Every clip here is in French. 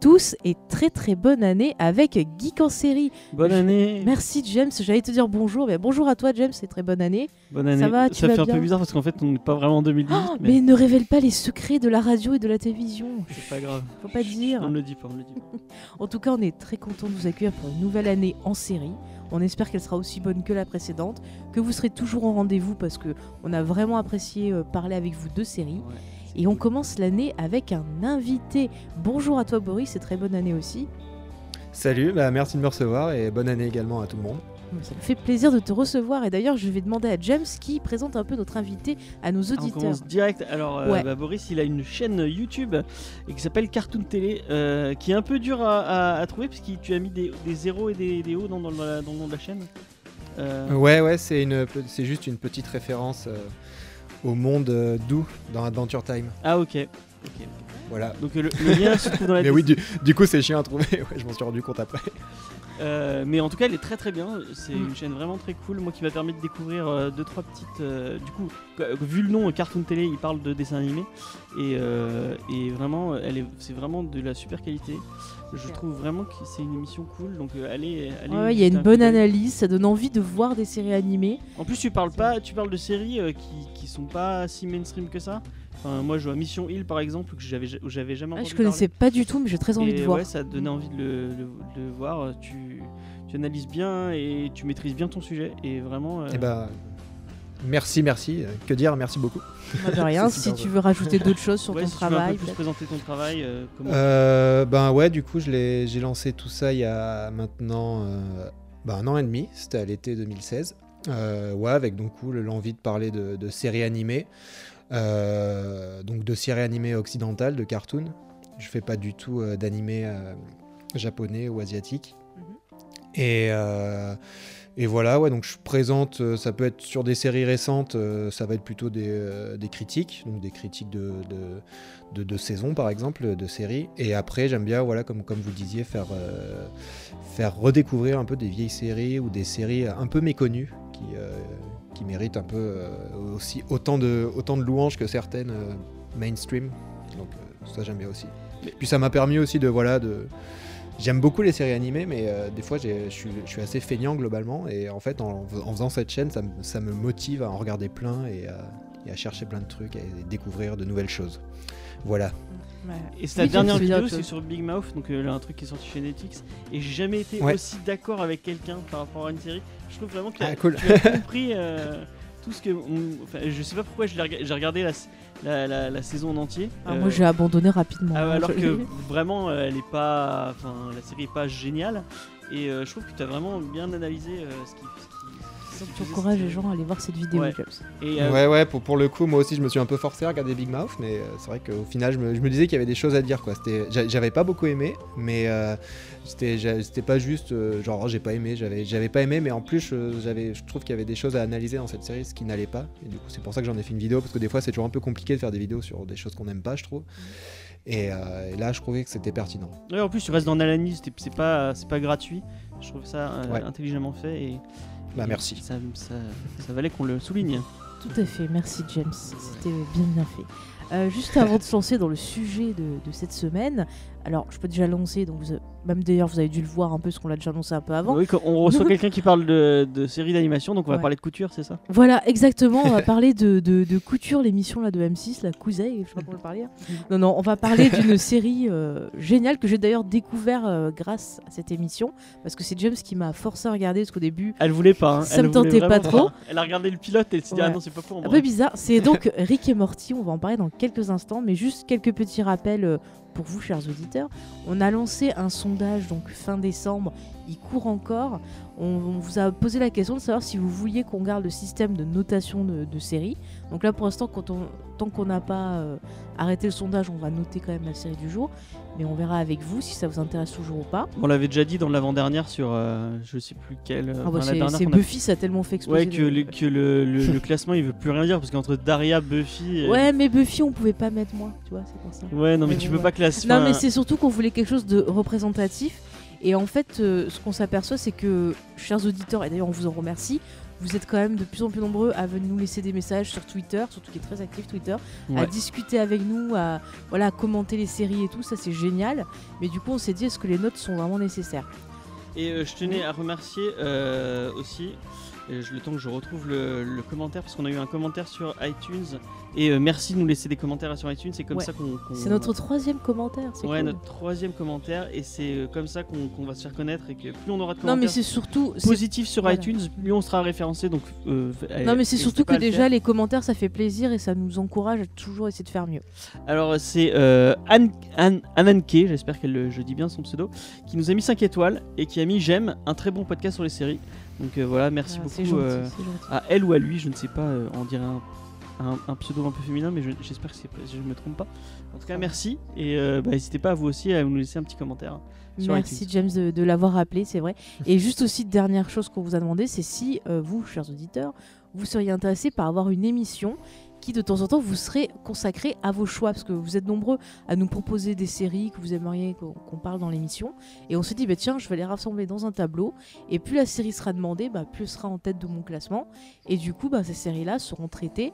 tous et très très bonne année avec Geek en série. Bonne année. Merci James, j'allais te dire bonjour, mais bonjour à toi James et très bonne année. Bonne année. Ça va, tu Ça vas fait un peu bizarre parce qu'en fait on n'est pas vraiment en 2018. Oh, mais, mais... ne révèle pas les secrets de la radio et de la télévision. c'est pas grave. Faut pas dire. On ne le dit pas, on le dit pas. En tout cas, on est très content de vous accueillir pour une nouvelle année en série. On espère qu'elle sera aussi bonne que la précédente, que vous serez toujours au rendez-vous parce que on a vraiment apprécié euh, parler avec vous de séries. Ouais. Et on commence l'année avec un invité. Bonjour à toi Boris, et très bonne année aussi. Salut, bah merci de me recevoir et bonne année également à tout le monde. Ça me fait plaisir de te recevoir et d'ailleurs je vais demander à James qui présente un peu notre invité à nos Ah, On auditeurs. commence direct. Alors, euh, Ouais. bah, Boris, il a une chaîne YouTube et qui s'appelle Cartoon Télé, euh, qui est un peu dur à, à- à trouver parce que tu as mis des, des zéros et des, des hauts dans, dans le, dans le nom de la chaîne. Euh, Ouais, ouais, c'est juste une petite référence euh, au monde euh, doux dans Adventure Time. Ah, ok. Ok. Voilà. Donc, euh, le, le lien se trouve dans la Mais oui, du, du coup, c'est chiant à trouver. Ouais, je m'en suis rendu compte après. Euh, mais en tout cas, elle est très très bien. C'est Mm. une chaîne vraiment très cool. Moi qui m'a permis de découvrir euh, deux trois petites. euh, du coup, vu le nom Cartoon Télé, il parle de dessins animés et, et vraiment, elle est, c'est vraiment de la super qualité. Je trouve vraiment que c'est une émission cool. Donc euh, allez, allez. Ouais, il y a une un bonne analyse, ça donne envie de voir des séries animées. En plus, tu parles pas, tu parles de séries euh, qui, qui sont pas si mainstream que ça. Enfin, moi, je vois Mission Hill par exemple que j'avais où j'avais jamais Ah, entendu je connaissais pas du tout, mais j'ai très envie Et de voir. Ouais, ça te donnait envie de le, le- de le voir. Tu, tu analyses bien et tu maîtrises bien ton sujet. Et vraiment. euh, Et bah, merci, merci. Que dire, merci beaucoup. Pas de rien, si tu veux rajouter d'autres choses sur ouais, ton si tu veux un peu travail. plus peut-être. présenter ton travail. euh, comment Euh, ben ouais, du coup, je l'ai- j'ai lancé tout ça il y a maintenant euh, ben, un an et demi. C'était à l'été 2016. Euh, ouais, avec donc l'envie de parler de, de séries animées. Euh, donc de séries animées occidentales, de cartoon. Je fais pas du tout euh, d'animé euh, japonais ou asiatique. Mhm. Et, euh, et voilà, ouais, donc je présente, euh, ça peut être sur des séries récentes, euh, ça va être plutôt des, euh, des critiques, donc des critiques de, de, de, de saisons par exemple, de séries. Et après, j'aime bien, voilà, comme, comme vous le disiez, faire, euh, faire redécouvrir un peu des vieilles séries ou des séries un peu méconnues qui, euh, qui méritent un peu euh, aussi autant de, autant de louanges que certaines mainstream. Donc ça, j'aime bien aussi. Mais- Puis ça m'a permis aussi de, voilà, de. J'aime beaucoup les séries animées, mais euh, des fois je suis, assez feignant globalement. Et en fait, en, en faisant cette chaîne, ça, me- ça me motive à en regarder plein et à, et à chercher plein de trucs, et découvrir de nouvelles choses. Voilà. Ouais. Et c'est la Oui, dernière vidéo, c'est sur Big Mouth, donc euh, là, un truc qui est sorti chez Netflix. Et j'ai jamais été Ouais. aussi d'accord avec quelqu'un par rapport à une série. Je trouve vraiment que Ah, cool. tu as compris euh, tout ce que. on- Enfin, je sais pas pourquoi j'ai regardé la, la, la- la saison en entier. Ah, Euh, Moi j'ai abandonné rapidement. Ah hein, alors je- que vraiment, euh, elle est pas, enfin, la série est pas géniale. Et euh, je trouve que tu as vraiment bien analysé euh, ce qui. Ce qui, qui Tu encourages les gens à aller voir cette vidéo, Ouais. James. Et, euh, Ouais, ouais, pour, pour le coup, moi aussi, je me suis un peu forcé à regarder Big Mouth, mais euh, c'est vrai qu'au final, je me, je me disais qu'il y avait des choses à dire, quoi. J'avais pas beaucoup aimé, mais euh, c'était, pas juste, euh, genre, oh, j'ai pas aimé, j'avais, j'avais pas aimé, mais en plus, je, j'avais, je trouve qu'il y avait des choses à analyser dans cette série, ce qui n'allait pas. Et du coup, c'est pour ça que j'en ai fait une vidéo, parce que des fois, c'est toujours un peu compliqué de faire des vidéos sur des choses qu'on n'aime pas, je trouve. Et, euh, et là, je trouvais que c'était pertinent. ouais, en plus, tu restes dans l'analyse, c'est pas, c'est pas gratuit. Je trouve ça euh, Ouais. intelligemment fait. Et, Bah, merci. Ça, ça, ça valait qu'on le souligne. Tout à fait, merci James, c'était bien bien fait. Euh, juste avant de se lancer dans le sujet de, de cette semaine, alors je peux déjà lancer, donc vous même d'ailleurs vous avez dû le voir un peu, parce qu'on l'a déjà annoncé un peu avant. Oui, quand on reçoit quelqu'un qui parle de, de séries d'animation, donc on va Ouais. parler de couture, c'est ça? Voilà, exactement, on va parler de, de, de couture, l'émission là de M6, la Couseille, je sais pas comment le parler. Non, non, on va parler d'une série euh, géniale que j'ai d'ailleurs découvert euh, grâce à cette émission, parce que c'est James qui m'a forcé à regarder, parce qu'au début, Elle voulait pas. hein. Ça Elle me tentait pas trop. Elle a regardé le pilote et elle s'est dit ah non c'est pas pour Un moi. peu bizarre. C'est donc Rick et Morty. On va en parler dans quelques instants, mais juste quelques petits rappels euh, pour vous, chers auditeurs. On a lancé un sondage donc fin décembre. Il court encore. On, vous a posé la question de savoir si vous vouliez qu'on garde le système de notation de, séries. Donc là, pour l'instant, tant qu'on n'a pas euh, arrêté le sondage, on va noter quand même la série du jour. Mais on verra avec vous si ça vous intéresse toujours ou pas. On l'avait déjà dit dans l'avant-dernière sur euh, je sais plus quelle. euh, Ah bah, enfin, c'est a- Buffy, ça a tellement fait exploser. Ouais, que, le- que le, le- le classement il veut plus rien dire parce qu'entre Daria, Buffy. euh, Ouais, mais Buffy, on pouvait pas mettre moins, tu vois, c'est pour ça. Ouais, non, mais, Mais tu bon, peux pas classer. Non, mais c'est surtout qu'on voulait quelque chose de représentatif. Et en fait, euh, ce qu'on s'aperçoit, c'est que, chers auditeurs, et d'ailleurs on vous en remercie, vous êtes quand même de plus en plus nombreux à venir nous laisser des messages sur Twitter, surtout qui est très actif Twitter, à discuter avec nous, à voilà, à commenter les séries et tout, ça c'est génial. Mais du coup, on s'est dit, est-ce que les notes sont vraiment nécessaires? Et euh, je tenais à remercier euh, aussi, le temps que je retrouve le, le commentaire, parce qu'on a eu un commentaire sur iTunes. Et euh, merci de nous laisser des commentaires sur iTunes, c'est comme Ouais. ça qu'on. qu'on- C'est notre troisième commentaire. c'est Ouais, cool. notre troisième commentaire, et c'est euh, comme ça qu'on qu'on va se faire connaître et que plus on aura de Non, mais commentaires c'est surtout. positifs sur voilà. iTunes, plus on sera référencé. Donc, euh, Non, mais c'est surtout que le déjà, faire. les commentaires, ça fait plaisir et ça nous encourage à toujours essayer de faire mieux. Alors c'est euh, Anne, Anne, Ananke, j'espère que je dis bien son pseudo, qui nous a mis 5 étoiles et qui a mis j'aime, un très bon podcast sur les séries. Donc euh, voilà, merci Ah, beaucoup gentil, euh, à elle ou à lui, je ne sais pas, euh, on dirait un, un- un pseudo un peu féminin, mais je- j'espère que je ne me trompe pas. En tout cas, merci et euh, bah, n'hésitez pas à vous aussi à nous laisser un petit commentaire. sur Merci. James de, de l'avoir rappelé, c'est vrai. Et juste aussi, dernière chose qu'on vous a demandé, c'est si euh, vous, chers auditeurs, vous seriez intéressés par avoir une émission qui de temps en temps vous serait consacrée à vos choix, parce que vous êtes nombreux à nous proposer des séries que vous aimeriez qu'on parle dans l'émission. Et on s'est dit, bah, tiens, je vais les rassembler dans un tableau, et plus la série sera demandée, bah, plus elle sera en tête de mon classement. Et du coup, bah, ces séries-là seront traitées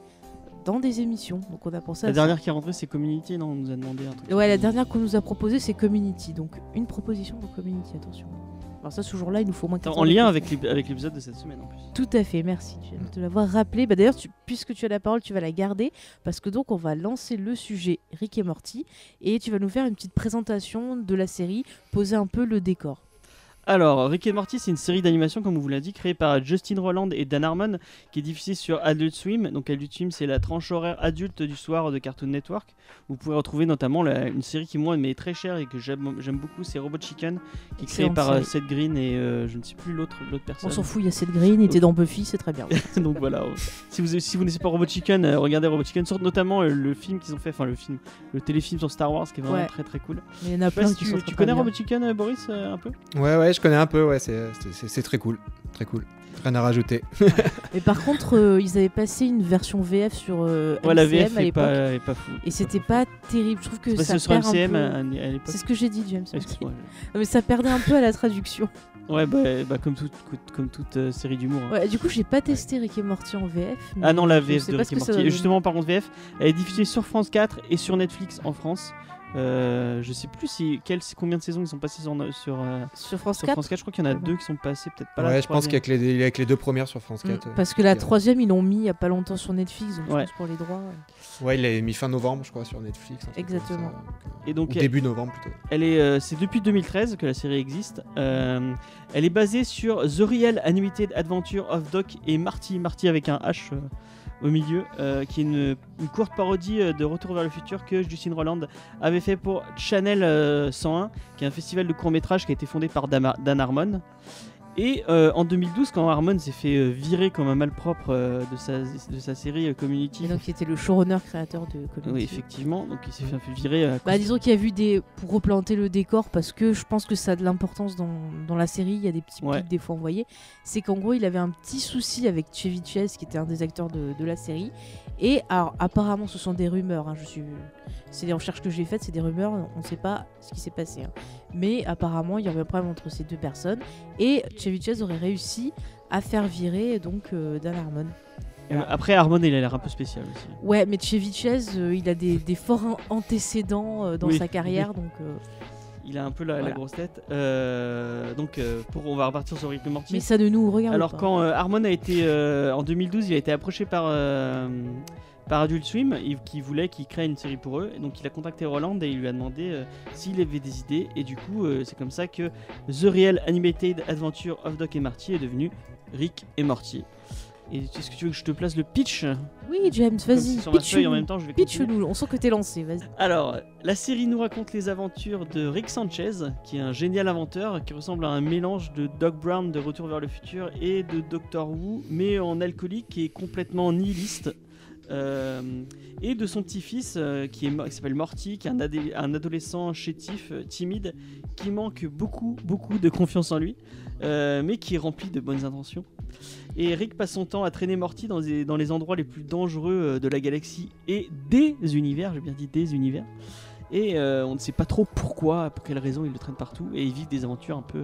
dans des émissions. Donc on a pensé La ça. dernière qui est rentrée, c'est Community, non On nous a demandé un truc. Ouais, la dernière qu'on nous a proposée, c'est Community. Donc, une proposition pour Community, attention. Alors, ça, ce jour-là, il nous faut au moins Attends, 4 En lien avec l'ép- avec l'épisode de cette semaine en plus. Tout à fait, merci James, de l'avoir rappelé. Bah, D'ailleurs, puisque tu as la parole, tu vas la garder. Parce que donc, on va lancer le sujet Rick et Morty. Et tu vas nous faire une petite présentation de la série, poser un peu le décor. Alors, Rick et Morty, c'est une série d'animation, comme on vous l'a dit, créée par Justin Roland et Dan Harmon, qui est diffusée sur Adult Swim. Donc, Adult Swim, c'est la tranche horaire adulte du soir de Cartoon Network. Vous pouvez retrouver notamment la- une série qui, moi, m'est très chère et que j'aime beaucoup, c'est Robot Chicken, qui est créée par euh, série. Seth Green et euh, je ne sais plus l'autre l'autre On personne. s'en fout, il y a Seth Green, il était dans Buffy, c'est très bien. Donc voilà, si vous si vous pas Robot Chicken, euh, regardez Robot Chicken, sorte notamment euh, le film qu'ils ont fait, enfin le film, le téléfilm sur Star Wars, qui est vraiment Ouais. très très cool. Mais il y en a Je sais pas plein si qui tu, sont tu très, connais bien. Robot Chicken, euh, Boris, euh, un peu? Ouais, ouais, je connais un peu, ouais, c'est- très cool. Très cool. Rien à rajouter. Mais par contre, euh, ils avaient passé une version VF sur euh, Ouais, la MCM VF à est l'époque. pas, est pas fou. Et c'était pas terrible. Je trouve que C'est ça perd un MCM peu- à, à l'époque. C'est ce que j'ai dit, James. Excuse-moi. Non, Mais ça perdait un peu à la traduction. Ouais, bah, bah, comme, toute, comme toute euh, série d'humour. hein. Ouais, du coup, j'ai pas testé Rick et Morty en VF. Ah non, la VF de Rick et que ça Morty. justement, par contre, VF, elle est diffusée sur France 4 et sur Netflix en France. Euh, je sais plus si, combien de saisons ils sont passés sur, sur, euh, Sur France sur 4 France 4. Je crois qu'il y en a deux qui sont passés, peut-être pas la ouais, je pense qu'avec les, avec les deux premières sur France Mm, 4. euh, Parce que la troisième, ils l'ont mis il y a pas longtemps sur Netflix, donc Ouais. je pense pour les droits. ouais. Ouais, il l'a mis fin novembre, je crois, sur Netflix. Exactement. ça, donc, euh, Et donc, ou elle- début novembre plutôt. Elle est, euh, c'est depuis 2013 que la série existe. Euh, elle est basée sur The Real Animated Adventure of Doc et Marty, Marty avec un H euh, au milieu, euh, qui est une, courte parodie euh, de Retour vers le futur que Justin Roland avait fait pour Channel euh, 101, qui est un festival de court métrage qui a été fondé par Dama- Dan Harmon. Et euh, en 2012, quand Harmon s'est fait euh, virer comme un malpropre euh, de, sa, de sa série euh, Community, Et donc, il était le showrunner créateur de Community. oui, effectivement, donc il s'est fait virer. euh, à Bah, disons qu'il y a vu des. pour replanter le décor, parce que je pense que ça a de l'importance dans, dans la série, il y a des petits Ouais. pics des fois envoyés. C'est qu'en gros, il avait un petit souci avec Chevy Chase, qui était un des acteurs de, de la série. Et alors, apparemment, ce sont des rumeurs. hein, je suis... C'est des recherches que j'ai faites, c'est des rumeurs, on ne sait pas ce qui s'est passé. hein. Mais apparemment, il y aurait un problème entre ces deux personnes. Et Chevy Chase aurait réussi à faire virer donc euh, Dan Harmon. Euh, Après, Harmon, il a l'air un peu spécial aussi. Ouais, mais Chevy Chase, euh, il a des, des forts an- antécédents euh, dans Oui, sa carrière, donc. Il a un peu la, grosse tête. Euh, donc, euh, pour, on va repartir sur Rick et Morty. Mais ça ne nous regarde Alors, pas. quand euh, Harmon a été en 2012, il a été approché par, par Adult Swim, qui voulait qu'il crée une série pour eux. Et donc, il a contacté Roland et il lui a demandé s'il avait des idées. Et du coup, c'est comme ça que The Real Animated Adventure of Doc et Marty est devenu Rick et Morty. Et est-ce que tu veux que je te place le pitch Oui, James, vas-y, feuille en même temps, je vais. Pitch-nous, on sent que t'es lancé, vas-y. Alors, la série nous raconte les aventures de Rick Sanchez, qui est un génial inventeur, qui ressemble à un mélange de Doc Brown de Retour vers le futur et de Doctor Who, mais en alcoolique est complètement nihiliste. Euh, et de son petit-fils euh, qui, est qui s'appelle Morty, qui est un adolescent chétif, euh, timide, qui manque beaucoup, beaucoup de confiance en lui, euh, mais qui est rempli de bonnes intentions. Et Rick passe son temps à traîner Morty dans, les- endroits les plus dangereux euh, de la galaxie et des univers, j'ai bien dit des univers. Et euh, on ne sait pas trop pourquoi, pour quelle raison il le traîne partout, et ils vivent des aventures un peu,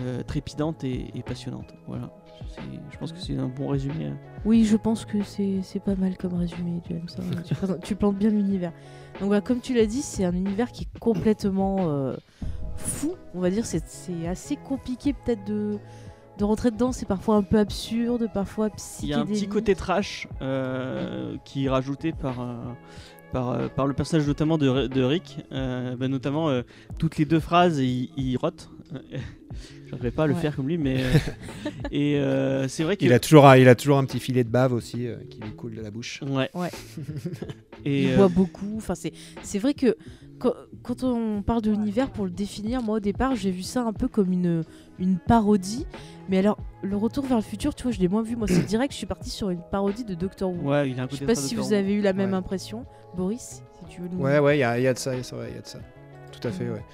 euh, trépidante et, et passionnante. Voilà. Je pense que c'est un bon résumé. hein. Oui, je pense que c'est pas mal comme résumé, James. hein. tu, tu plantes bien l'univers. Donc, voilà, comme tu l'as dit, c'est un univers qui est complètement fou. On va dire, c'est c'est assez compliqué peut-être de, de rentrer dedans. C'est parfois un peu absurde, parfois Il y psychédélique. a un petit côté trash euh, qui est rajouté par, euh, par, euh, par le personnage notamment de, de Rick. Euh, bah, notamment, euh, toutes les deux phrases, il, il rote. Je ne vais pas le Ouais. faire comme lui, mais. euh, et euh, c'est vrai que. Il a, toujours un, il a toujours un petit filet de bave aussi euh, qui lui coule de la bouche. Ouais. Ouais. et il euh, boit beaucoup. Enfin, c'est, c'est vrai que quand, on parle de l'univers, pour le définir, moi au départ, j'ai vu ça un peu comme une, une parodie. Mais alors, le retour vers le futur, tu vois, je l'ai moins vu. Moi, c'est direct, je suis partie sur une parodie de Doctor Who. ouais, il a un je sais pas si Doctor vous Who. avez eu la même Ouais. impression. Boris, si tu veux nous. Ouais, ouais, il y a, il y a de ça, il y a de ça. Tout à fait, Mm. ouais.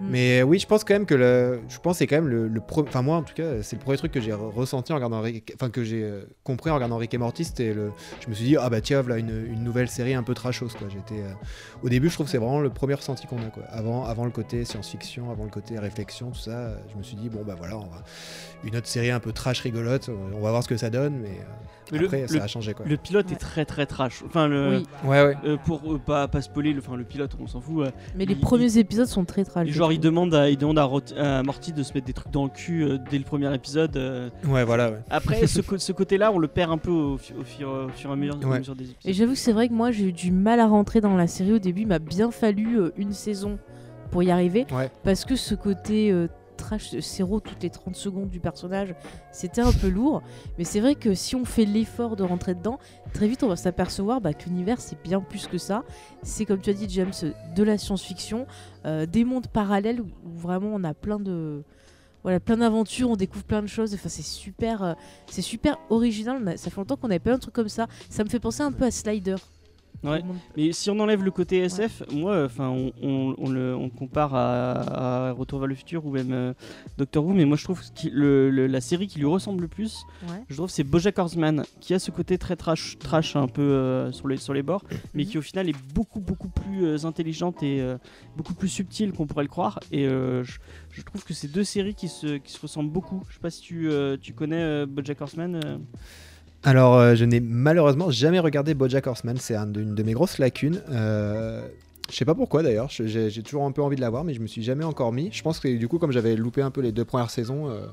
Mm. Mais oui, je pense quand même que le, je pense c'est quand même le, le pro- enfin moi en tout cas, c'est le premier truc que j'ai re- ressenti en regardant, Rick- enfin que j'ai euh, compris en regardant Rick et Morty, c'était le, je me suis dit ah bah tiens, voilà une, une nouvelle série un peu trashos quoi. J'étais, euh, au début, je trouve que c'est vraiment le premier ressenti qu'on a quoi. Avant, avant le côté science-fiction, avant le côté réflexion, tout ça, euh, je me suis dit bon bah voilà, on va une autre série un peu trash rigolote, euh, on va voir ce que ça donne, mais, euh, après le- ça a changé quoi. Le pilote Ouais. est très très trash. Enfin, le, Oui, Ouais ouais. euh, pour euh, pas, pas spoiler, le, enfin, le pilote, on s'en fout. euh, mais les il- premiers épisodes sont très tragiques. genre, il demande, à, il demande à, Rot- à Morty de se mettre des trucs dans le cul euh, dès le premier épisode. euh. Ouais voilà ouais. Après, ce, co- ce côté-là, on le perd un peu au, fi- au fur, au fur et à mesure, au Ouais. mesure des épisodes. Et j'avoue que c'est vrai que moi, j'ai eu du mal à rentrer dans la série au début. Il m'a bien fallu euh, une saison pour y arriver. Ouais. Parce que ce côté euh, trash toutes les 30 secondes du personnage, c'était un peu lourd. Mais c'est vrai que si on fait l'effort de rentrer dedans, très vite on va s'apercevoir bah, que l'univers c'est bien plus que ça. C'est comme tu as dit James, de la science-fiction, euh, des mondes parallèles où, vraiment on a plein de... Voilà, plein d'aventures, on découvre plein de choses. Enfin, c'est super, euh, c'est super original. Ça fait longtemps qu'on n'avait pas un truc comme ça. Ça me fait penser un peu à Slider. Ouais. Monde- Mais si on enlève le côté SF, moi, enfin, on, on- on le, on compare à, à Retour vers le futur ou même euh, Doctor Who, mais moi je trouve que le- le- la série qui lui ressemble le plus, Ouais. je trouve c'est BoJack Horseman, qui a ce côté très trash, trash un peu euh, sur les sur les bords, mais Mhm. qui au final est beaucoup beaucoup plus euh, intelligente et beaucoup plus subtile qu'on pourrait le croire. Et je, je trouve que c'est deux séries qui se, qui se ressemblent beaucoup. Je sais pas si tu, tu connais BoJack Horseman. Alors, euh, je n'ai malheureusement jamais regardé BoJack Horseman. C'est un de- une de mes grosses lacunes. Euh, je sais pas pourquoi d'ailleurs. Je- J'ai toujours un peu envie de la voir, mais je me suis jamais encore mis. Je pense que du coup, comme j'avais loupé un peu les deux premières saisons, euh,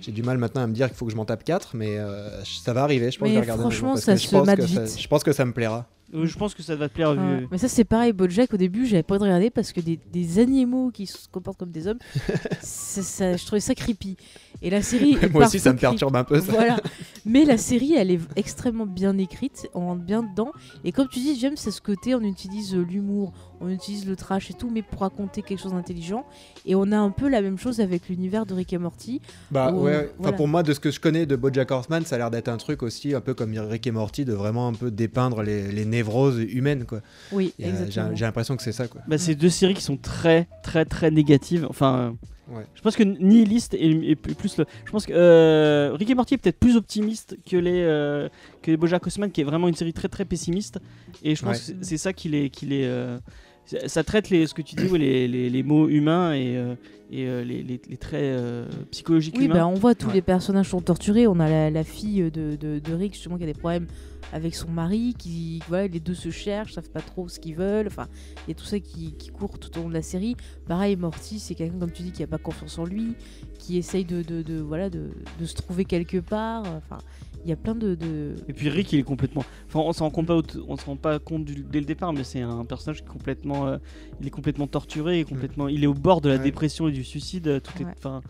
j'ai du mal maintenant à me dire qu'il faut que je m'en tape quatre. Mais euh, ça va arriver. Je pense Mais que je vais regarder un franchement, jour, parce ça que je se pense ça- vite. je pense que ça me plaira. Euh, je pense que ça va te plaire. Vu- Mais ça c'est pareil, Bojack au début j'avais pas de regarder parce que des, des animaux qui se comportent comme des hommes, ça- ça- je trouvais ça creepy. Et la série... Moi aussi, ça me perturbe un peu. Ça. Voilà. Mais la série elle est extrêmement bien écrite, on rentre bien dedans. Et comme tu dis James, c'est ce côté, on utilise euh, l'humour, on utilise le trash et tout, mais pour raconter quelque chose d'intelligent. Et on a un peu la même chose avec l'univers de Rick et Morty. Bah Ou- ouais. Enfin, voilà. pour moi, de ce que je connais de BoJack Horseman, ça a l'air d'être un truc aussi un peu comme Rick et Morty, de vraiment un peu dépeindre les, les névroses humaines, quoi. Oui, J'ai exactement. j'ai l'impression que c'est ça, quoi. Bah, c'est deux séries qui sont très très très négatives. Enfin, euh, Ouais. je pense que Nihilist est, est plus le. Je pense que euh, Rick et Morty est peut-être plus optimiste que les euh, que les BoJack Horseman, qui est vraiment une série très très pessimiste. Et je pense Ouais. que c'est- c'est ça qui les qui les euh, ça- traite les ce que tu dis ouais, les, les, les mots humains et euh, et euh, les, les, les traits euh, psychologiques Oui, humains. bah, on voit tous Ouais. les personnages sont torturés. On a la, la fille de, de, de Rick justement qui a des problèmes avec son mari, qui voilà, les deux se cherchent, savent pas trop ce qu'ils veulent. Enfin, il y a tout ça qui, qui court tout au long de la série. Pareil, Morty, c'est quelqu'un comme tu dis qui a pas confiance en lui, qui essaye de, de, de, voilà de, de se trouver quelque part. Enfin, il y a plein de, de... Et puis Rick, il est complètement. Enfin, on s'en rend compte pas, on se rend pas compte du- dès le départ, mais c'est un personnage qui est complètement. euh, il est complètement torturé, et complètement. Il est au bord de la Ouais. dépression et du suicide. euh, Tout est. Ouais. Enfin.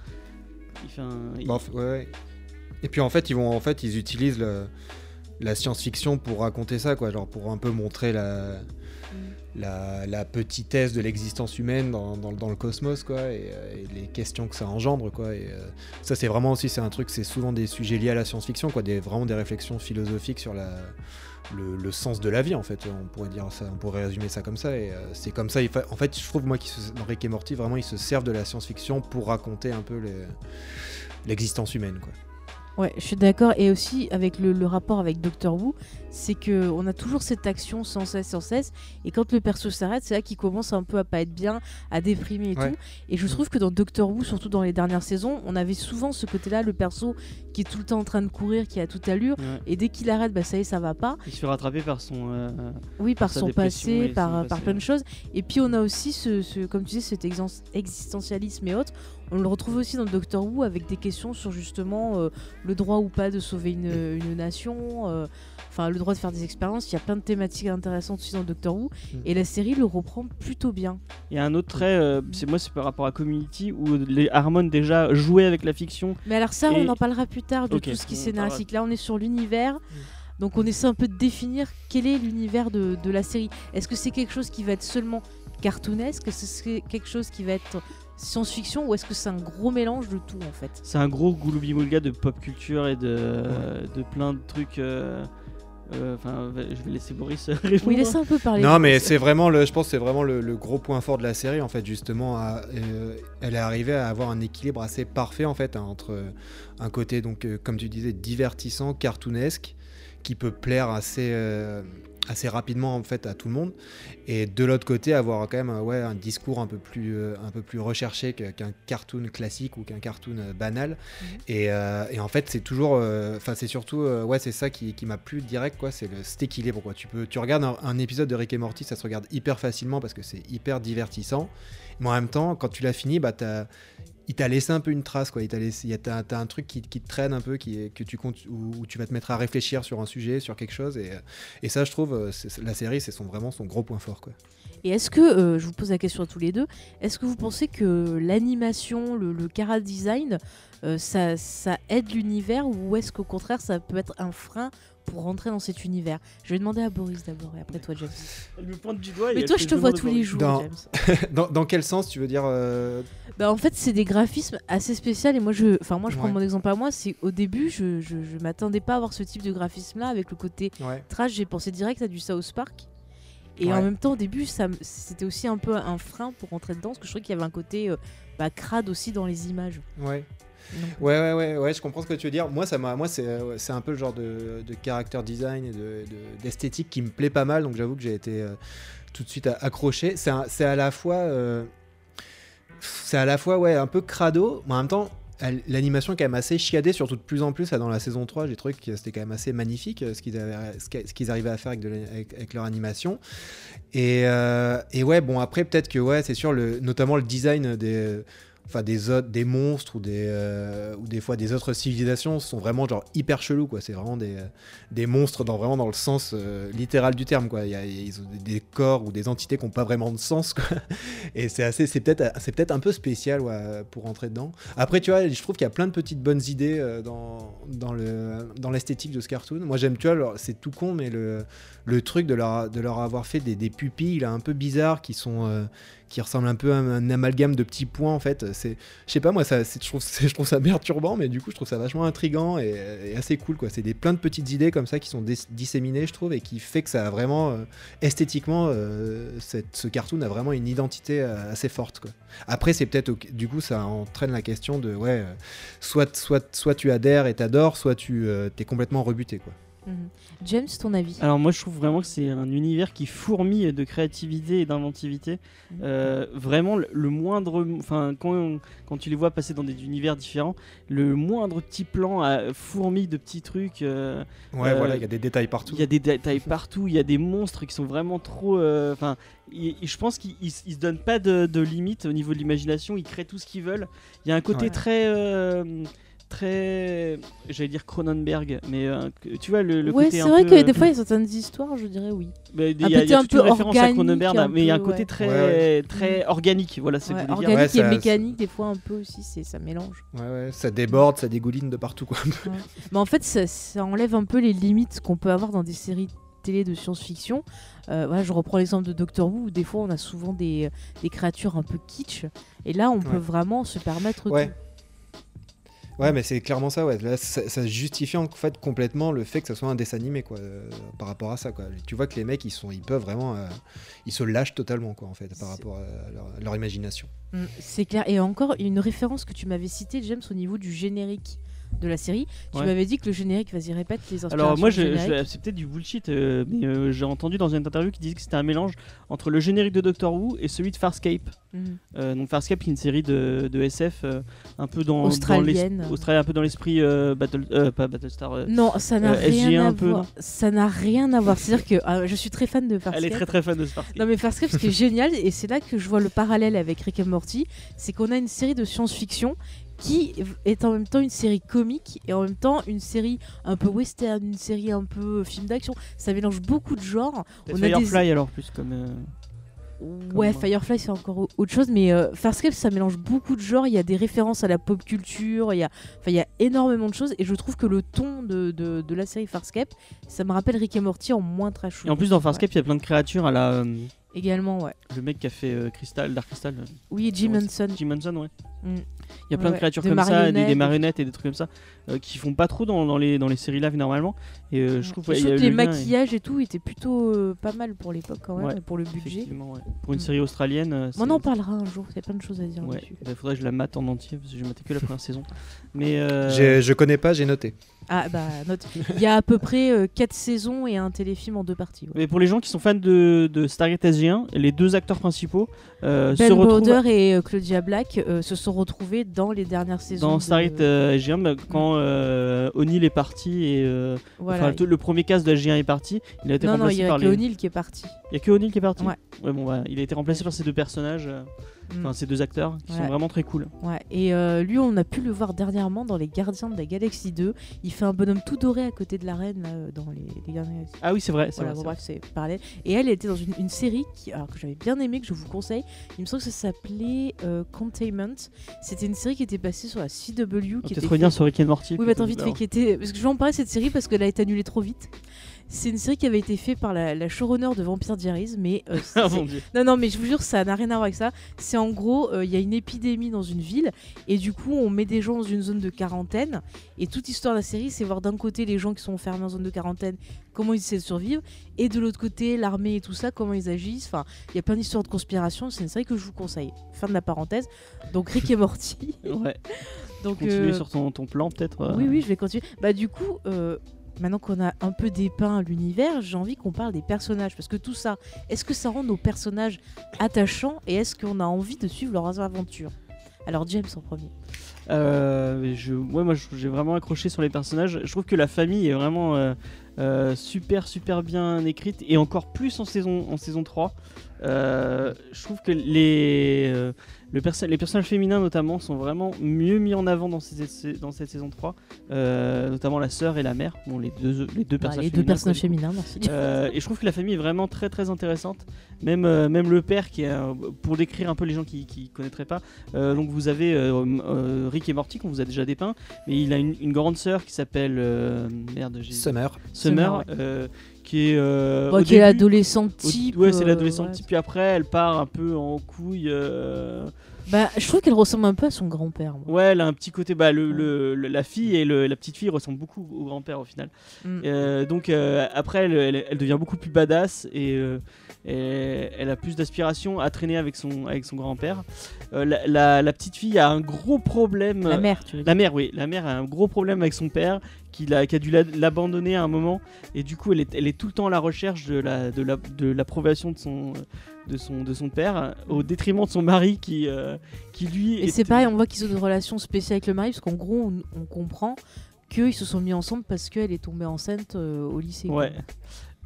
Il fait un. il- Bah, ouais. Et puis en fait, ils vont en fait, ils utilisent le- la science-fiction pour raconter ça, quoi, genre pour un peu montrer la la, la petitesse de l'existence humaine dans, le cosmos, quoi, et, euh, et les questions que ça engendre, quoi. Et euh, ça, c'est vraiment aussi, c'est un truc, c'est souvent des sujets liés à la science-fiction, quoi, des vraiment des réflexions philosophiques sur le, sens de la vie, en fait. On pourrait dire ça, on pourrait résumer ça comme ça. Et euh, c'est comme ça. en fait, je trouve moi se- dans Rick et Morty, vraiment, ils se servent de la science-fiction pour raconter un peu l'existence humaine, quoi. Ouais, je suis d'accord. Et aussi avec le, le rapport avec Doctor Who, c'est que on a toujours cette action sans cesse, sans cesse. Et quand le perso s'arrête, c'est là qu'il commence un peu à pas être bien, à déprimer et Ouais. tout. Et je trouve que dans Doctor Who, surtout dans les dernières saisons, on avait souvent ce côté-là, le perso qui est tout le temps en train de courir, qui a toute allure. Ouais. Et dès qu'il arrête, bah ça y est, ça va pas. Il se fait rattraper par son. euh, Oui, par son passé, par, par plein de choses. Et puis on a aussi, ce, ce- comme tu dis, cet existentialisme et autres. On le retrouve aussi dans Doctor Who avec des questions sur justement euh, le droit ou pas de sauver une, une nation, euh, enfin le droit de faire des expériences. Il y a plein de thématiques intéressantes aussi dans Doctor Who. Mm. Et la série le reprend plutôt bien. Il y a un autre trait, euh, c'est moi, c'est par rapport à Community où les Harmon déjà jouaient avec la fiction. Mais alors ça, Et- on en parlera plus tard de tout ce qui est en scénaristique. Là, on est sur l'univers. Donc on essaie un peu de définir quel est l'univers de, de la série. Est-ce que c'est quelque chose qui va être seulement cartoonesque? Est-ce que c'est quelque chose qui va être science-fiction Ou est-ce que c'est un gros mélange de tout en fait C'est un gros gouloubi-moulga de pop culture et de, de plein de trucs. euh, euh, Enfin, je vais laisser Boris répondre. Oui, laisse un peu parler. Non, mais c'est vraiment le, je pense, que c'est vraiment le, le gros point fort de la série en fait, justement. à- euh, elle est arrivée à avoir un équilibre assez parfait en fait hein, entre un côté donc, euh, comme tu disais, divertissant, cartoonesque, qui peut plaire assez, euh, assez rapidement en fait à tout le monde, et de l'autre côté avoir quand même euh, ouais, un discours un peu plus, euh, un peu plus recherché qu'un cartoon classique ou qu'un cartoon euh, banal. Mhm. Et, euh, et en fait, c'est toujours, euh, enfin, c'est surtout, ouais, c'est ça qui, qui m'a plu direct, quoi. C'est le cet équilibre, quoi. Tu peux, tu regardes un, un épisode de Rick et Morty, ça se regarde hyper facilement parce que c'est hyper divertissant. Mais en même temps, quand tu l'as fini, bah, t'as- il t'a laissé un peu une trace, quoi. Il t'a laissé, t'as, un truc qui, qui te traîne un peu, qui que tu comptes, où, tu vas te mettre à réfléchir sur un sujet, sur quelque chose. Et, et ça, je trouve, euh, la série, c'est son, vraiment son gros point fort, quoi. Et est-ce que, euh, je vous pose la question à tous les deux, est-ce que vous pensez que l'animation, le, le design, euh, ça, ça aide l'univers ou est-ce qu'au contraire ça peut être un frein pour rentrer dans cet univers Je vais demander à Boris d'abord et après toi James. Elle me pointe du doigt. et Mais toi je te vois tous les jours Dans- James. dans, dans quel sens tu veux dire euh, Bah, en fait, c'est des graphismes assez spéciaux. Et moi, je, enfin, moi, je prends Ouais. mon exemple à moi. C'est au début, je, je, je m'attendais pas à avoir ce type de graphisme-là avec le côté Ouais. trash. J'ai pensé direct à du South Park. Et Ouais. en même temps, au début, ça, c'était aussi un peu un frein pour rentrer dedans, parce que je trouvais qu'il y avait un côté euh, bah, crade aussi dans les images. Ouais. Ouais, ouais, ouais, je comprends ce que tu veux dire. Moi, ça moi, c'est, euh, c'est un peu le genre de, de character design et de, de- d'esthétique qui me plaît pas mal. Donc, j'avoue que j'ai été euh, tout de suite accroché. C'est, à la fois, euh, c'est à la fois, ouais, un peu crado, mais en même temps, l'animation est quand même assez chiadée, surtout de plus en plus. là, dans la saison 3, j'ai trouvé que c'était quand même assez magnifique ce qu'ils, ce qu'ils arrivaient à faire de avec- avec leur animation. Et, euh, et ouais, bon, après, peut-être que, ouais, c'est sûr, le, notamment le design des enfin des autres des monstres ou des euh, ou des fois des autres civilisations sont vraiment genre hyper chelous quoi. C'est vraiment des, des monstres dans vraiment dans le sens euh, littéral du terme quoi. Ils ont des, corps ou des entités qui n'ont pas vraiment de sens quoi. Et c'est assez c'est peut-être c'est peut-être un peu spécial pour rentrer dedans. Après tu vois je trouve qu'il y a plein de petites bonnes idées euh, dans dans le dans l'esthétique de ce cartoon. Moi j'aime tu vois c'est tout con mais le le truc de leur de leur avoir fait des, des pupilles là un peu bizarres qui sont qui ressemble un peu à un amalgame de petits points en fait. C'est, je sais pas moi, ça, je, trouve, je trouve ça perturbant, mais du coup je trouve ça vachement intrigant et, assez cool quoi. C'est des plein de petites idées comme ça qui sont dis- disséminées, je trouve, et qui fait que ça a vraiment euh, esthétiquement, euh, cette- ce cartoon a vraiment une identité euh, assez forte quoi. Après c'est peut-être du coup ça entraîne la question de ouais, soit soit soit tu adhères et t'adores, soit tu t'es complètement rebuté quoi. mhm. James, ton avis? Alors moi je trouve vraiment que c'est un univers qui fourmille de créativité et d'inventivité. Mhm. Euh, vraiment le, le moindre, enfin quand, quand tu les vois passer dans des univers différents, le moindre petit plan a fourmille de petits trucs. euh, Ouais Euh, voilà, il y a des détails partout. Il y a des détails partout, il y a des monstres qui sont vraiment trop. Enfin, je pense qu'ils ils- ils se donnent pas de, de limites au niveau de l'imagination, ils créent tout ce qu'ils veulent. Il y a un côté Ouais. très. Euh, très. J'allais dire Cronenberg, mais euh, tu vois le, le Ouais, côté c'est vrai peu- que des fois il y a certaines histoires, je dirais oui. bah, Il y y a un toute peu une référence à organique, Cronenberg, un mais il y a un côté ouais. très, Ouais, très organique. Voilà, c'est que je veux dire. organique Ouais, et ça- mécanique, des fois un peu aussi, c'est ça mélange. Ouais, ouais, ça déborde, ça dégouline de partout quoi. Mais en fait, ça, ça enlève un peu les limites qu'on peut avoir dans des séries télé de science-fiction. Euh, voilà, je reprends l'exemple de Doctor Who, où des fois on a souvent des, des créatures un peu kitsch. Et là, on peut vraiment se permettre Ouais. tout. Ouais, mais c'est clairement ça, ouais. Là, ça, ça justifie en fait complètement le fait que ce soit un dessin animé, quoi, euh, par rapport à ça, quoi. Tu vois que les mecs, ils sont, ils peuvent vraiment, euh, ils se lâchent totalement, quoi, en fait, par rapport à leur, à leur imagination. Mm, C'est clair. Et encore, une référence que tu m'avais citée, James, au niveau du générique de la série. Tu Ouais. m'avais dit que le générique, vas-y, répète les inspirations. Alors moi, je, je- c'est peut-être du bullshit, euh, mais euh, j'ai entendu dans une interview qui disait que c'était un mélange entre le générique de Doctor Who et celui de Farscape. Mhm. Euh, donc Farscape, qui est une série de, de SF un peu dans, Australienne. dans un peu dans l'esprit Battle, pas Battlestar. Non, ça n'a SG1 rien à voir. Ça n'a rien à voir. C'est-à-dire que ah, je suis très fan de Farscape. elle est très très fan de Farscape. Non mais Farscape, ce qui est génial, et c'est là que je vois le parallèle avec Rick and Morty, c'est qu'on a une série de science-fiction qui est en même temps une série comique et en même temps une série un peu western, une série un peu film d'action. Ça mélange beaucoup de genres. A des- Firefly alors plus comme. euh, Ouais, Comme- Firefly c'est encore au- autre chose, mais euh, Farscape ça mélange beaucoup de genres. Il y a des références à la pop culture, il y a, enfin, il y a énormément de choses et je trouve que le ton de, de, de la série Farscape, ça me rappelle Rick and Morty en moins trash. Et en plus dans Farscape, il y a plein de créatures à la. Également, ouais. le mec qui a fait euh, Crystal, Dark Crystal. euh, Oui, Jim Henson. Jim Henson, ouais. Mm. Il y a plein Ouais, de créatures comme ça, des, marionnettes, des des- marionnettes et des trucs comme ça, euh, qui font pas trop dans, dans les, dans les séries live normalement. Et euh, je trouve ouais, y a que les le maquillages et tout étaient plutôt euh, pas mal pour l'époque quand même, Ouais, et pour le budget. Pour une Mm. série australienne. On en parlera un jour, il y a plein de choses à dire il faudrait que je la mate en entier parce que j'ai maté que la première saison. Mais euh, Je connais pas, j'ai noté. Ah bah note. Il y a à peu près 4 saisons et un téléfilm en deux parties. ouais. mais pour les gens qui sont fans de, de Stargate SG1, les deux acteurs principaux euh, se Ben retrouvent Browder et euh, Claudia Black euh, se sont retrouvés dans les dernières saisons. dans de- Stargate euh, SG1 bah, quand euh, O'Neill est parti et euh, Voilà. enfin, tout- le premier cast de SG1 est parti. Il a été non, non, remplacé il y a par que les. O'Neill qui est parti. Il y a que O'Neill qui est parti. Ouais. bon, bah, il a été remplacé par ces deux personnages, euh. Enfin ces deux acteurs qui sont vraiment très cool. Ouais. Et euh, lui, on a pu le voir dernièrement dans Les Gardiens de la Galaxie 2. Il fait un bonhomme tout doré à côté de la reine là, euh, dans les, les Gardiens de la Galaxie. Ah oui, c'est vrai. c'est Voilà, vrai, bref, c'est parallèle. Et elle était dans une, une série qui, alors, que j'avais bien aimé, que je vous conseille. Il me semble que ça s'appelait euh, Containment. C'était une série qui était passée sur la CW. vrai. Qui était peut-être revenir faite- sur Rick and Morty. Oui, mais attends, tout- vite fait, qui était. Parce que je vais en parler cette série parce qu'elle a été annulée trop vite. C'est une série qui avait été faite par la, la showrunner de Vampire Diaries, mais euh, Ah mon dieu. non, non, mais je vous jure, ça n'a rien à voir avec ça. C'est en gros, euh, il y a une épidémie dans une ville, et du coup, on met des gens dans une zone de quarantaine. Et toute l'histoire de la série, c'est voir d'un côté les gens qui sont enfermés en zone de quarantaine, comment ils essaient de survivre, et de l'autre côté, l'armée et tout ça, comment ils agissent. Enfin, il y a plein d'histoires de conspiration. C'est une série que je vous conseille. Fin de la parenthèse. Donc, Rick est morti. Ouais. Donc, Continuer euh, sur ton, ton plan peut-être. euh. oui, oui, je vais continuer. Bah, du coup, euh, maintenant qu'on a un peu dépeint l'univers, j'ai envie qu'on parle des personnages. Parce que tout ça, est-ce que ça rend nos personnages attachants et est-ce qu'on a envie de suivre leurs aventures? Alors, James en premier. Euh, moi j'ai vraiment accroché sur les personnages. Je trouve que la famille est vraiment euh, euh, super super bien écrite et encore plus en saison, en saison 3. Euh, je trouve que les, le perso- les personnages féminins notamment sont vraiment mieux mis en avant dans, ces- dans cette saison 3, euh, notamment la sœur et la mère, bon, les, deux, les deux Bah, personnages les deux féminins, personnages merci. Euh, et je trouve que la famille est vraiment très très intéressante. Même, euh, même le père, qui est, pour décrire un peu les gens qui ne connaîtraient pas, euh, donc vous avez euh, euh, Rick et Morty qu'on vous a déjà dépeint, mais il a une, une grande sœur qui s'appelle euh, merde, j'ai- Summer. Summer, Summer, ouais. Qui est euh, est l'adolescente au- type. ouais, c'est euh, l'adolescente ouais. type. Puis après, elle part un peu en couille. euh, Bah, je trouve qu'elle ressemble un peu à son grand-père. Ouais, elle a un petit côté. Bah, le, le- le- la fille et le- la petite fille ressemblent beaucoup au grand-père au final. Mm. Euh, donc euh, après, elle, elle- elle devient beaucoup plus badass et, euh, et elle a plus d'aspiration à traîner avec son, avec son grand-père. La, la- la petite fille a un gros problème. La mère, tu veux dire. La mère, oui, la mère a un gros problème avec son père qui a, dû la- l'abandonner à un moment et du coup elle est, elle est tout le temps à la recherche de la de la- de l'approbation de son de son de son père au détriment de son mari qui euh, qui lui Et est- c'est pareil, on voit qu'ils ont une relation spéciale avec le mari, parce qu'en gros, on, on comprend qu'ils se sont mis ensemble parce qu'elle est tombée enceinte euh, au lycée. Ouais.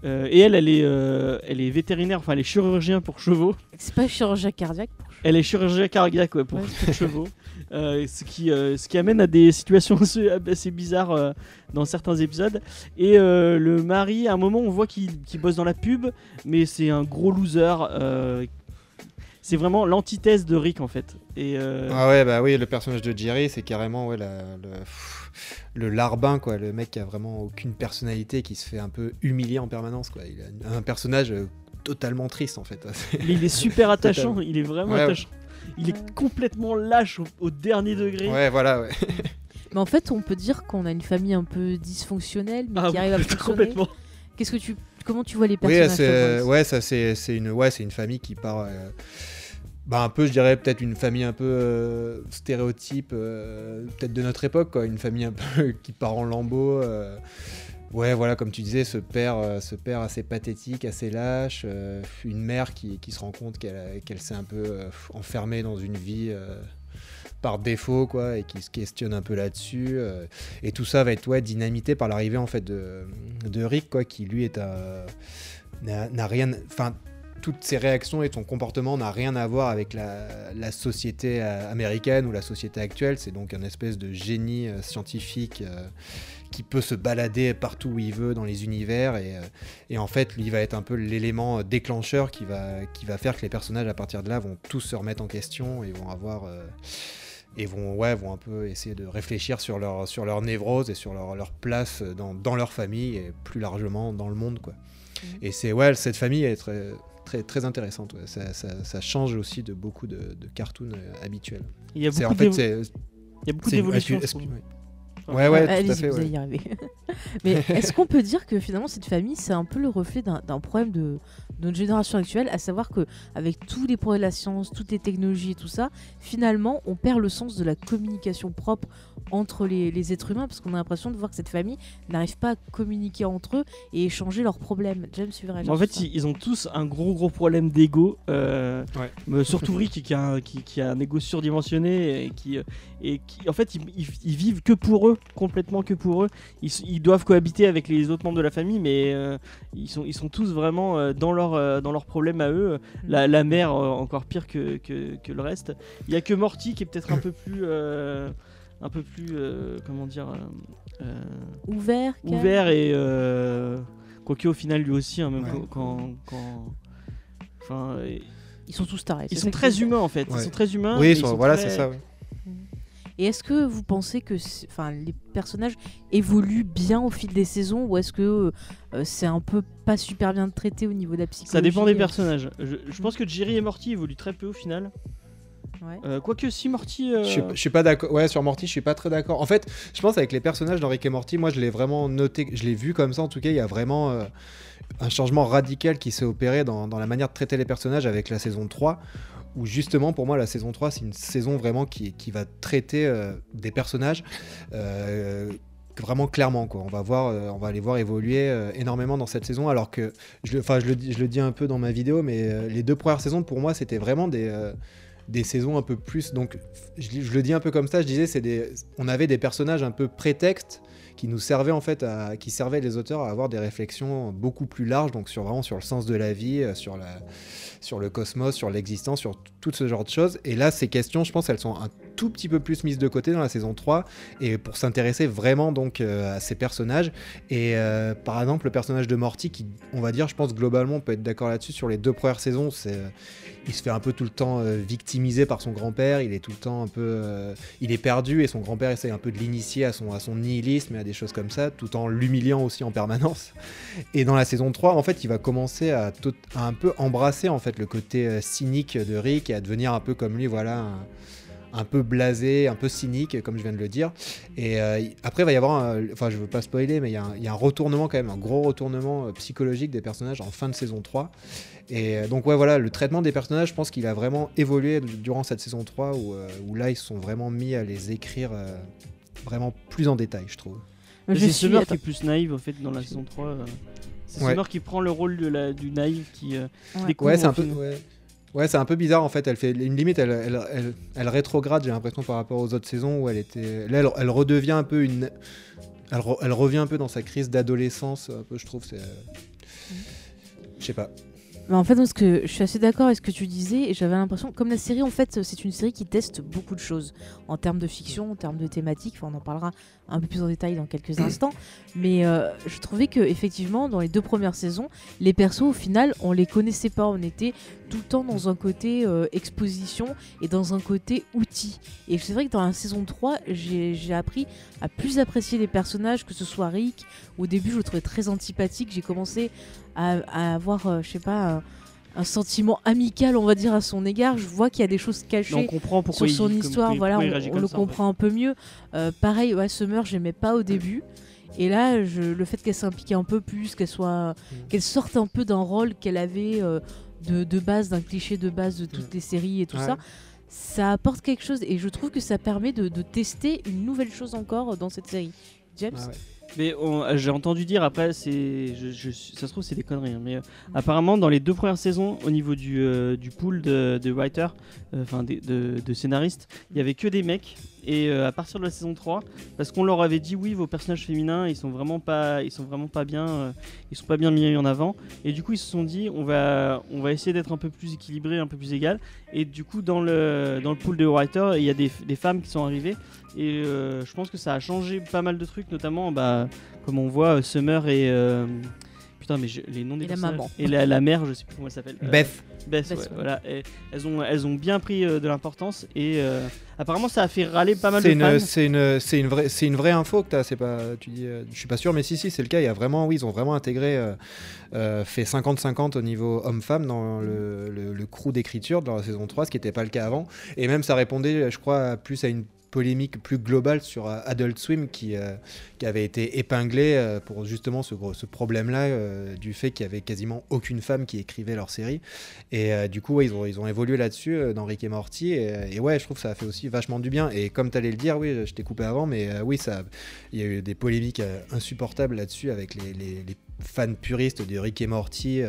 Euh, et elle, elle est, euh, elle est vétérinaire, enfin elle est chirurgien pour chevaux. C'est pas chirurgien cardiaque pour Elle est chirurgien cardiaque ouais, pour, Ouais. pour chevaux. Euh, ce, qui, euh, ce qui amène à des situations assez, assez bizarres euh, dans certains épisodes. Et le mari, à un moment, on voit qu'il bosse dans la pub, mais c'est un gros loser. c'est vraiment l'antithèse de Rick en fait. Et Ah ouais, bah oui, le personnage de Jerry, c'est carrément ouais, la- le, pff, le larbin, quoi. Le mec qui a vraiment aucune personnalité, qui se fait un peu humilier en permanence, quoi. Il a un personnage totalement triste, en fait. mais il est super attachant, il est vraiment Ouais, ouais. Il est complètement lâche au, au dernier degré. ouais, voilà, ouais. Mais en fait, on peut dire qu'on a une famille un peu dysfonctionnelle, mais Ah, qui arrive à fonctionner. complètement. Qu'est-ce que tu, comment tu vois les Oui, personnages c'est toi, ouais, ça c'est c'est une ouais, c'est une famille qui part euh, bah, un peu, je dirais, peut-être une famille un peu euh, stéréotype, euh, peut-être de notre époque, quoi. Une famille un peu qui part en lambeaux. Euh. ouais, voilà, comme tu disais, ce père, euh, ce père assez pathétique, assez lâche. euh, une mère qui, se rend compte qu'elle qu'elle s'est un peu euh, enfermée dans une vie euh, par défaut, quoi, et qui se questionne un peu là-dessus. euh. et tout ça va être ouais, dynamité par l'arrivée, en fait, de, Rick, quoi, qui lui est n'a rien. Enfin, toutes ses réactions et son comportement n'a rien à voir avec la, la société euh, américaine ou la société actuelle. C'est donc un espèce de génie euh, scientifique euh, qui peut se balader partout où il veut dans les univers. Et, euh, et en fait, lui va être un peu l'élément euh, déclencheur qui va, qui va faire que les personnages à partir de là vont tous se remettre en question et vont avoir. euh, et vont, ouais, vont un peu essayer de réfléchir sur leur, sur leur névrose et sur leur, leur place dans, dans leur famille et plus largement dans le monde. Quoi. Mhm. Et c'est ouais, cette famille est très, très, très intéressante. ouais. Ça, ça- ça change aussi de beaucoup de, de cartoons habituels. Il y a beaucoup en fait, d'évo- ouais. Ouais, ouais, tout à Allez-y, fait. vous ouais. allez y arriver. Mais est-ce qu'on peut dire que finalement cette famille c'est un peu le reflet d'un problème de notre génération actuelle, à savoir que avec tous les progrès de la science, toutes les technologies et tout ça, finalement on perd le sens de la communication propre entre les, les êtres humains parce qu'on a l'impression de voir que cette famille n'arrive pas à communiquer entre eux et échanger leurs problèmes. James, tu veux réagir En fait, ça ils, ils ont tous un gros gros problème d'ego. euh, Ouais. surtout Rick qui a, un, qui, qui a un ego surdimensionné et qui, euh, et qui en fait, ils, ils- ils vivent que pour eux, complètement que pour eux. Ils, doivent cohabiter avec les autres membres de la famille, mais euh, ils, sont, ils sont tous vraiment dans leur euh, dans leurs problèmes à eux. La, la mère euh, encore pire que, que, que le reste. Il y a que Morty qui est peut-être un peu plus euh, un peu plus euh, comment dire euh, Ouvert, ouvert et euh, quoique au final lui aussi hein, même Ouais. quand, quand- quand- enfin Ils sont tous tarés. ils sont très humains en fait ils sont très humains Oui, mais ils sont- sont voilà, très- c'est ça. ouais. Et est-ce que vous pensez que enfin, les personnages évoluent bien au fil des saisons ou est-ce que euh, c'est un peu pas super bien traité au niveau de la psychologie ça dépend des euh, personnages je, je pense que Jerry et Morty évoluent très peu au final Ouais. Euh, quoique si Morty euh, Je suis- je suis pas d'accord. Ouais, sur Morty, je suis pas très d'accord. En fait, je pense avec les personnages dans Rick et Morty, moi, je l'ai vraiment noté, je l'ai vu comme ça. En tout cas, il y a vraiment euh, un changement radical qui s'est opéré dans, dans la manière de traiter les personnages avec la saison 3. Où justement, pour moi, la saison 3, c'est une saison vraiment qui, qui va traiter euh, des personnages euh, vraiment clairement. Quoi. On, va voir, euh, on va les voir évoluer énormément dans cette saison. Alors que, je, le- enfin, je, le, dis- je le dis un peu dans ma vidéo, mais les deux premières saisons, pour moi, c'était vraiment des. des saisons un peu plus donc je, je le dis un peu comme ça je disais c'est des on avait des personnages un peu prétextes qui nous servaient en fait à qui servaient les auteurs à avoir des réflexions beaucoup plus larges donc sur vraiment sur le sens de la vie euh, sur la sur le cosmos sur l'existence sur tout ce genre de choses. Et là ces questions je pense elles sont un tout petit peu plus mises de côté dans la saison 3 et pour s'intéresser vraiment donc euh, à ces personnages et euh, par exemple le personnage de Morty qui on va dire je pense globalement on peut être d'accord là-dessus sur les deux premières saisons c'est euh, il se fait un peu tout le temps victimiser par son grand-père, il est tout le temps un peu... il est perdu et son grand-père essaie un peu de l'initier à son, nihilisme et à des choses comme ça, tout en l'humiliant aussi en permanence. Et dans la saison 3, en fait, il va commencer à, à un peu embrasser en fait le côté cynique de Rick et à devenir un peu comme lui, voilà, un peu blasé, un peu cynique, comme je viens de le dire. Et euh, après, il va y avoir, un- enfin, je veux pas spoiler, mais il y, a un- il y a un retournement quand même, un gros retournement euh, psychologique des personnages en fin de saison 3. Et euh, donc ouais voilà, le traitement des personnages, je pense qu'il a vraiment évolué durant cette saison 3 où, où là ils se sont vraiment mis à les écrire euh, vraiment plus en détail, je trouve. C'est suis- Summer qui est plus naïve au fait dans la saison 3 euh, c'est Ouais. Summer qui prend le rôle de la, du naïf qui euh, Ouais. découvre Ouais, c'est un peu ouais. Ouais, c'est un peu bizarre en fait, elle fait une limite elle, elle, elle- elle rétrograde, j'ai l'impression par rapport aux autres saisons où elle était là elle, redevient un peu une elle, re- elle revient un peu dans sa crise d'adolescence, un peu je trouve c'est euh, je sais pas. En fait, que je suis assez d'accord avec ce que tu disais, et j'avais l'impression, comme la série, en fait, c'est une série qui teste beaucoup de choses en termes de fiction, en termes de thématiques. Enfin, on en parlera un peu plus en détail dans quelques instants. Mais euh, je trouvais que effectivement, dans les deux premières saisons, les persos, au final, on les connaissait pas. On était tout le temps dans un côté euh, exposition et dans un côté outil. Et c'est vrai que dans la saison 3, j'ai j'ai appris à plus apprécier les personnages, que ce soit Rick. Au début, je le trouvais très antipathique. J'ai commencé à, à avoir, euh, je sais pas, un, sentiment amical, on va dire, à son égard. Je vois qu'il y a des choses Mais on cachées comprend pourquoi sur son histoire. voilà, on, le ça, comprend un peu mieux. Euh, pareil, ouais, Summer, j'aimais pas au début. Et là, je- le fait qu'elle s'implique un peu plus, qu'elle soit, Mm. qu'elle sorte un peu d'un rôle qu'elle avait euh, de, de base, d'un cliché de base de toutes les séries et tout Ouais. ça. Ça apporte quelque chose et je trouve que ça permet de, de tester une nouvelle chose encore dans cette série. James? Ah ouais. Mais euh, j'ai entendu dire après, c'est, ça se trouve c'est des conneries, hein, mais euh, apparemment dans les deux premières saisons, au niveau du, euh, du pool de, de writers, enfin des- de, de scénaristes, il y avait que des mecs. Et euh, à partir de la saison 3, parce qu'on leur avait dit oui, vos personnages féminins, ils sont vraiment pas, ils sont vraiment pas bien, euh, ils sont pas bien mis en avant. Et du coup, ils se sont dit, on va, on va essayer d'être un peu plus équilibré, un peu plus égal. Et du coup, dans le, dans le pool de writers, il y a des, des femmes qui sont arrivées. Et euh, je pense que ça a changé pas mal de trucs, notamment, bah, comme on voit, Summer et. Putain, mais je- les noms des Et la maman. Et la, la mère, je sais plus comment elle s'appelle. Euh, Beth. Beth, Beth, ouais, ouais. voilà. Et elles, ont, elles ont bien pris euh, de l'importance. Et euh, apparemment, ça a fait râler pas mal de une, fans. c'est une, c'est une vraie, c'est une vraie info que tu as. C'est pas, tu dis, euh, je suis pas sûr, mais si, si, c'est le cas. Il y a vraiment, oui, ils ont vraiment intégré, euh, euh, fait 50-50 au niveau homme-femme dans le, le, le crew d'écriture dans la saison 3, ce qui n'était pas le cas avant. Et même, ça répondait, je crois, plus à une polémique plus globale sur euh, Adult Swim qui, euh, qui avait été épinglé euh, pour justement ce, ce problème-là du fait qu'il y avait quasiment aucune femme qui écrivait leur série. Et du coup, ouais, ils, ont, ils ont évolué là-dessus dans Rick et Morty. Et, ouais, je trouve que ça a fait aussi vachement du bien. Et comme tu allais le dire, oui, je t'ai coupé avant, mais oui, ça, il y a eu des polémiques insupportables là-dessus avec les, les- les fans puristes de Rick et Morty.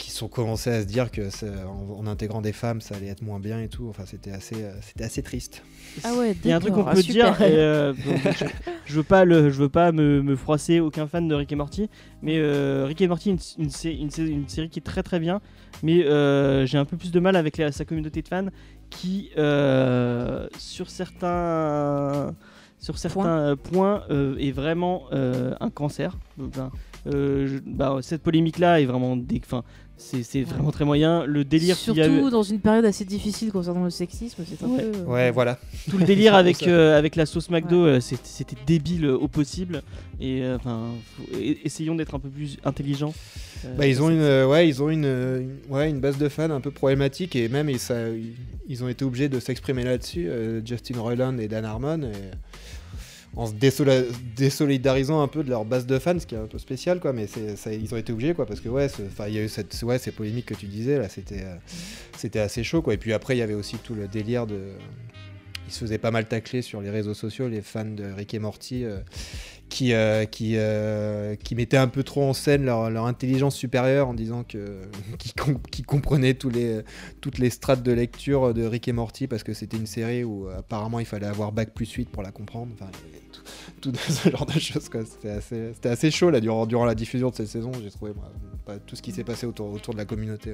Qui sont commencés à se dire que ça- en, en intégrant des femmes ça allait être moins bien et tout enfin c'était assez euh, c'était assez triste Ah ouais, Il y a un truc qu'on peut Ah, super. dire, et, euh, donc, je, je veux pas le, je veux pas me, me froisser aucun fan de Rick et Morty, mais euh, Rick et Morty, une, une, sé- une sé- une série qui est très très bien, mais euh, j'ai un peu plus de mal avec la- sa communauté de fans qui, euh, sur certains, sur certains points, euh, est vraiment euh, un cancer. Ben, euh, je- bah, cette polémique là est vraiment, dé- enfin, c'est c'est vraiment très moyen. Le délire qu'il y a eu- Surtout dans une période assez difficile concernant le sexisme, c'est un Ouais. peu. ouais voilà tout le délire avec, euh, avec la sauce McDo, euh, c'était débile au possible. Et euh, enfin, essayons d'être un peu plus intelligents. Euh, Bah, ils ont une, euh, ouais, ils ont une, une- ouais, une base de fans un peu problématique et même ils, ça- ils- ils ont été obligés de s'exprimer là-dessus, euh, Justin Roiland et Dan Harmon, et, en se désolidarisant un peu de leur base de fans, ce qui est un peu spécial, quoi. Mais ils ont été obligés, quoi, parce que ouais, il y a eu cette, ouais, ces polémiques que tu disais là, c'était, euh, c'était assez chaud, quoi. Et puis après, il y avait aussi tout le délire de, ils se faisaient pas mal tacler sur les réseaux sociaux, les fans de Rick et Morty. euh, qui, euh, qui, euh, qui mettaient un peu trop en scène leur, leur intelligence supérieure en disant que com- qu'ils comprenaient tous les, toutes les strates de lecture de Rick et Morty parce que c'était une série où euh, apparemment il fallait avoir bac plus 8 pour la comprendre. Enfin, tout, tout ce genre de choses. C'était assez, assez chaud là, durant, durant la diffusion de cette saison. J'ai trouvé tout ce qui s'est passé autour, autour de la communauté.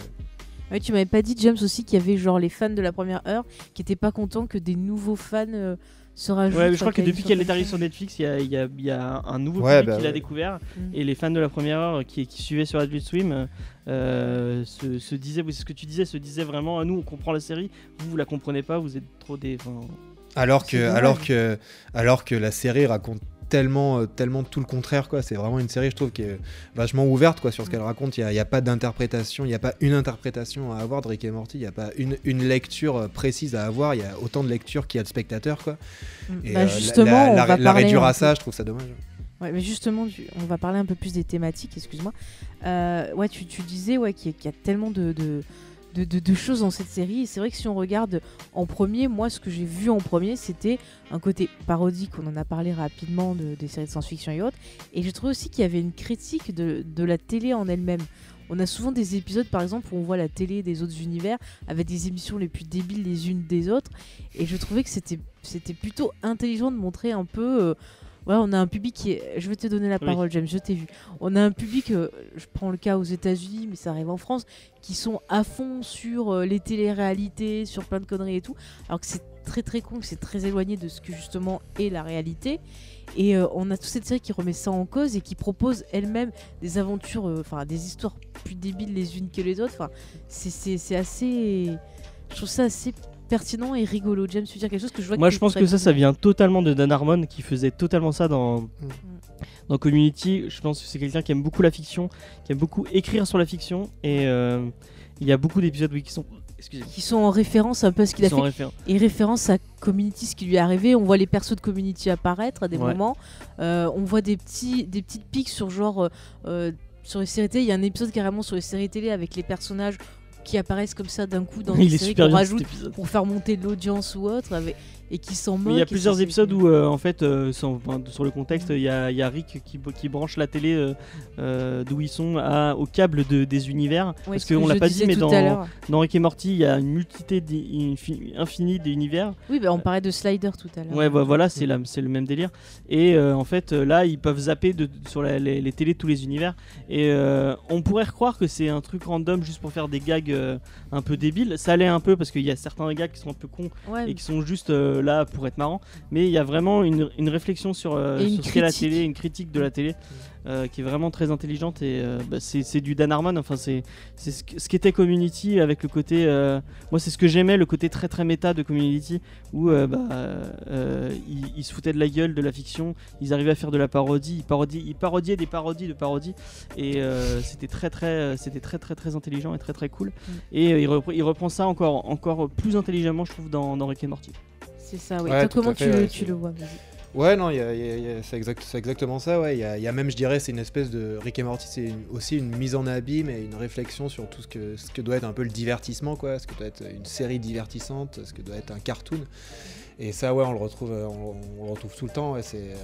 tu m'avais pas dit, James, aussi qu'il y avait genre les fans de la première heure qui étaient pas contents que des nouveaux fans se rajoutent. Ouais, mais je crois que depuis qu'elle est arrivée sur Netflix, il y a, y y un nouveau Ouais, public bah qui l'a ouais. découvert. Mm. Et les fans de la première heure qui, qui suivaient sur Adult Swim euh, se, se disaient, c'est ce que tu disais, se disaient vraiment, ah, nous on comprend la série, vous vous la comprenez pas, vous êtes trop des. enfin, Alors que, alors, que, alors que la série raconte tellement, euh, tellement tout le contraire. quoi. C'est vraiment une série, je trouve, qui est vachement ouverte quoi, sur ce qu'elle raconte. Il n'y a, pas d'interprétation, il n'y a pas une interprétation à avoir de Rick et Morty. Il n'y a pas une, une lecture euh, précise à avoir. Il y a autant de lectures qu'il y a de spectateurs. Quoi. Et, Bah, euh, la- justement, la, on la- va la parler réduire à ça, je trouve ça dommage. Ouais, mais justement, on va parler un peu plus des thématiques, excuse-moi. Euh, ouais, tu, tu disais ouais, qu'il y, a- qu'il y a tellement de, de, de- choses dans cette série. Et c'est vrai que si on regarde en premier, moi, ce que j'ai vu en premier, c'était un côté parodique. On en a parlé rapidement de- des séries de science-fiction et autres. Et j'ai trouvé aussi qu'il y avait une critique de, de la télé en elle-même. On a souvent des épisodes, par exemple, où on voit la télé des autres univers avec des émissions les plus débiles les unes des autres. Et je trouvais que c'était c'était plutôt intelligent de montrer un peu. euh, voilà, on a un public qui est. Je vais te donner la Oui. parole, James, je t'ai vu. On a un public, euh, je prends le cas aux États-Unis, mais ça arrive en France, qui sont à fond sur euh, les téléréalités, sur plein de conneries et tout. Alors que c'est très très con, que c'est très éloigné de ce que justement est la réalité. Et euh, on a toute cette série qui remet ça en cause et qui propose elle-même des aventures, enfin des histoires plus débiles les unes que les autres. Enfin, c'est- c'est c'est assez. Je trouve ça assez pertinent et rigolo. James, tu dire quelque chose que je vois Moi, que je pense que ça, ça vient totalement de Dan Harmon qui faisait totalement ça dans, dans Community. Je pense que c'est quelqu'un qui aime beaucoup la fiction, qui aime beaucoup écrire sur la fiction. Et euh, il y a beaucoup d'épisodes oui, qui sont. Qui sont en référence un peu à ce qu'il Qui a fait. en référence. et référence à Community, ce qui lui est arrivé. On voit les persos de Community apparaître à des Ouais. moments. Euh, on voit des, petits, des petites piques sur genre. euh, sur les séries télé. Il y a un épisode carrément sur les séries télé avec les personnages qui apparaissent comme ça d'un coup dans Il des est séries qu'on rajoute pour faire monter l'audience ou autre avec- et qui s'en il y a plusieurs épisodes où, euh, en fait, euh, sans- enfin, sur le contexte, il y, a, il y a Rick qui, qui branche la télé euh, euh, d'où ils sont à- au câble de- des univers. Parce qu'on l'a pas dit, mais dans, dans Rick et Morty, il y a une multitude infinie d'univers. Oui, bah, on parlait de Slider tout à l'heure. Ouais, bah, voilà, c'est le même délire. Et en fait, là, ils peuvent zapper de, sur la- les, les télés de tous les univers. Et on pourrait croire que c'est un truc random juste pour faire des gags un peu débiles. Ça l'est un peu parce qu'il y a certains gags qui sont un peu cons Ouais, et qui sont juste euh, là pour être marrants. Mais il y a vraiment une, une réflexion sur, euh, Et sur ce qu'est la télé, une critique de la télé euh, qui est vraiment très intelligente. Et euh, bah, c'est c'est du Dan Harmon. Enfin, c'est c'est ce, qu'était Community avec le côté. euh, moi, c'est ce que j'aimais, le côté très très méta de Community où bah, ils, ils se foutaient de la gueule de la fiction. Ils arrivaient à faire de la parodie. Ils, parodiaient, ils parodiaient des parodies de parodies. Et c'était très très c'était très très très intelligent et très très cool. Et il, repre- il reprend ça encore encore plus intelligemment, je trouve, dans, dans Rick et Morty. C'est ça. Ouais. Ouais, comment fait, tu, ouais, tu le vois. Ouais, non, c'est exact- c'est exactement ça. Ouais. Il y, a, il y a même, je dirais, c'est une espèce de Rick et Morty, c'est aussi une mise en abîme et une réflexion sur tout ce que, ce que doit être un peu le divertissement, quoi. Ce que doit être une série divertissante, ce que doit être un cartoon. Et ça, ouais, on le retrouve, euh, on, on le retrouve tout le temps. Ouais, c'est euh,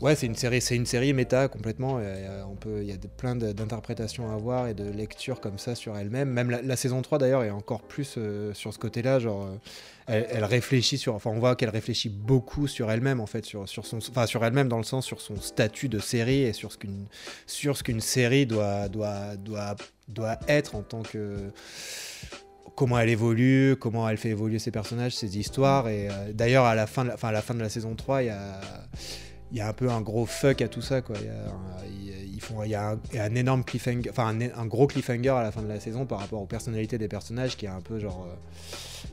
ouais, c'est une série, c'est une série méta complètement. euh, on peut, il y a de- plein d'interprétations à avoir et de lectures comme ça sur elle-même. Même la, la saison 3 d'ailleurs est encore plus euh, sur ce côté-là, genre. euh, elle, réfléchit sur, enfin on voit qu'elle réfléchit beaucoup sur elle-même en fait, sur, sur son, enfin sur elle-même dans le sens sur son statut de série et sur ce qu'une, sur ce qu'une série doit, doit, doit, doit être en tant que, comment elle évolue, comment elle fait évoluer ses personnages, ses histoires. Et euh, d'ailleurs à la fin, de la, à la fin de la saison 3 il y a il y a un peu un gros fuck à tout ça quoi. Il y a, un- il- ils font, il y a un, il y a un énorme cliffhanger, enfin un, un gros cliffhanger à la fin de la saison par rapport aux personnalités des personnages qui est un peu genre euh,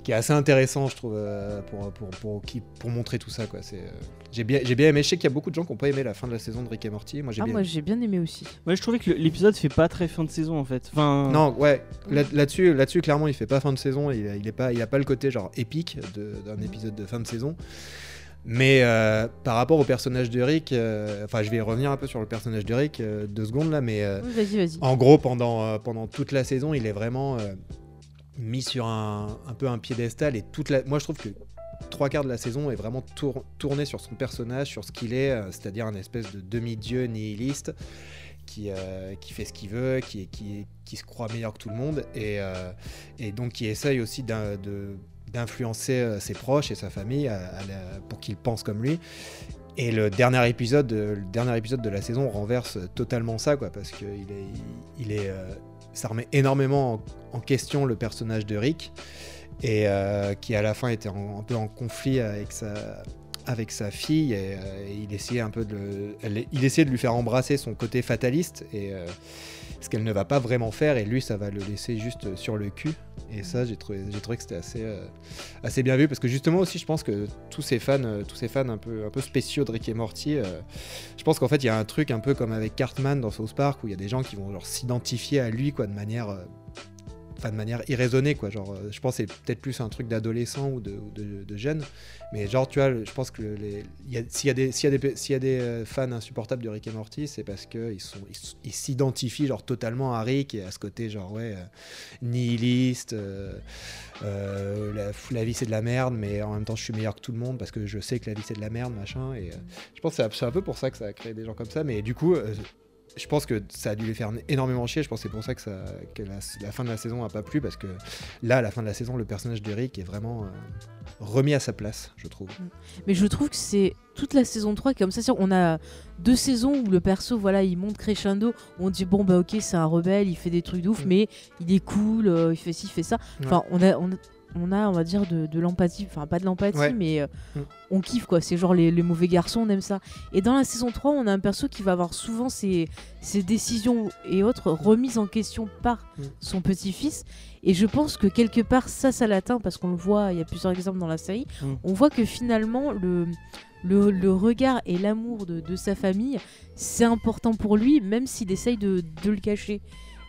qui est assez intéressant, je trouve, euh, pour, pour, pour, qui- pour montrer tout ça. Quoi. C'est, euh, j'ai, bien, j'ai bien aimé. Je sais qu'il y a beaucoup de gens qui n'ont pas aimé la fin de la saison de Rick et Morty. Moi, j'ai Ah, bien moi aimé. j'ai bien aimé aussi. Ouais, je trouvais que l'épisode fait pas très fin de saison en fait. Enfin, Non, ouais, là, là-dessus, là-dessus, clairement, il fait pas fin de saison. Il, il est pas, il a pas le côté genre épique de- d'un épisode de fin de saison. Mais euh, par rapport au personnage de Rick, euh, enfin, je vais revenir un peu sur le personnage de Rick euh, deux secondes là, mais. En gros, pendant, pendant toute la saison, il est vraiment mis sur un, un peu un piédestal. Et toute la... Moi, je trouve que trois quarts de la saison est vraiment tour- tourné sur son personnage, sur ce qu'il est, c'est-à-dire un espèce de demi-dieu nihiliste qui, euh, qui fait ce qu'il veut, qui, qui, qui se croit meilleur que tout le monde, et, euh, et donc qui essaye aussi de- d'influencer euh, ses proches et sa famille pour qu'ils pensent comme lui. Et le dernier épisode, le dernier épisode de la saison renverse totalement ça, quoi, parce que il est, il est, euh, ça remet énormément en, question le personnage de Rick, et euh, qui à la fin était un peu en conflit avec sa, avec sa fille, et, il essayait un peu de, il essayait de lui faire embrasser son côté fataliste, et ce qu'elle ne va pas vraiment faire, et lui, ça va le laisser juste sur le cul. Et ça, j'ai trouvé, j'ai trouvé que c'était assez, euh, assez bien vu parce que justement aussi je pense que tous ces fans euh, tous ces fans un peu un peu spéciaux de Rick et Morty euh, je pense qu'en fait il y a un truc un peu comme avec Cartman dans South Park où il y a des gens qui vont genre s'identifier à lui quoi de manière enfin de manière irraisonnée quoi. Genre euh, je pense que c'est peut-être plus un truc d'adolescent ou de, jeune. Mais genre tu vois je pense que s'il y a des euh, fans insupportables de Rick et Morty c'est parce que ils s'identifient genre totalement à Rick et à ce côté genre ouais euh, nihiliste la, vie c'est de la merde mais en même temps je suis meilleur que tout le monde parce que je sais que la vie c'est de la merde machin. Et je pense que c'est un- peu pour ça que ça a créé des gens comme ça. Mais du coup je pense que ça a dû les faire énormément chier. Je pense que c'est pour ça que, ça, que la, la fin de la saison a pas plu parce que là, à la fin de la saison, le personnage d'Eric est vraiment euh, remis à sa place, je trouve. Mais je trouve que c'est toute la saison 3 comme ça. On a deux saisons où le perso, voilà, il monte crescendo. On dit, bon, bah ok, c'est un rebelle, il fait des trucs de ouf, Mm. mais il est cool, euh, il fait ci, il fait ça. Enfin, on a, on, a, on a, on va dire, de, de l'empathie. Enfin, pas de l'empathie, Ouais. mais euh, Mm. on kiffe, quoi. C'est genre les, les mauvais garçons, on aime ça. Et dans la saison 3, on a un perso qui va avoir souvent ses, ses décisions et autres remises en question par Mm. son petit-fils. Et je pense que quelque part, ça, ça l'atteint parce qu'on le voit, il y a plusieurs exemples dans la série. Mm. On voit que finalement, le, le, le regard et l'amour de, de sa famille, c'est important pour lui, même s'il essaye de, de le cacher.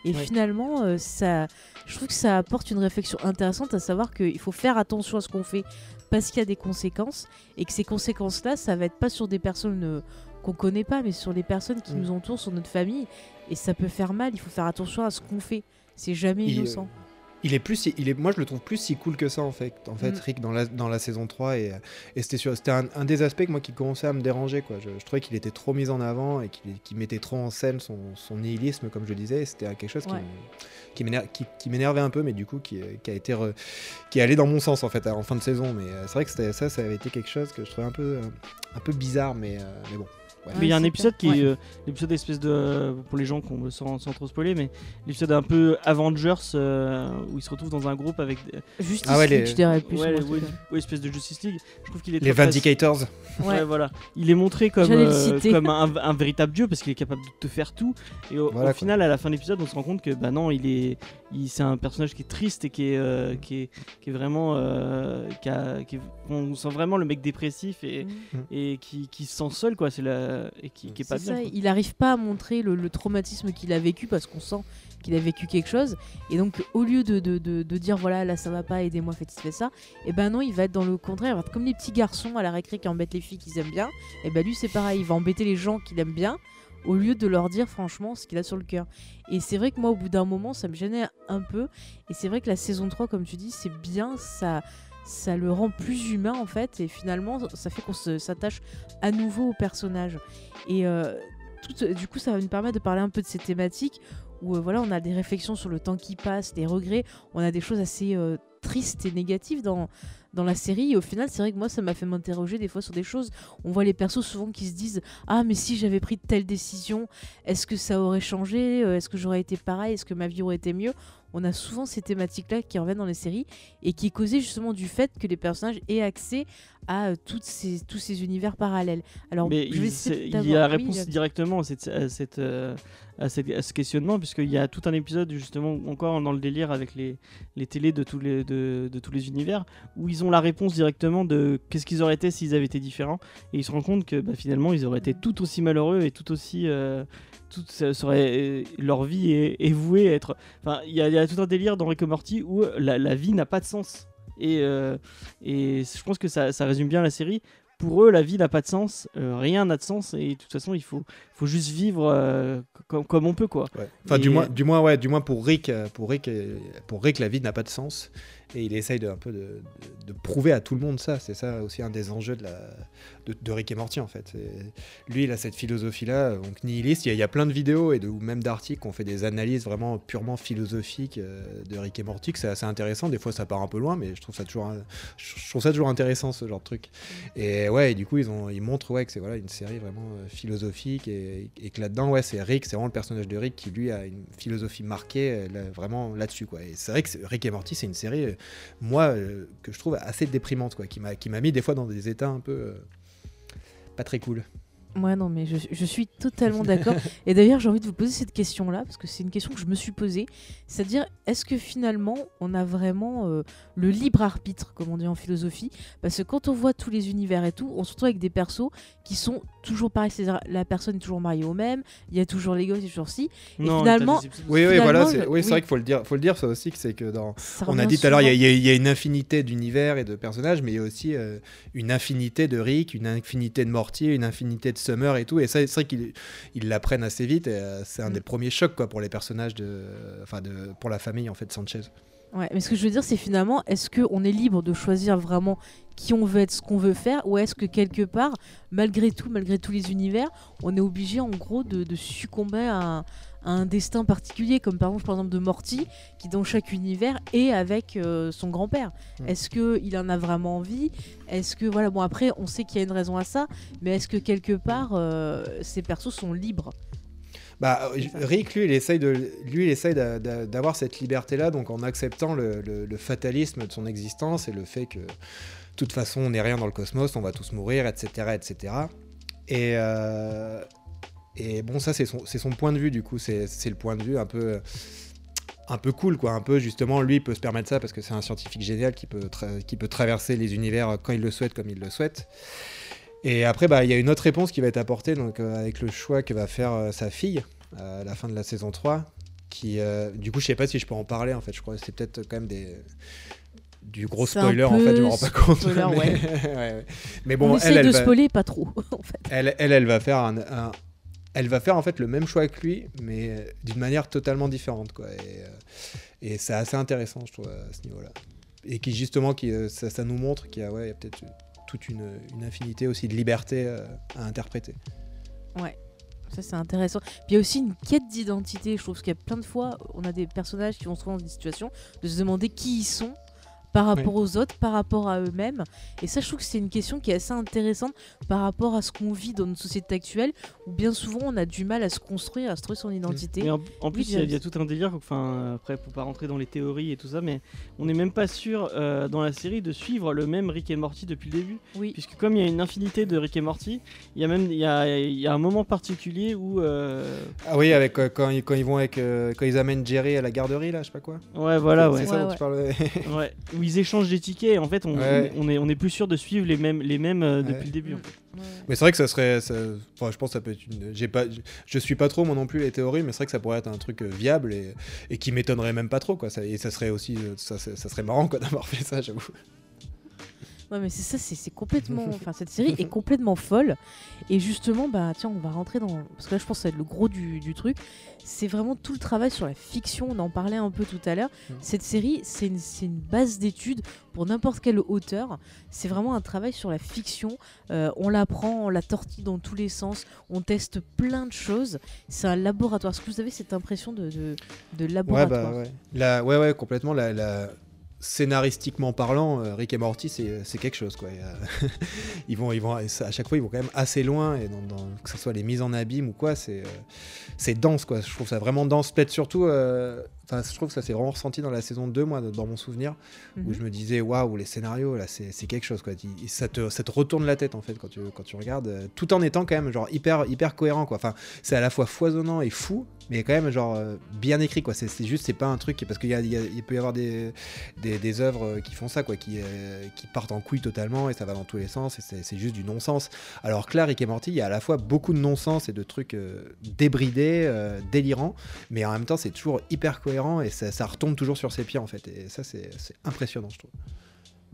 Et Ouais. finalement, euh, ça, je trouve que ça apporte une réflexion intéressante à savoir qu'il faut faire attention à ce qu'on fait parce qu'il y a des conséquences et que ces conséquences-là, ça va être pas sur des personnes euh, qu'on connaît pas, mais sur les personnes qui Mm. nous entourent, sur notre famille. Et ça peut faire mal, il faut faire attention à ce qu'on fait. C'est jamais Il- innocent. Il est plus, il est, moi je le trouve plus si cool que ça en fait, en fait Mm. Rick dans la, dans la saison 3 et, et c'était c'était un, un des aspects que moi qui commençait à me déranger quoi. Je, je trouvais qu'il était trop mis en avant et qu'il mettait trop en scène son, son nihilisme comme je disais. et C'était quelque chose qui Ouais. qui m'éner- qui, qui m'énervait un peu, mais du coup qui, qui a été re- qui est allé dans mon sens en fait en fin de saison. Mais euh, c'est vrai que ça, ça avait été quelque chose que je trouvais un peu, un peu bizarre, mais, euh, mais bon. Ouais. Mais il y a un épisode qui est euh, l'épisode espèce de pour les gens qu'on sans, sans trop spoiler, mais l'épisode un peu Avengers euh, où ils se retrouvent dans un groupe avec des, Justice Ah ouais, League, les- je dirais plus. ouais, ouais, espèce de Justice League. Je trouve qu'il est Les Vindicators. Ouais. Ouais. voilà. Il est montré comme, euh, comme un, un véritable dieu parce qu'il est capable de te faire tout. Et au, Voilà, au final, à la fin de l'épisode, on se rend compte que bah non, il est, c'est un personnage qui est triste et qui est, euh, qui est, qui est vraiment, euh, qui a- qui est- on sent vraiment le mec dépressif et, Mm. et qui, qui se sent seul quoi. C'est la, et qui, qui est pas bien. ça, il n'arrive pas à montrer le, le traumatisme qu'il a vécu parce qu'on sent qu'il a vécu quelque chose. Et donc, au lieu de, de, de- de dire voilà, là ça va pas, aidez-moi, faites faites ça, et ben non, il va être dans le contraire. Il va être comme les petits garçons à la récré qui embêtent les filles qu'ils aiment bien. Et ben lui, c'est pareil, il va embêter les gens qu'il aime bien au lieu de leur dire franchement ce qu'il a sur le cœur. Et c'est vrai que moi, au bout d'un moment, ça me gênait un peu. Et c'est vrai que la saison 3, comme tu dis, c'est bien, ça. Ça le rend plus humain en fait, et finalement, ça fait qu'on s'attache à nouveau au personnage. Et euh, tout- du coup, ça va nous permettre de parler un peu de ces thématiques où euh, voilà, on a des réflexions sur le temps qui passe, des regrets, on a des choses assez euh, tristes et négatives dans, dans la série. Et au final, c'est vrai que moi, ça m'a fait m'interroger des fois sur des choses. On voit les persos souvent qui se disent Ah, mais si j'avais pris telle décision, est-ce que ça aurait changé? Euh, Est-ce que j'aurais été pareil? Est-ce que ma vie aurait été mieux? On a souvent ces thématiques-là qui reviennent dans les séries et qui est causée justement du fait que les personnages aient accès à euh, toutes ces, tous ces univers parallèles. Alors, Mais je vais il, y a la réponse Jack. directement à, cette, à, cette, euh, à, ce questionnement, puisqu'il y a tout un épisode, justement, encore dans le délire avec les, les télés de tous les, de, de tous les univers, où ils ont la réponse directement de qu'est-ce qu'ils auraient été s'ils avaient été différents. Et ils se rendent compte que bah, finalement, ils auraient été tout aussi malheureux et tout aussi. euh, tout, serait, leur vie est, vouée à être. Enfin, il y, y a tout un délire dans Rick Morty où la, la vie n'a pas de sens. Et, euh, et je pense que ça, ça résume bien la série pour eux, la vie n'a pas de sens, euh, rien n'a de sens, et de toute façon, il faut, faut juste vivre euh, comme, comme on peut, quoi. Ouais. Enfin, du moins, du moins, ouais, du moins pour Rick, euh, pour Rick, pour Rick, la vie n'a pas de sens. Et il essaye de, un peu de, prouver à tout le monde ça. C'est ça aussi un des enjeux de, de, Rick et Morty, en fait. Lui, il a cette philosophie-là, donc nihiliste. Il y, a, il y a plein de vidéos et ou même d'articles qui ont fait des analyses vraiment purement philosophiques euh, de Rick et Morty, c'est assez intéressant. Des fois, ça part un peu loin, mais je trouve ça toujours, je trouve ça toujours intéressant, ce genre de truc. Et ouais, et du coup, ils, ont, ils montrent ouais, que c'est voilà, une série vraiment euh, philosophique et, que là-dedans, ouais, c'est Rick, c'est vraiment le personnage de Rick qui, lui, a une philosophie marquée euh, là, vraiment là-dessus. Et c'est vrai que Rick et Morty, c'est une série, moi, euh, que je trouve assez déprimante, quoi, qui m'a qui m'a mis des fois dans des états un peu euh, pas très cool. Ouais, non, mais je, je suis totalement d'accord. Et d'ailleurs, j'ai envie de vous poser cette question-là, parce que c'est une question que je me suis posée. C'est-à-dire, est-ce que finalement, on a vraiment euh, le libre arbitre, comme on dit en philosophie? Parce que quand on voit tous les univers et tout, on se retrouve avec des persos qui sont toujours. C'est-à-dire, la personne est toujours mariée au même, il y a toujours les gosses, il y a toujours si. Non, finalement- des Oui, oui, Finalement, voilà, c'est je- oui, c'est oui. vrai qu'il faut le dire, faut le dire ça aussi, que c'est que dans, Ça On a dit tout à l'heure, il y a- y, une infinité d'univers et de personnages, mais il y a aussi euh, une infinité de Rick, une infinité de Morty, une infinité de Summer et tout. Et ça, c'est vrai qu'ils ils l'apprennent assez vite. Et euh, c'est un Mm. des premiers chocs quoi, pour les personnages, de, enfin de, pour la famille en fait, Sanchez. Ouais, mais ce que je veux dire, c'est finalement, est-ce qu'on est libre de choisir vraiment qui on veut être, ce qu'on veut faire, ou est-ce que quelque part, malgré tout, malgré tous les univers, on est obligé en gros de, de succomber à un, à un destin particulier, comme par exemple, par exemple de Morty, qui dans chaque univers est avec euh, son grand-père. Mm. Est-ce que il en a vraiment envie? Est-ce que voilà, bon après, on sait qu'il y a une raison à ça, mais est-ce que quelque part, euh, ces persos sont libres? Bah, euh. Rick, lui, il essaye de, lui, il essaye d'a- d'a- d'avoir cette liberté-là, donc en acceptant le, le- le fatalisme de son existence et le fait que, de toute façon, on n'est rien dans le cosmos, on va tous mourir, etc., etc. Et, euh, et bon, ça, c'est son, c'est son point de vue, du coup, c'est c'est le point de vue un peu, un peu cool, quoi. Un peu, justement, lui, il peut se permettre ça parce que c'est un scientifique génial qui peut, qui peut traverser les univers quand il le souhaite, comme il le souhaite. Et après, bah, il y a une autre réponse qui va être apportée donc, euh, avec le choix que va faire euh, sa fille euh, à la fin de la saison 3. Qui, du coup, je sais pas si je peux en parler en fait. Je crois que c'est peut-être quand même des du gros spoiler en fait. Je me rends pas compte. spoiler, mais... ouais. ouais, ouais. Mais bon, On elle, elle, de va, spoiler pas trop, en fait. elle, elle, elle va faire un, un- elle va faire en fait le même choix que lui, mais d'une manière totalement différente, quoi. Et, et c'est assez intéressant, je trouve, à ce niveau-là. Et qui justement, qui, ça, ça nous montre qu'il y a, ouais, il y a peut-être toute une, une infinité aussi de liberté euh, à interpréter. Ouais. Ça, c'est intéressant. Il y a aussi une quête d'identité, je trouve, parce qu'il y a plein de fois, on a des personnages qui vont se trouver dans des situations de se demander qui ils sont par rapport aux autres, par rapport à eux-mêmes. Et ça, je trouve que c'est une question qui est assez intéressante par rapport à ce qu'on vit dans notre société actuelle, où bien souvent on a du mal à se construire, à se trouver son identité. Mais en, en plus, il y, a- y tout un délire. Enfin, après, pour pas rentrer dans les théories et tout ça, mais on n'est même pas sûr euh, dans la série de suivre le même Rick et Morty depuis le début, Oui. puisque comme il y a une infinité de Rick et Morty, il y a même il y a, il y a un moment particulier où euh, Ah oui, avec euh, quand, ils- quand ils vont avec euh, quand ils amènent Jerry à la garderie là, je sais pas quoi. ouais voilà C'est ouais. ça Ouais, dont ouais. tu parles. ouais où ils échangent des tickets. Et en fait, on, Ouais. on est on est plus sûr de suivre les mêmes les mêmes euh, Ouais. depuis le début. en fait. Mais c'est vrai que ça serait, ça- enfin, je pense que ça peut être une. J'ai pas, je suis pas trop moi non plus les théories, mais c'est vrai que ça pourrait être un truc euh, viable et, et qui m'étonnerait même pas trop quoi. Ça, et ça serait aussi, euh, ça, ça ça serait marrant quoi d'avoir fait ça, j'avoue. Ouais, mais c'est ça, c'est complètement. Enfin, cette série est complètement folle. Et justement, bah tiens, on va rentrer dans. Parce que là, je pense que ça va être le gros du, du truc. C'est vraiment tout le travail sur la fiction. On en parlait un peu tout à l'heure. Mm. Cette série, c'est une, base d'études pour n'importe quel auteur. C'est vraiment un travail sur la fiction. Euh, on l'apprend, on la tortille dans tous les sens. On teste plein de choses. C'est un laboratoire. Est-ce que vous avez cette impression de, de, de Ouais, laboratoire? bah ouais. La, ouais, ouais, complètement. La, la- Scénaristiquement parlant, euh, Rick et Morty, c'est c'est quelque chose quoi. A- ils vont, ils à chaque fois, ils vont quand même assez loin et que ce soit les mises en abîme ou quoi, c'est euh, dense quoi. Je trouve ça vraiment dense. Peut-être surtout, euh, je trouve que ça s'est vraiment ressenti dans la saison 2 moi, dans mon souvenir, où Mhm. je me disais waouh, les scénarios là, c'est quelque chose quoi. Ça te, ça te retourne la tête en fait quand tu, quand tu regardes, euh, tout en étant quand même genre hyper, hyper cohérent quoi. Enfin, c'est à la fois foisonnant et fou, mais quand même genre euh, bien écrit quoi. C'est juste, c'est pas un truc parce qu'il y a- y a- il peut y avoir des, des, des œuvres euh, qui font ça quoi, qui, euh, qui partent en couille totalement et ça va dans tous les sens et c'est juste du non-sens. Alors Rick et Morty, il y a à la fois beaucoup de non-sens et de trucs euh, débridés, euh, délirants, mais en même temps, c'est toujours hyper cohérent et ça, retombe toujours sur ses pieds en fait. Et ça, c'est impressionnant, je trouve.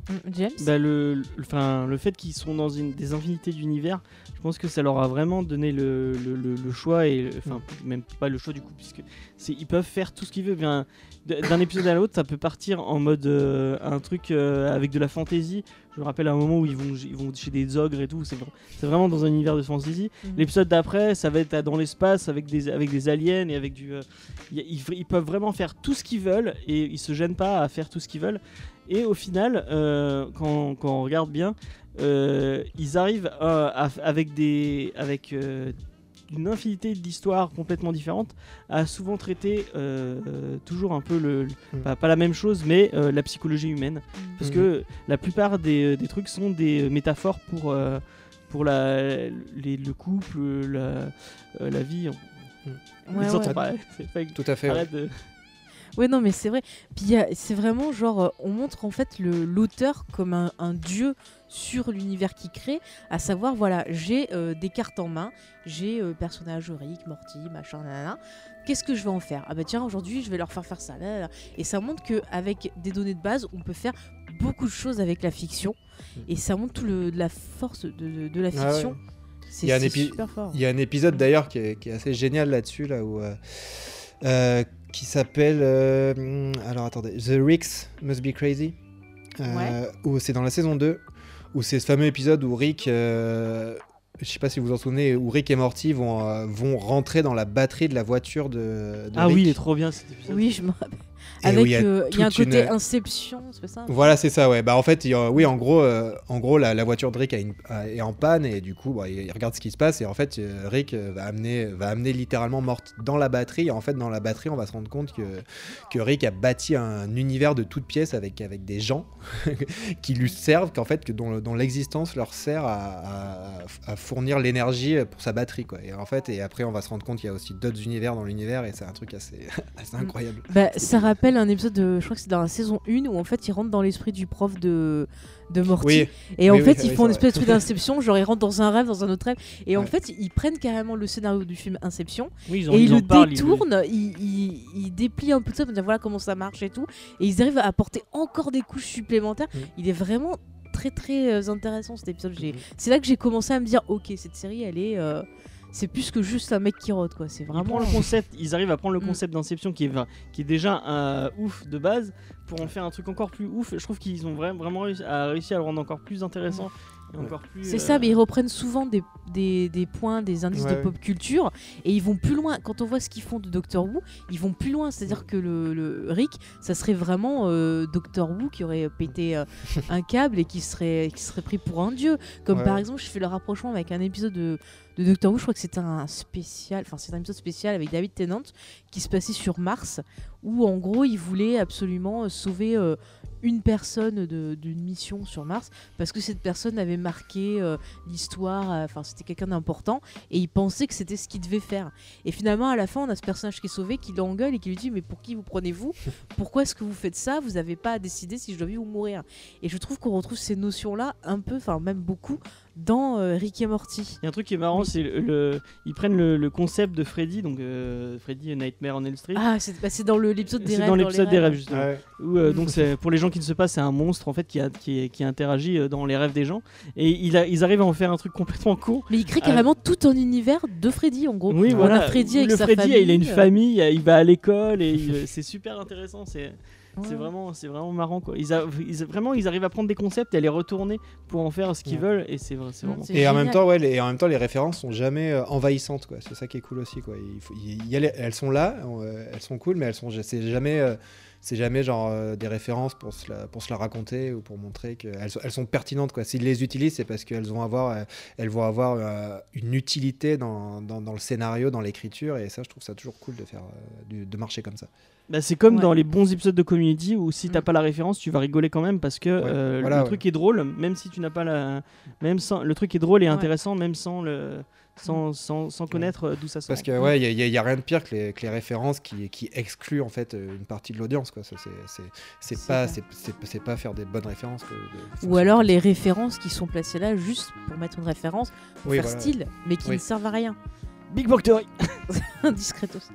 Mm, James Bah, le, le- enfin, le fait qu'ils sont dans une, des infinités d'univers, je pense que ça leur a vraiment donné le, le- choix, et enfin, même pas le choix du coup, puisque ils peuvent faire tout ce qu'ils veulent. Bien, d'un épisode à l'autre, ça peut partir en mode euh, un truc euh, avec de la fantaisie. Je me rappelle un moment où ils vont, ils vont chez des ogres et tout, c'est, vra- c'est vraiment dans un univers de fantasy. Mhm. L'épisode d'après, ça va être dans l'espace avec des, avec des aliens et avec du. euh, ils, ils peuvent vraiment faire tout ce qu'ils veulent et ils se gênent pas à faire tout ce qu'ils veulent. Et au final, euh, quand, quand on regarde bien, euh, ils arrivent euh, à- avec des. Avec, euh, une infinité d'histoires complètement différentes, à souvent traiter euh, euh, toujours un peu le, le- Mm. pas, pas la même chose, mais euh, la psychologie humaine. Parce Mhm. que la plupart des, des trucs sont des métaphores pour, euh, pour la, les- le couple, la, euh, la vie. Ouais, ouais. pas, pas- Tout à fait. ouais. arrête de- Ouais, non, mais c'est vrai. Puis c'est vraiment genre, euh, on montre en fait l'auteur comme un, un dieu sur l'univers qu'il crée, à savoir, voilà, j'ai euh, des cartes en main, j'ai euh, personnage Rick, Morty, machin, nanana. Qu'est-ce que je vais en faire? Ah bah tiens, aujourd'hui, je vais leur faire faire ça. là, là, là. Et ça montre qu'avec des données de base, on peut faire beaucoup de choses avec la fiction. Et ça montre tout le, la force de, de- de la Ah ouais. fiction. C'est Il y a un c'est épi- super fort. Il y a un épisode d'ailleurs qui est, qui est assez génial là-dessus, là où. euh, qui s'appelle. euh, alors attendez, The Ricks Must Be Crazy. Euh, Ouais. Où c'est dans la saison 2, où c'est ce fameux épisode où Rick. euh, je sais pas si vous vous en souvenez, où Rick et Morty vont, euh, vont rentrer dans la batterie de la voiture de. de Ah Rick. oui, il est trop bien cet épisode. Oui, je me rappelle. Avec, il y a euh, il y a un côté une- Inception, c'est pas ça Voilà, c'est ça, ouais. Bah, en fait, il oui, en gros, euh, en gros la, la voiture de Rick a une- a- est en panne et du coup, bah, il, regarde ce qui se passe et en fait, euh, Rick va amener, va amener littéralement Morty dans la batterie. Et en fait, dans la batterie, on va se rendre compte que, que Rick a bâti un univers de toutes pièces avec, avec des gens qui lui servent, qu'en fait, que dont, dont l'existence leur sert à, à- à fournir l'énergie pour sa batterie, quoi. Et en fait, et après, on va se rendre compte qu'il y a aussi d'autres univers dans l'univers et c'est un truc assez, assez incroyable. Bah, ça rappelle un épisode de, je crois que c'est dans la saison 1 où en fait ils rentrent dans l'esprit du prof de, de Morty. Oui, et en oui, fait oui, ils font une espèce de truc d'inception, genre ils rentrent dans un rêve, dans un autre rêve. Et en fait ils prennent carrément le scénario du film Inception Oui, ils en- et ils le parlent, détournent, ils, ils, ils déplient un peu ça pour dire voilà comment ça marche et tout. Et ils arrivent à apporter encore des couches supplémentaires. Mm. Il est vraiment très très euh, intéressant cet épisode. J'ai- Mhm. C'est là que j'ai commencé à me dire ok cette série elle est... euh, c'est plus que juste un mec qui rôde quoi. C'est Ils vraiment. prennent le concept, ils arrivent à prendre le Mm. concept d'Inception qui est, va- qui est déjà euh, ouf de base pour en faire un truc encore plus ouf. Je trouve qu'ils ont vra- vraiment réussi à, réussi à le rendre encore plus intéressant C'est euh, ça, mais ils reprennent souvent des, des, des points, des indices Ouais. de pop culture et ils vont plus loin. Quand on voit ce qu'ils font de Doctor Who, ils vont plus loin. C'est-à-dire que le, le Rick, ça serait vraiment euh, Doctor Who qui aurait pété euh, un câble et qui serait, qui serait pris pour un dieu. Comme Ouais. par exemple, je fais le rapprochement avec un épisode de, de Doctor Who, je crois que c'était un spécial, enfin c'est un épisode spécial avec David Tennant qui se passait sur Mars où en gros il voulait absolument sauver euh, une personne d'une mission sur Mars parce que cette personne avait marqué euh, l'histoire, euh, enfin c'était quelqu'un d'important et il pensait que c'était ce qu'il devait faire. Et finalement à la fin on a ce personnage qui est sauvé qui l'engueule et qui lui dit mais pour qui vous prenez-vous? Pourquoi est-ce que vous faites ça? Vous n'avez pas à décider si je dois vivre ou mourir. Et je trouve qu'on retrouve ces notions-là un peu, enfin même beaucoup dans euh, Rick et Morty. Il y a un truc qui est marrant, Oui. c'est le, le- ils prennent le, le concept de Freddy, donc euh, Freddy Nightmare on Elm Street. Ah c'est bah, c'est dans le- l'épisode des c'est rêves. dans les l'épisode des rêves justement. Ouais. Où, euh, donc c'est pour les gens qui ne se pas, c'est un monstre en fait qui, a, qui, qui interagit euh, dans les rêves des gens et il a- ils arrivent à en faire un truc complètement con. Mais il crée Ah. carrément tout un univers de Freddy en gros. Oui, on voilà. a Freddy avec le sa Freddy, famille. il a une famille, il va à l'école et c'est super intéressant. C'est c'est vraiment, c'est vraiment marrant quoi. Ils, a- ils- vraiment, ils arrivent à prendre des concepts et à les retourner pour en faire ce qu'ils Ouais. veulent et c'est vrai, c'est vraiment. Et en même temps, ouais, les, et en même temps, les références sont jamais euh, envahissantes, quoi. C'est ça qui est cool aussi, quoi. Il faut- il y a les- elles sont là, euh, elles sont cool, mais elles sont, c'est jamais, euh, c'est jamais genre euh, des références pour se la, pour se la raconter ou pour montrer qu'elles sont, elles sont pertinentes, quoi. S'ils les utilisent, c'est parce qu'elles vont avoir, euh, elles vont avoir euh, une utilité dans, dans, dans le scénario, dans l'écriture, et ça, je trouve ça toujours cool de faire, euh, de marcher comme ça. Bah, c'est comme Ouais. dans les bons épisodes de Community où si t'as Mm. pas la référence, tu vas rigoler quand même parce que euh, voilà, le ouais. truc est drôle, même si tu n'as pas la, même sans, le truc est drôle et Ouais. intéressant même sans le, sans, sans, sans connaître euh, d'où ça sort. Parce que ouais, il y, a- y a rien de pire que les, que les références qui, qui excluent en fait euh, une partie de l'audience, quoi. Ça, c'est- c'est- C'est C'est pas, c'est pas faire des bonnes références. que de Ou alors les références qui sont placées là juste pour mettre une référence, pour Oui, faire voilà. style, mais qui Oui. ne servent à rien. Big Bang Theory. Discretos.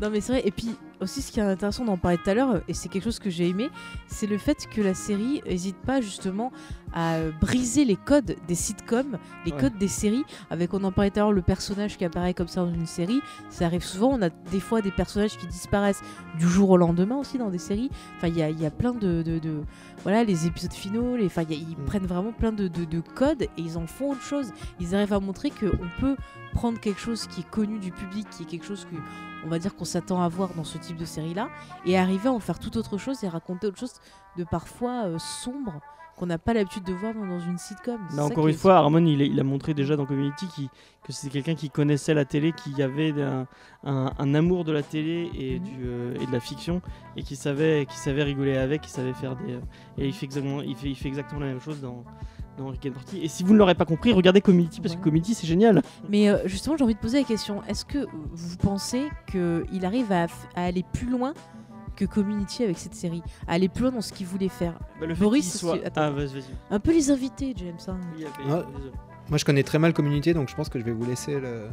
Non mais c'est vrai, et puis aussi ce qui est intéressant d'en parler tout à l'heure, et c'est quelque chose que j'ai aimé, c'est le fait que la série n'hésite pas justement à briser les codes des sitcoms, les Ouais. codes des séries, avec on en parlait tout à l'heure, le personnage qui apparaît comme ça dans une série, ça arrive souvent, on a des fois des personnages qui disparaissent du jour au lendemain aussi dans des séries, enfin il y a, il y a plein de, de- de- Voilà, les épisodes finaux, les, enfin, ils Mm. prennent vraiment plein de, de- de codes et ils en font autre chose. Ils arrivent à montrer qu'on peut prendre quelque chose qui est connu du public, qui est quelque chose que on va dire qu'on s'attend à voir dans ce type de série là et arriver à en faire tout autre chose et raconter autre chose de parfois euh, sombre qu'on n'a pas l'habitude de voir dans, une sitcom. C'est Bah, encore une fois, Harmon, il, a- il a montré déjà dans Community qui- que c'était quelqu'un qui connaissait la télé, qui avait un, un- un amour de la télé et, Mhm. du, euh, et de la fiction, et qui savait, qui savait rigoler avec, qui savait faire des. euh, et il fait, exactement, il, fait, il fait exactement la même chose dans, dans Rick and Morty. Et si vous ne l'aurez pas compris, regardez Community, parce que. Community, c'est génial. Mais euh, justement, j'ai envie de poser la question est-ce que vous pensez qu'il arrive à, aller plus loin que Community avec cette série? À aller plus loin dans ce qu'il voulait faire? Bah, le fait Boris, soit. attends. Ah. Un peu les invités, James. hein. Oui. Moi, je connais très mal Community, donc je pense que je vais vous laisser le-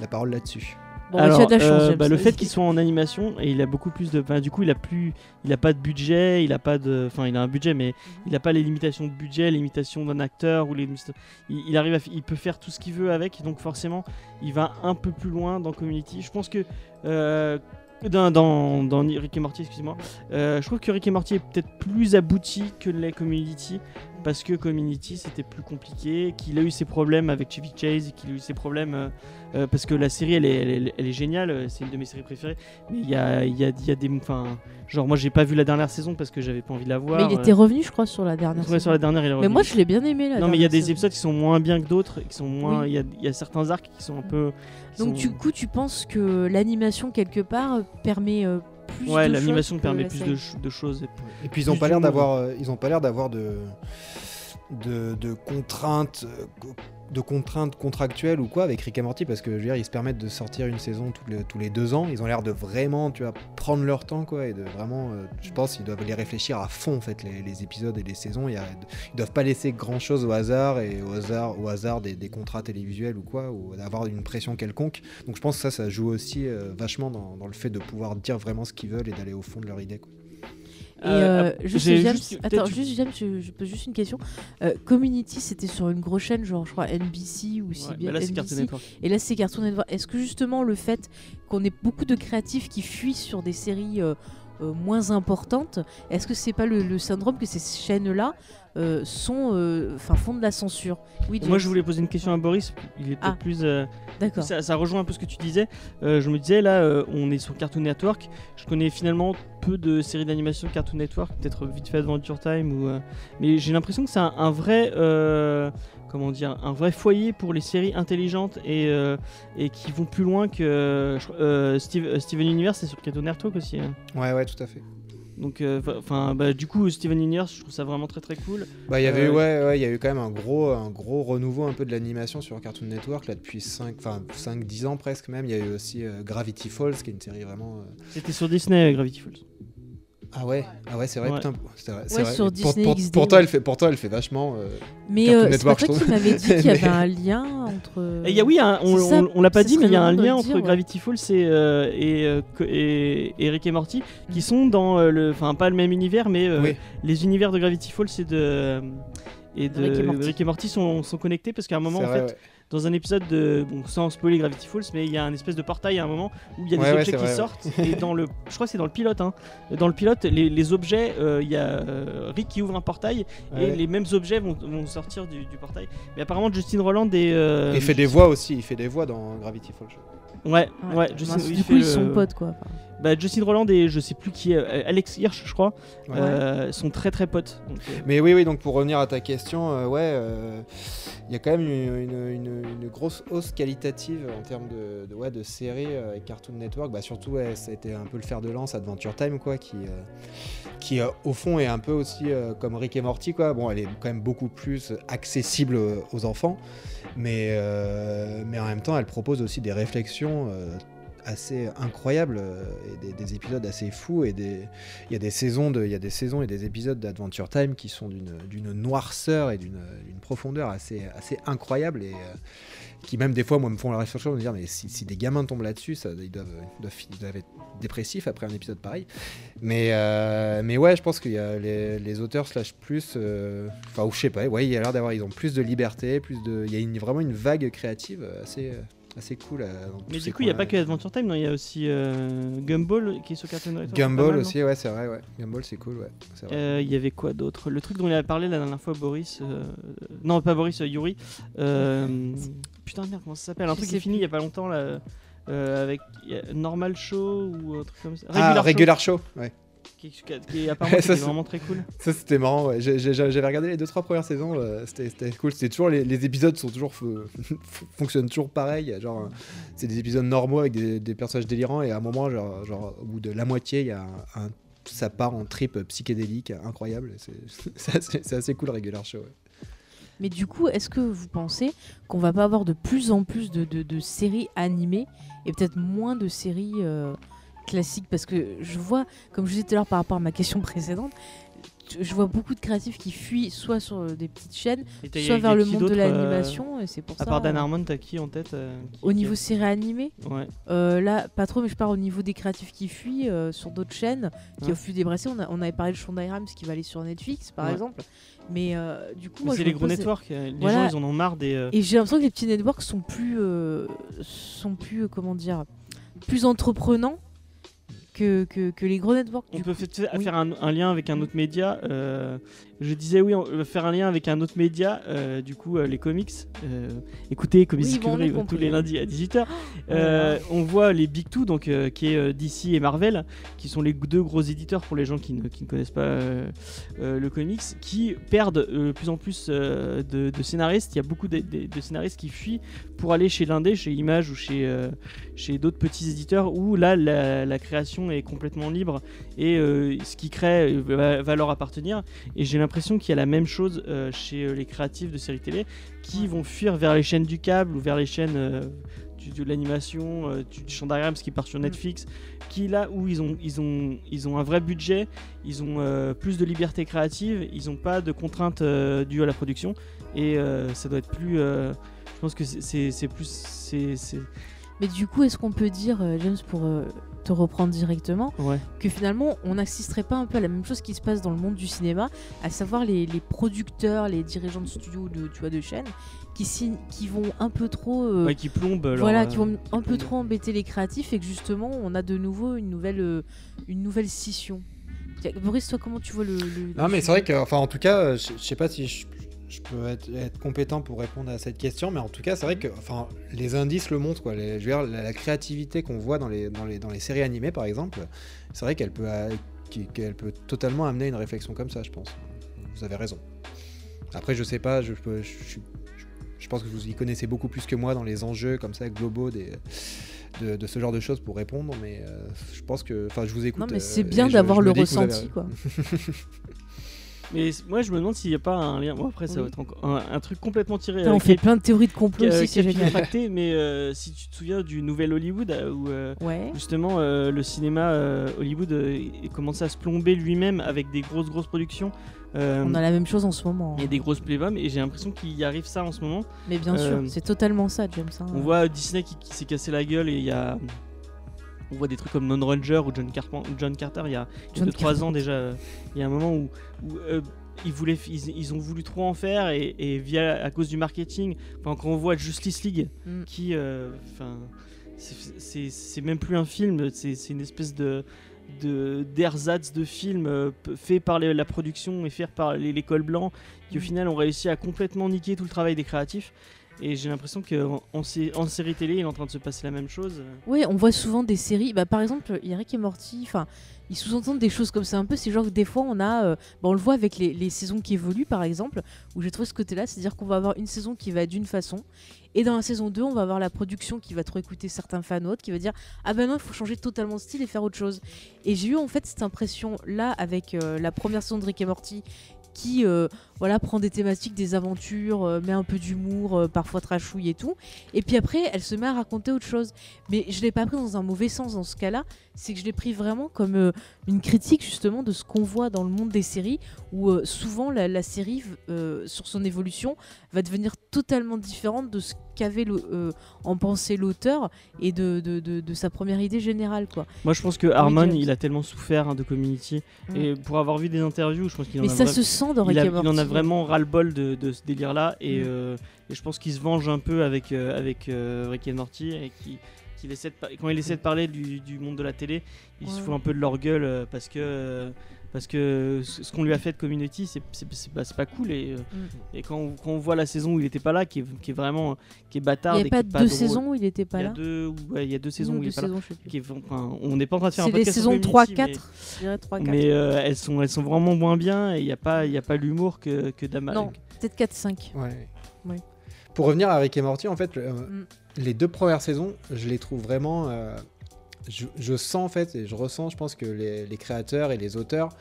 la parole là-dessus. Bon, Alors, tu as de la chance, euh, bah, le fait qu'il soit en animation et il a beaucoup plus de, enfin, du coup il a plus, il a pas de budget, il a pas de, enfin il a un budget mais il a pas les limitations de budget, les limitations d'un acteur ou les, il, il arrive à, il peut faire tout ce qu'il veut avec donc forcément il va un peu plus loin dans Community. Je pense que euh, dans, dans, dans Rick et Morty, excusez-moi, euh, je trouve que Rick et Morty est peut-être plus abouti que les Community parce que Community c'était plus compliqué, qu'il a eu ses problèmes avec Chevy Chase, qu'il a eu ses problèmes euh, euh, parce que la série elle est, elle est- elle est géniale, euh, c'est une de mes séries préférées, mais il y a, il y, a, il y a des. Enfin, genre moi j'ai pas vu la dernière saison parce que j'avais pas envie de la voir. Mais il était revenu, je crois, sur la dernière. ouais, sur la dernière il est Mais revenu. moi, je l'ai bien aimé là. non mais il y a des épisodes qui sont moins bien que d'autres, qui sont moins. Oui. Il y, a, il y a certains arcs qui sont un peu. Donc, sont- du coup, tu penses que l'animation, quelque part, permet euh, plus Ouais, de l'animation permet plus de, ch- de choses. Et puis ils ont pas l'air d'avoir, euh, ils ont pas l'air d'avoir de, de, contraintes, euh, de contraintes contractuelles ou quoi avec Rick et Morty parce que je veux dire ils se permettent de sortir une saison tous les, tous les deux ans. Ils ont l'air de vraiment, tu prendre leur temps quoi et de vraiment, euh, je pense qu'ils doivent les réfléchir à fond en fait les, épisodes et les saisons. Il y a- ils doivent pas laisser grand chose au hasard et au hasard, au hasard des, des contrats télévisuels ou quoi ou d'avoir une pression quelconque. Donc je pense que ça, ça joue aussi euh, vachement dans, dans le fait de pouvoir dire vraiment ce qu'ils veulent et d'aller au fond de leur idée. Quoi. Et Euh, euh, juste, j'ai James, juste- attends, juste James, je, je pose juste une question. Euh, Community, c'était sur une grosse chaîne, genre je crois NBC ou CBS. là, c'est Cartoon NBC. Network. Et là, c'est Cartoon Network. Est-ce que justement le fait qu'on ait beaucoup de créatifs qui fuient sur des séries euh, euh, moins importantes, est-ce que c'est pas le, le syndrome que ces chaînes-là euh, sont, euh, font de la censure Oui. Moi, je voulais poser une question à Boris. Il est peut-être Ah. plus. euh, D'accord. ça, ça rejoint un peu ce que tu disais. Euh, je me disais, là, euh, on est sur Cartoon Network. Je connais finalement peu de séries d'animation Cartoon Network, peut-être vite fait Adventure Time. Ou, euh, Mais j'ai l'impression que c'est un, un vrai. euh, Comment dire Un vrai foyer pour les séries intelligentes et, euh, et qui vont plus loin que. euh, Steve- Steven Universe, c'est sur Cartoon Network aussi. hein. Ouais, ouais, tout à fait. Donc, euh, enfin, bah, du coup, Steven Universe, je trouve ça vraiment très très cool. Bah, il y avait, Euh, ouais, ouais, il y a eu quand même un gros, un gros renouveau un peu de l'animation sur Cartoon Network là depuis 5, enfin 5, 10 ans presque même. Il y a eu aussi euh, Gravity Falls, qui est une série vraiment. C'était sur Disney, Gravity Falls. Ah ouais, ah ouais, c'est vrai, Ouais. putain, c'est vrai. c'est Ouais, vrai. sur pour- Disney pour- XD, pourtant, ouais. elle fait, pourtant, elle fait vachement. euh, Mais euh, c'est pas toi qui m'avais dit qu'il y avait un lien entre. Et il y a, oui, un- on, on- on l'a pas dit, mais il y a un lien entre dire. Gravity Falls et, euh, et, euh, et, et Rick et Morty, qui Mm. sont dans euh, le. Enfin, pas le même univers, mais euh, Oui. les univers de Gravity Falls et de. Et de Rick et Morty. Rick et Morty sont, sont connectés parce qu'à un moment, en vrai, fait, ouais. Dans un épisode de. Bon, sans spoiler Gravity Falls, mais il y a un espèce de portail à un moment où il y a des Ouais, objets qui vrai, ouais. sortent. et dans le. Je crois que c'est dans le pilote, hein. Dans le pilote, les, les objets, euh, il y a euh, Rick qui ouvre un portail et les mêmes objets vont, vont sortir du, du portail. Mais apparemment, Justin Roland est. euh, Et il fait des voix aussi, il fait des voix dans Gravity Falls. Ouais, ouais, Ouais. Justin- du coup, ils le- sont potes quoi. Enfin, Bah, Justin Roland et je sais plus qui est, euh, Alex Hirsch, je crois, Ouais. euh, sont très très potes. Donc, euh, Mais oui, oui, donc pour revenir à ta question, euh, ouais, il y a quand même une, une- une- une grosse hausse qualitative en termes de, de, ouais, de séries avec Cartoon Network. Bah, surtout, ouais, ça a été un peu le fer de lance Adventure Time, quoi, qui, qui au fond est un peu aussi comme Rick et Morty, quoi. Bon, elle est quand même beaucoup plus accessible aux enfants, mais, mais en même temps, elle propose aussi des réflexions. Assez incroyables euh, et des, des épisodes assez fous et des, il y a des saisons il y a des saisons et des épisodes d'Adventure Time qui sont d'une noirceur et d'une profondeur assez incroyable et euh, qui même des fois moi me font la réflexion de me dire mais si, des gamins tombent là-dessus ils doivent, ils être dépressifs après un épisode pareil. Mais euh, mais ouais je pense qu'il y a les, auteurs slash plus enfin ou je sais pas ouais il y a l'air d'avoir ils ont plus de liberté plus de il y a vraiment une vague créative assez assez cool euh, Mais du coup, il n'y a pas que Adventure Time, non, il y a aussi euh, Gumball qui est sur Cartoon Network. Gumball mal, aussi ouais c'est vrai ouais Gumball c'est cool ouais c'est vrai. Euh, Il y avait quoi d'autre? Le truc dont il avait parlé la dernière fois, Boris. euh, Non, pas Boris, euh, Yuri. Euh, Putain, merde, comment ça s'appelle? Un Je truc qui est fini il y a pas longtemps là. euh, avec a Normal Show ou un truc comme ça. ah Show, Regular Show ouais Qui, qui- apparemment Ça, vraiment très cool. Ça c'était marrant, ouais. J'avais regardé les deux trois premières saisons, euh, c'était c'était cool. C'était toujours les, les épisodes sont toujours fonctionnent toujours pareil. Genre c'est des épisodes normaux avec des, des personnages délirants et à un moment genre, genre au bout de la moitié il y a un, un- ça part en trip psychédélique incroyable. C'est c'est assez, assez cool Regular Show. ouais. Mais du coup, est-ce que vous pensez qu'on va pas avoir de plus en plus de, de- de séries animées et peut-être moins de séries euh, classiques Parce que je vois, comme je disais tout à l'heure par rapport à ma question précédente, je vois beaucoup de créatifs qui fuient soit sur euh, des petites chaînes, soit vers le monde de euh, l'animation, et c'est pour À ça. part Dan euh, Harmon, t'as qui en tête euh, qui- Au niveau séries animées, Ouais. euh, là, pas trop, mais je parle au niveau des créatifs qui fuient sur d'autres chaînes, qui Ouais. ont fui des brassés. On, a- on avait parlé de Shonda Rhimes qui va aller sur Netflix, par Ouais. exemple. Mais du coup, Mais moi, c'est les gros networks. Les Voilà. gens, ils en ont marre des. Et j'ai l'impression que les petits networks sont plus, sont plus, comment dire, plus entreprenants que, que, que les gros networks. On du peut coup. fait- Oui. faire un, un lien avec un autre média. euh, je disais oui, on va faire un lien avec un autre média. euh, du coup, euh, les comics. euh, écoutez, Comics Oui, bon, Discovery euh, tous les lundis à 18h. Euh, on voit les Big Two, donc euh, qui est euh, DC et Marvel, qui sont les deux gros éditeurs pour les gens qui ne, qui ne connaissent pas euh, euh, le comics, qui perdent euh, de plus en plus euh, de, de scénaristes. Il y a beaucoup de, de- de scénaristes qui fuient pour aller chez l'indé, chez Image ou chez, euh, chez d'autres petits éditeurs où là la, la création est complètement libre et euh, ce qui crée euh, va, va leur appartenir. Et j'ai l'impression qu'il y a la même chose euh, chez euh, les créatifs de séries télé qui vont fuir vers les chaînes du câble ou vers les chaînes euh, de l'animation, euh, du, Shonda Rhimes qui part sur Mm. Netflix, qui là où ils ont, ils ont, ils ont un vrai budget, ils ont euh, plus de liberté créative, ils n'ont pas de contraintes euh, dues à la production et ça doit être plus. je pense que c'est- plus. c'est c'est- Mais du coup, est-ce qu'on peut dire, James, pour te reprendre directement, Ouais. que finalement on n'assisterait pas un peu à la même chose qui se passe dans le monde du cinéma, à savoir les, les producteurs, les dirigeants de studio, de, tu vois, de chaînes, qui, signent- qui vont un peu trop... euh, Ouais, qui plombe. leur, voilà, euh, qui vont un peu trop embêter les créatifs et que justement on a de nouveau une nouvelle, euh, une nouvelle scission. Boris, toi comment tu vois le... le- Non, le mais c'est vrai que, enfin, en tout cas, euh, je, je sais pas si je, je peux être, être compétent pour répondre à cette question, mais en tout cas, c'est vrai que, enfin, les indices le montrent, quoi. Les- je veux dire, la, la créativité qu'on voit dans les, dans, les, dans les séries animées, par exemple, c'est vrai qu'elle peut, euh, qu'elle peut totalement amener une réflexion comme ça, je pense. Vous avez raison. Après, je sais pas, je, je, je, pense que vous y connaissez beaucoup plus que moi dans les enjeux comme ça globaux des. De, de ce genre de choses pour répondre, mais euh, je pense que, enfin, je vous écoute. Non mais euh, c'est bien d'avoir le avez ressenti quoi. Mais moi, je me demande s'il n'y a pas un lien. Bon, après, ça va être encore un, un truc complètement tiré. Putain, on fait plein de théories de complot euh, aussi, c'est génial. tracté, mais euh, si tu te souviens du nouvel Hollywood, euh, où euh, Ouais. justement euh, le cinéma Hollywood commençait à se plomber lui-même avec des grosses grosses productions. On a la même chose en ce moment. Il y a des grosses playbums et j'ai l'impression qu'il y arrive ça en ce moment. Mais bien sûr, c'est totalement ça, James. hein. On voit Disney qui, qui s'est cassé la gueule et il y a. On voit des trucs comme Non Ranger ou John, John Carter il y a John 2-3 Carpenter. ans déjà. Il y a un moment où, où, euh, ils, voulaient, ils, ils ont voulu trop en faire et, et via, à cause du marketing, enfin, quand on voit Justice League Mm. qui. euh, Enfin. c'est- c'est c'est même plus un film, c'est c'est une espèce de de d'ersatz de film euh, fait par les- la production et fait par les- l'école blanc qui au Mm. final ont réussi à complètement niquer tout le travail des créatifs et j'ai l'impression qu'en en, sé- en série télé il est en train de se passer la même chose Oui, on voit souvent des séries. Bah, par exemple, il y a Rick et Morty. Enfin, ils sous-entendent des choses comme ça un peu. C'est genre que des fois, on a. euh, bah, on le voit avec les, les saisons qui évoluent, par exemple, où j'ai trouvé ce côté-là. C'est-à-dire qu'on va avoir une saison qui va d'une façon. Et dans la saison 2, on va avoir la production qui va trop écouter certains fans autres, qui va dire Ah ben non, il faut changer totalement de style et faire autre chose. Et j'ai eu en fait cette impression-là avec euh, la première saison de Rick et Morty qui euh, voilà prend des thématiques, des aventures, euh, met un peu d'humour, euh, parfois trashouille et tout. Et puis après, elle se met à raconter autre chose. Mais je l'ai pas pris dans un mauvais sens dans ce cas-là. C'est que je l'ai pris vraiment comme euh, une critique justement de ce qu'on voit dans le monde des séries, où souvent la, la série, sur son évolution, va devenir totalement différente de ce qu'avait en pensé l'auteur et de, de, de- de sa première idée générale. Quoi. moi je pense que Harmon il a tellement souffert hein, de Community Mm. et pour avoir vu des interviews je pense qu'il en Mais a ça se sent dans il, Rick a- et il en Morty. a vraiment ras-le-bol de, de ce délire là et, Mm. euh, et je pense qu'il se venge un peu avec, euh, avec euh, Rick et Morty et qui essaie de quand il essaie de parler du, du monde de la télé il se fout un peu de leur gueule euh, parce que euh, parce que ce qu'on lui a fait de Community c'est pas, cool et, euh, Mm. et quand, on, quand on voit la saison où il était pas là qui est, qui est vraiment qui est Il bâtarde n'y avait pas deux saisons où il n'était il pas y a là deux ouais, il y a deux saisons où ou il est pas là qui est- enfin, on n'est pas en train de faire un C'est les podcast saisons Community, mais- 3-4. Je dirais 3-4. mais euh, elles, sont, elles sont vraiment moins bien et il n'y a pas, il y a pas l'humour que, que Dama. Non, peut-être 4-5. Ouais. Ouais. Pour revenir à Rick et Morty, en fait, euh, Mm. les deux premières saisons, je les trouve vraiment. euh, je, je sens en fait et je ressens, je pense que les, les créateurs et les auteurs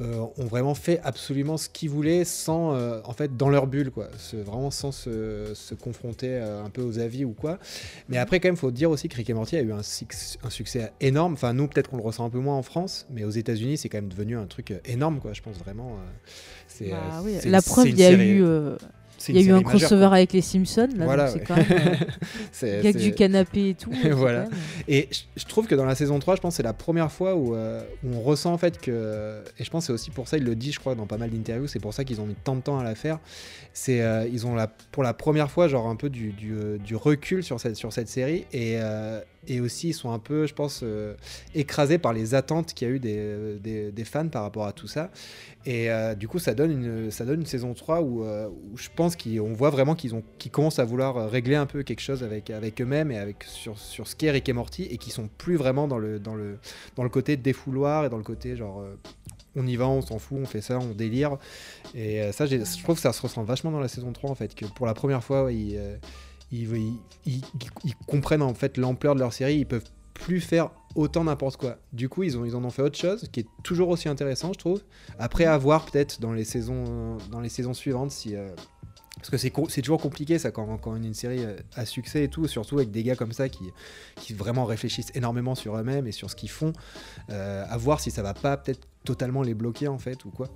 euh, ont vraiment fait absolument ce qu'ils voulaient sans, euh, en fait, dans leur bulle, quoi. Ce- vraiment sans se, se confronter euh, un peu aux avis ou quoi. Mais après, quand même, faut dire aussi que Rick et Morty a eu un, succès énorme. Enfin, nous, peut-être qu'on le ressent un peu moins en France, mais aux États-Unis, c'est quand même devenu un truc énorme, quoi. Je pense vraiment. c'est, Bah oui, La preuve, il y a série- eu, il y a eu un crossover avec les Simpsons. Là, Voilà, c'est ouais. quand même euh, gag du canapé et tout. Voilà. même- Et je, trouve que dans la saison 3, je pense que c'est la première fois où, euh, où on ressent en fait que. Et je pense que c'est aussi pour ça, il le dit, je crois, dans pas mal d'interviews, c'est pour ça qu'ils ont mis tant de temps à la faire. C'est euh, ils ont la, pour la première fois, genre un peu du, du, euh, du recul sur cette, sur cette série. Et, euh, et aussi, ils sont un peu, je pense, euh, écrasés par les attentes qu'il y a eu des, des, fans par rapport à tout ça. Et euh, du coup, ça donne une, ça donne une saison 3 où, euh, où je pense qu'on voit vraiment qu'ils qu'ils commencent à vouloir régler un peu quelque chose avec, avec eux-mêmes et avec, sur, sur ce qu'est Rick et Morty et qui sont plus vraiment dans le, dans le, dans le côté défouloir et dans le côté genre. on y va, on s'en fout, on fait ça, on délire. Et ça, je trouve que ça se ressent vachement dans la saison 3 en fait, que pour la première fois, ouais, ils, ils, comprennent en fait l'ampleur de leur série, ils peuvent plus faire autant n'importe quoi. Du coup, ils, en ont fait autre chose, qui est toujours aussi intéressant, je trouve. Après, à voir peut-être dans les saisons, euh, suivantes euh, parce que c'est toujours compliqué ça quand, quand une série euh, a succès et tout, surtout avec des gars comme ça qui, vraiment réfléchissent énormément sur eux-mêmes et sur ce qu'ils font. À voir si ça va pas peut-être totalement les bloquer en fait ou quoi.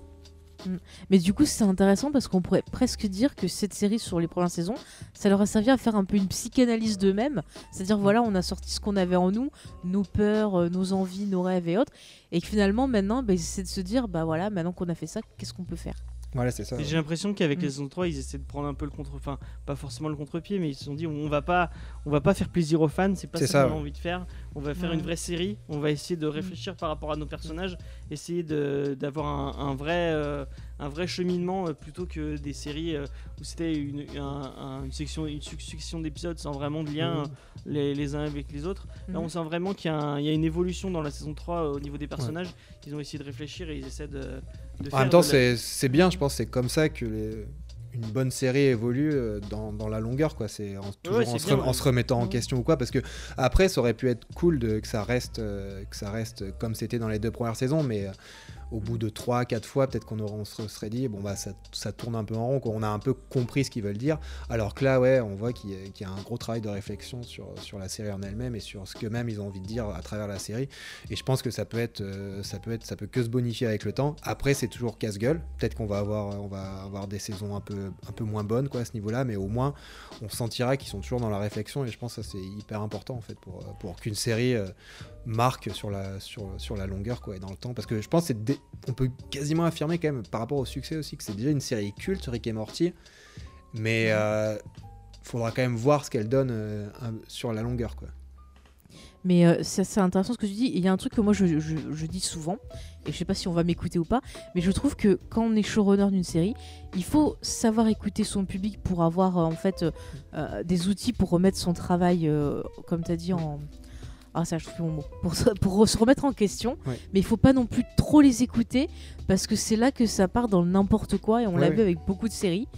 Mais du coup, c'est intéressant parce qu'on pourrait presque dire que cette série sur les premières saisons, ça leur a servi à faire un peu une psychanalyse d'eux-mêmes. C'est-à-dire, voilà, on a sorti ce qu'on avait en nous, nos peurs, euh, nos envies, nos rêves et autres. Et que finalement, maintenant, bah, c'est de se dire, bah voilà, maintenant qu'on a fait ça, qu'est-ce qu'on peut faire? Voilà, c'est ça. J'ai l'impression qu'avec mm. les saison 3, ils essaient de prendre un peu le contre, enfin, pas forcément le contre-pied, mais ils se sont dit, on va pas, on va pas faire plaisir aux fans, c'est pas ça qu'on a envie de faire. On va faire une vraie série, on va essayer de réfléchir par rapport à nos personnages, essayer d'avoir un, un, vrai, euh, un vrai cheminement euh, plutôt que des séries euh, où c'était une, une, section, une succession d'épisodes sans vraiment de lien mm. les, les, uns avec les autres. Là, on mm. sent vraiment qu'il y, y, a une évolution dans la saison 3 au niveau des personnages. Ils ont essayé de réfléchir et ils essaient de en même temps, c'est bien, je pense, c'est comme ça que une bonne série évolue euh, dans, la longueur, quoi. C'est en, se, remettant en question ou quoi, parce que après, ça aurait pu être cool de, que ça reste, euh, que ça reste comme c'était dans les deux premières saisons, mais euh, au bout de 3-4 fois, peut-être qu'on on se serait dit, bon, bah, ça, tourne un peu en rond, on a un peu compris ce qu'ils veulent dire. Alors que là, ouais, on voit qu'il y, a un gros travail de réflexion sur, la série en elle-même et sur ce que même ils ont envie de dire à travers la série. Et je pense que ça peut être, euh, ça peut être, ça peut que se bonifier avec le temps. Après, c'est toujours casse-gueule. Peut-être qu'on va avoir, va avoir des saisons un peu, moins bonnes, quoi, à ce niveau-là, mais au moins, on sentira qu'ils sont toujours dans la réflexion. Et je pense que c'est hyper important, en fait, pour, pour qu'une série euh, marque sur la, sur, la longueur quoi, et dans le temps. Parce que je pense qu'on peut quasiment affirmer quand même par rapport au succès aussi que c'est déjà une série culte, Rick et Morty. Mais il euh, faudra quand même voir ce qu'elle donne euh, sur la longueur. quoi. Mais euh, c'est intéressant ce que tu dis. Il y a un truc que moi je, dis souvent, et je sais pas si on va m'écouter ou pas, mais je trouve que quand on est showrunner d'une série, il faut savoir écouter son public pour avoir en fait des outils pour remettre son travail, comme tu as dit, en, ah ça je trouve mon mot, pour se, pour se remettre en question, mais il faut pas non plus trop les écouter parce que c'est là que ça part dans n'importe quoi et on l'a vu avec beaucoup de séries.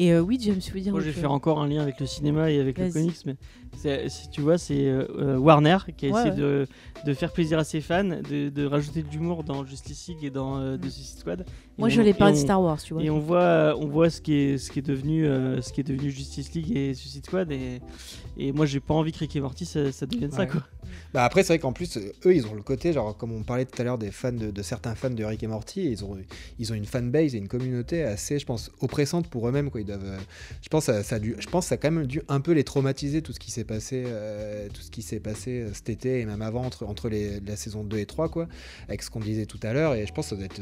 Et euh, oui, James, dire Moi, je vais faire encore un lien avec le cinéma et avec le comics, mais si tu vois, c'est euh, euh, Warner qui a essayé de, de, faire plaisir à ses fans, de, de rajouter de l'humour dans Justice League et dans The Suicide Squad. Moi, je l'ai pas de Star Wars, tu vois. Et on voit, on voit ce qui est, ce qui est devenu, ce qui est devenu Justice League et Suicide Squad, et, et moi, j'ai pas envie que Rick et Morty ça, ça devienne ça, quoi. Bah après, c'est vrai qu'en plus, eux, ils ont le côté, genre, comme on parlait tout à l'heure des fans de, certains fans de Rick et Morty, ils ont, ils ont une fanbase et une communauté assez, je pense, oppressante pour eux-mêmes. Quoi. Ils euh, je, pense, ça, que ça a quand même dû un peu les traumatiser, tout ce qui s'est passé, euh, tout ce qui s'est passé euh, cet été et même avant, entre, la saison 2 et 3, quoi, avec ce qu'on disait tout à l'heure. Et je pense que ça doit être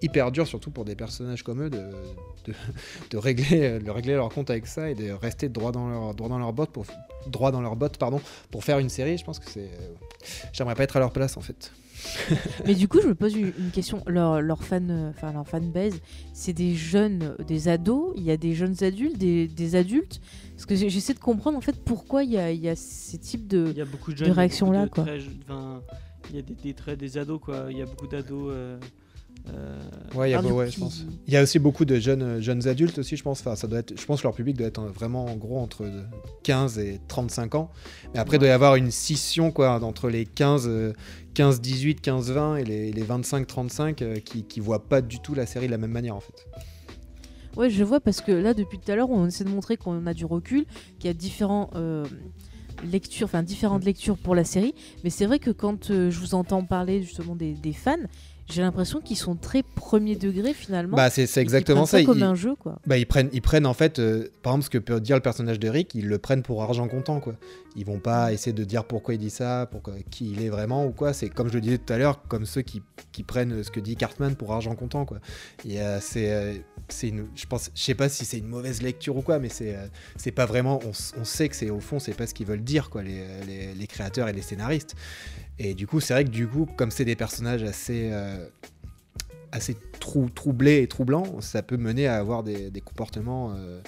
hyper dur, surtout pour des personnages comme eux, de, régler, leur compte avec ça et de rester droit dans leur, droit botte pour, pour faire une série. Je pense que c'est. J'aimerais pas être à leur place en fait. Mais du coup, je me pose une question. Leur, leur fan, enfin leur fanbase, c'est des jeunes, des ados? Il y a des jeunes adultes, des, des adultes? Parce que j'essaie de comprendre en fait pourquoi il y a, il y a ces types de, de, réactions là, quoi. il y a des, des, traits des ados, quoi. Il y a beaucoup d'ados. Euh, euh, ouais, y a, je pense. Il y a aussi beaucoup de jeunes, jeunes adultes aussi, je pense. Enfin, ça doit être, je pense que leur public doit être vraiment en gros entre 15 et 35 ans. Mais après, il doit y avoir une scission quoi, entre les 15, 15 18, 15, 20 et les, les 25, 35 euh, qui, qui voient pas du tout la série de la même manière en fait. Ouais, je vois parce que là, depuis tout à l'heure, on essaie de montrer qu'on a du recul, qu'il y a différents. Euh, enfin différentes lectures pour la série, mais c'est vrai que quand je vous entends parler justement des, des fans, j'ai l'impression qu'ils sont très premier degré finalement. Bah c'est exactement ça. comme un jeu quoi. Bah ils prennent ils prennent en fait euh, par exemple ce que peut dire le personnage de Rick, ils le prennent pour argent comptant quoi. Ils vont pas essayer de dire pourquoi il dit ça, pourquoi qui il est vraiment ou quoi. C'est comme je le disais tout à l'heure, comme ceux qui, qui, prennent ce que dit Cartman pour argent comptant quoi. Et euh, c'est euh, c'est une je pense je sais pas si c'est une mauvaise lecture ou quoi, mais c'est c'est pas vraiment on, on sait que c'est au fond c'est pas ce qu'ils veulent dire quoi les, les, les créateurs et les scénaristes. Et du coup, c'est vrai que du coup, comme c'est des personnages assez, euh, assez trou troublés et troublants, ça peut mener à avoir des, comportements euh,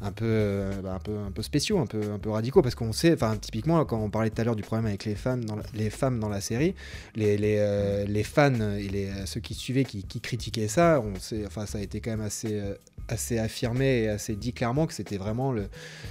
un, peu, euh, bah, un, peu, un peu spéciaux, un peu, un peu radicaux. Parce qu'on sait, enfin, typiquement, quand on parlait tout à l'heure du problème avec les, fans dans les femmes dans la série, les, les, les fans et les, ceux qui suivaient, qui, qui, critiquaient ça, on sait, enfin, ça a été quand même assez assez affirmé et assez dit clairement que c'était vraiment le,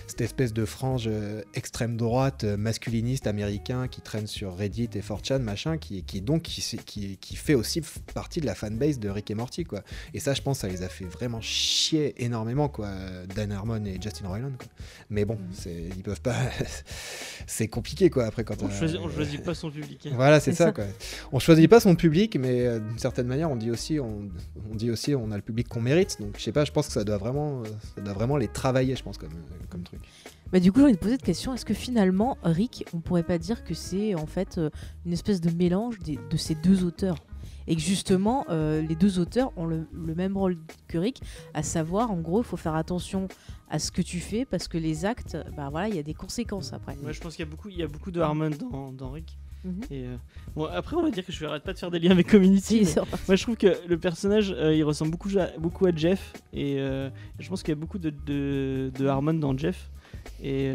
cette espèce de frange euh, extrême droite euh, masculiniste américain qui traîne sur Reddit et 4chan machin qui, qui donc qui, qui, qui fait aussi partie de la fanbase de Rick et Morty quoi et ça je pense ça les a fait vraiment chier énormément quoi Dan Harmon et Justin Roiland quoi. mais bon c'est ils peuvent pas c'est compliqué quoi après quand On choisit, on choisit pas son public. hein. voilà, c'est C'est ça, ça. quoi. On choisit pas son public, mais euh, d'une certaine manière, on dit aussi, on, on dit aussi, on a le public qu'on mérite. Donc, je sais pas, je pense que ça doit vraiment, euh, ça doit vraiment les travailler, je pense, comme, euh, comme truc. Bah, du coup, j'ai envie de poser cette question. Est-ce que finalement, Rick, on pourrait pas dire que c'est en fait euh, une espèce de mélange des- de ces deux auteurs? Et que justement, euh, les deux auteurs ont le, le même rôle que Rick, à savoir, en gros, il faut faire attention à ce que tu fais parce que les actes, bah voilà, il y a des conséquences après. Ouais, je pense qu'il y a beaucoup, il y a beaucoup de Harmon dans, dans Rick. Mhm. Et euh, bon, après, on va dire que je arrête pas de faire des liens avec Community. Moi, je trouve que le personnage, euh, il ressemble beaucoup, à- beaucoup à Jeff. Et euh, je pense qu'il y a beaucoup de, de, de Harmon dans Jeff. Et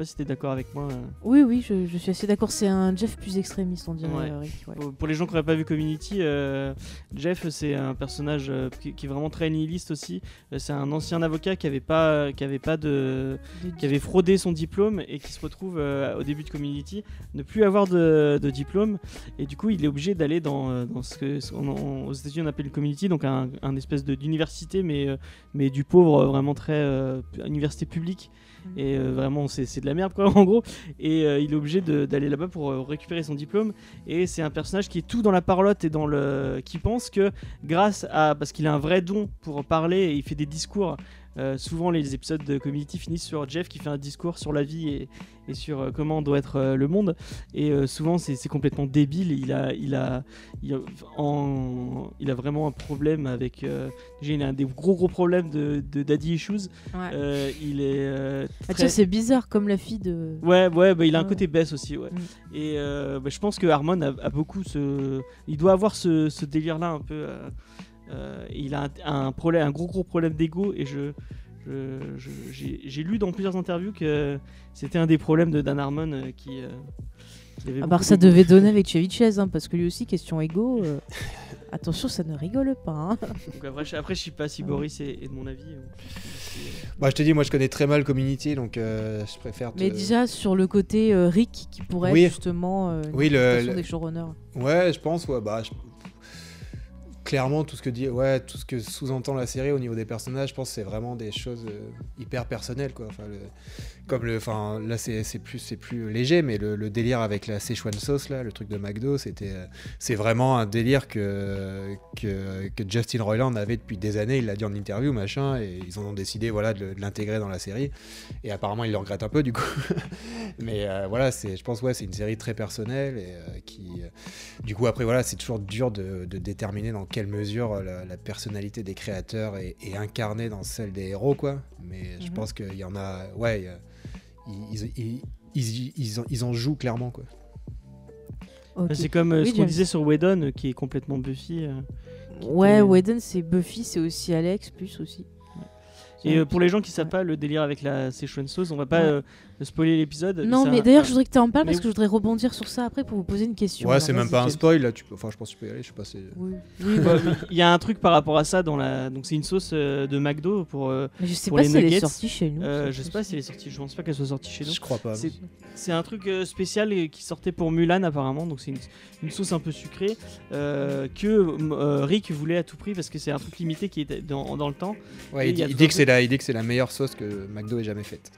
pas si t'es d'accord avec moi. euh. Oui, oui, je, je suis assez d'accord. C'est un Jeff plus extrémiste, on dirait, Ouais. Rick. ouais. Pour, pour les gens qui n'auraient pas vu Community, euh, Jeff, c'est un personnage euh, qui, qui est vraiment très nihiliste aussi. C'est un ancien avocat qui avait pas, qui avait pas de, De- qui avait fraudé son diplôme et qui se retrouve euh, au début de Community ne plus avoir de, de diplôme et du coup il est obligé d'aller dans, dans ce que ce qu'on- on- aux États-Unis on appelle le community donc un, un espèce d'université mais, mais du pauvre vraiment très université publique. Et euh, vraiment c'est de la merde quoi en gros. Et euh, il est obligé d'aller là-bas pour euh, récupérer son diplôme. Et c'est un personnage qui est tout dans la parlotte et dans le qui pense que grâce à parce qu'il a un vrai don pour parler et il fait des discours euh, souvent, les épisodes de Community finissent sur Jeff qui fait un discours sur la vie et, et sur euh, comment doit être euh, le monde. Et euh, souvent, c'est complètement débile. Il a, il, a, il, a, en- il a vraiment un problème avec. euh, déjà, il a des gros gros problèmes de, de daddy issues. Ouais. Euh, il est. euh, Ah, très- tiens, c'est bizarre comme la fille de. Ouais, ouais, bah, il a un Ouais. côté baisse aussi, ouais. Mm. Et euh, bah, je pense que Harmon a, a beaucoup ce. Il doit avoir ce, ce délire-là un peu. Euh, il a un, un problème, un gros gros problème d'ego et je. J'ai lu dans plusieurs interviews que c'était un des problèmes de Dan Harmon euh, qui. euh, qui avait À beaucoup part ça d'ego. devait donner avec Chevy Chase, hein, parce que lui aussi, question égo. euh, Attention, ça ne rigole pas. hein. Donc après, je, après, je sais pas si Boris est, est de mon avis. Bah, je te dis, moi, je connais très mal Community, donc euh, je préfère. te- Mais déjà, sur le côté euh, Rick, qui pourrait Oui. être justement euh, une Oui, le- le- des showrunners. Ouais, je pense, ouais, bah. je- Clairement, tout ce que dit, tout ce que sous-entend la série au niveau des personnages, je pense c'est vraiment des choses euh, hyper personnelles, quoi. Comme le, enfin, là, c'est plus, c'est plus léger, mais le, le délire avec la Szechuan sauce, là, le truc de McDo, c'était, euh, c'est vraiment un délire que, que que Justin Roiland avait depuis des années. Il l'a dit en interview, machin, et ils en ont décidé, voilà, de, l'intégrer dans la série. Et apparemment, il le regrette un peu, du coup. mais euh, voilà, c'est, je pense, ouais, c'est une série très personnelle et euh, qui euh, du coup, après, voilà, c'est toujours dur de, de déterminer dans quelle mesure la, la personnalité des créateurs est, est incarnée dans celle des héros, quoi. Mais je Mhm. pense qu'il y en a. Ouais, ils, ils, ils, ils- ils en, en jouent clairement, quoi. C'est comme euh, Oui, ce qu'on disait sur Whedon euh, qui est complètement Buffy. euh. Ouais, était- Whedon, c'est Buffy, c'est aussi Alex, plus aussi. Et euh, pour les gens qui savent pas le délire avec la Szechuan sauce, on va pas Ouais. Euh, spoiler l'épisode. Non, mais d'ailleurs, un- je voudrais que tu en parles Mais parce que je voudrais rebondir sur ça après pour vous poser une question. Ouais, c'est même pas un spoil, là. Tu peux... Enfin, je pense que tu peux y aller, je sais pas. c'est- Oui, oui, Bah, Il y a un truc par rapport à ça dans la. Donc c'est une sauce euh, de McDo pour. euh, mais je sais pour pas les si elle est sortie chez nous. euh, je sais pas si elle est sortie. Je pense pas qu'elle soit sortie chez nous. Je crois pas. C'est- un truc euh, spécial qui sortait pour Mulan apparemment, donc c'est une, une sauce un peu sucrée euh, que euh, Rick voulait à tout prix parce que c'est un truc limité qui est dans, dans le temps. Ouais, il, dit- il que c'est la, il dit que c'est la meilleure sauce que McDo ait jamais faite.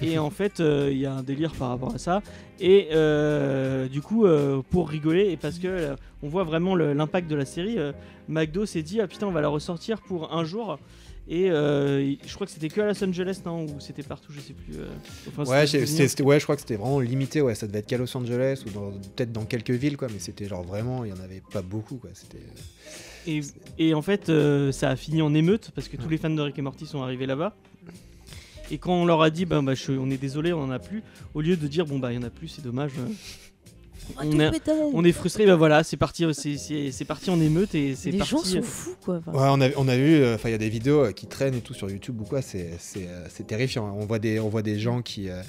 Et en fait, euh, il y a un délire par rapport à ça. Et euh, du coup, euh, pour rigoler, et parce que on voit vraiment l'impact de la série, McDo s'est dit ah putain, on va la ressortir pour un jour. Et je crois que c'était que à Los Angeles, non Ou c'était partout, je sais plus. enfin, Ouais, je crois que c'était vraiment limité. Ouais, ça devait être qu'à Los Angeles ou peut-être dans quelques villes, quoi. Mais c'était genre vraiment, il y en avait pas beaucoup, quoi. C'était. Et, et en fait, ça a fini en émeute parce que tous les fans de Rick et Morty sont arrivés là-bas. Et quand on leur a dit, bah, bah, je- on est désolé, on en a plus, au lieu de dire, bon, bah, il y en a plus, c'est dommage. euh, on, est, on est frustré, bah voilà, c'est parti, c'est- c'est c'est parti en émeute et c'est Les parti. gens sont euh, fous, quoi. Enfin, Ouais, on a, on a vu, enfin, il y a des vidéos euh, qui traînent et tout sur YouTube ou quoi, c'est c'est, euh, c'est terrifiant. hein. On voit des, on voit des gens qui, euh,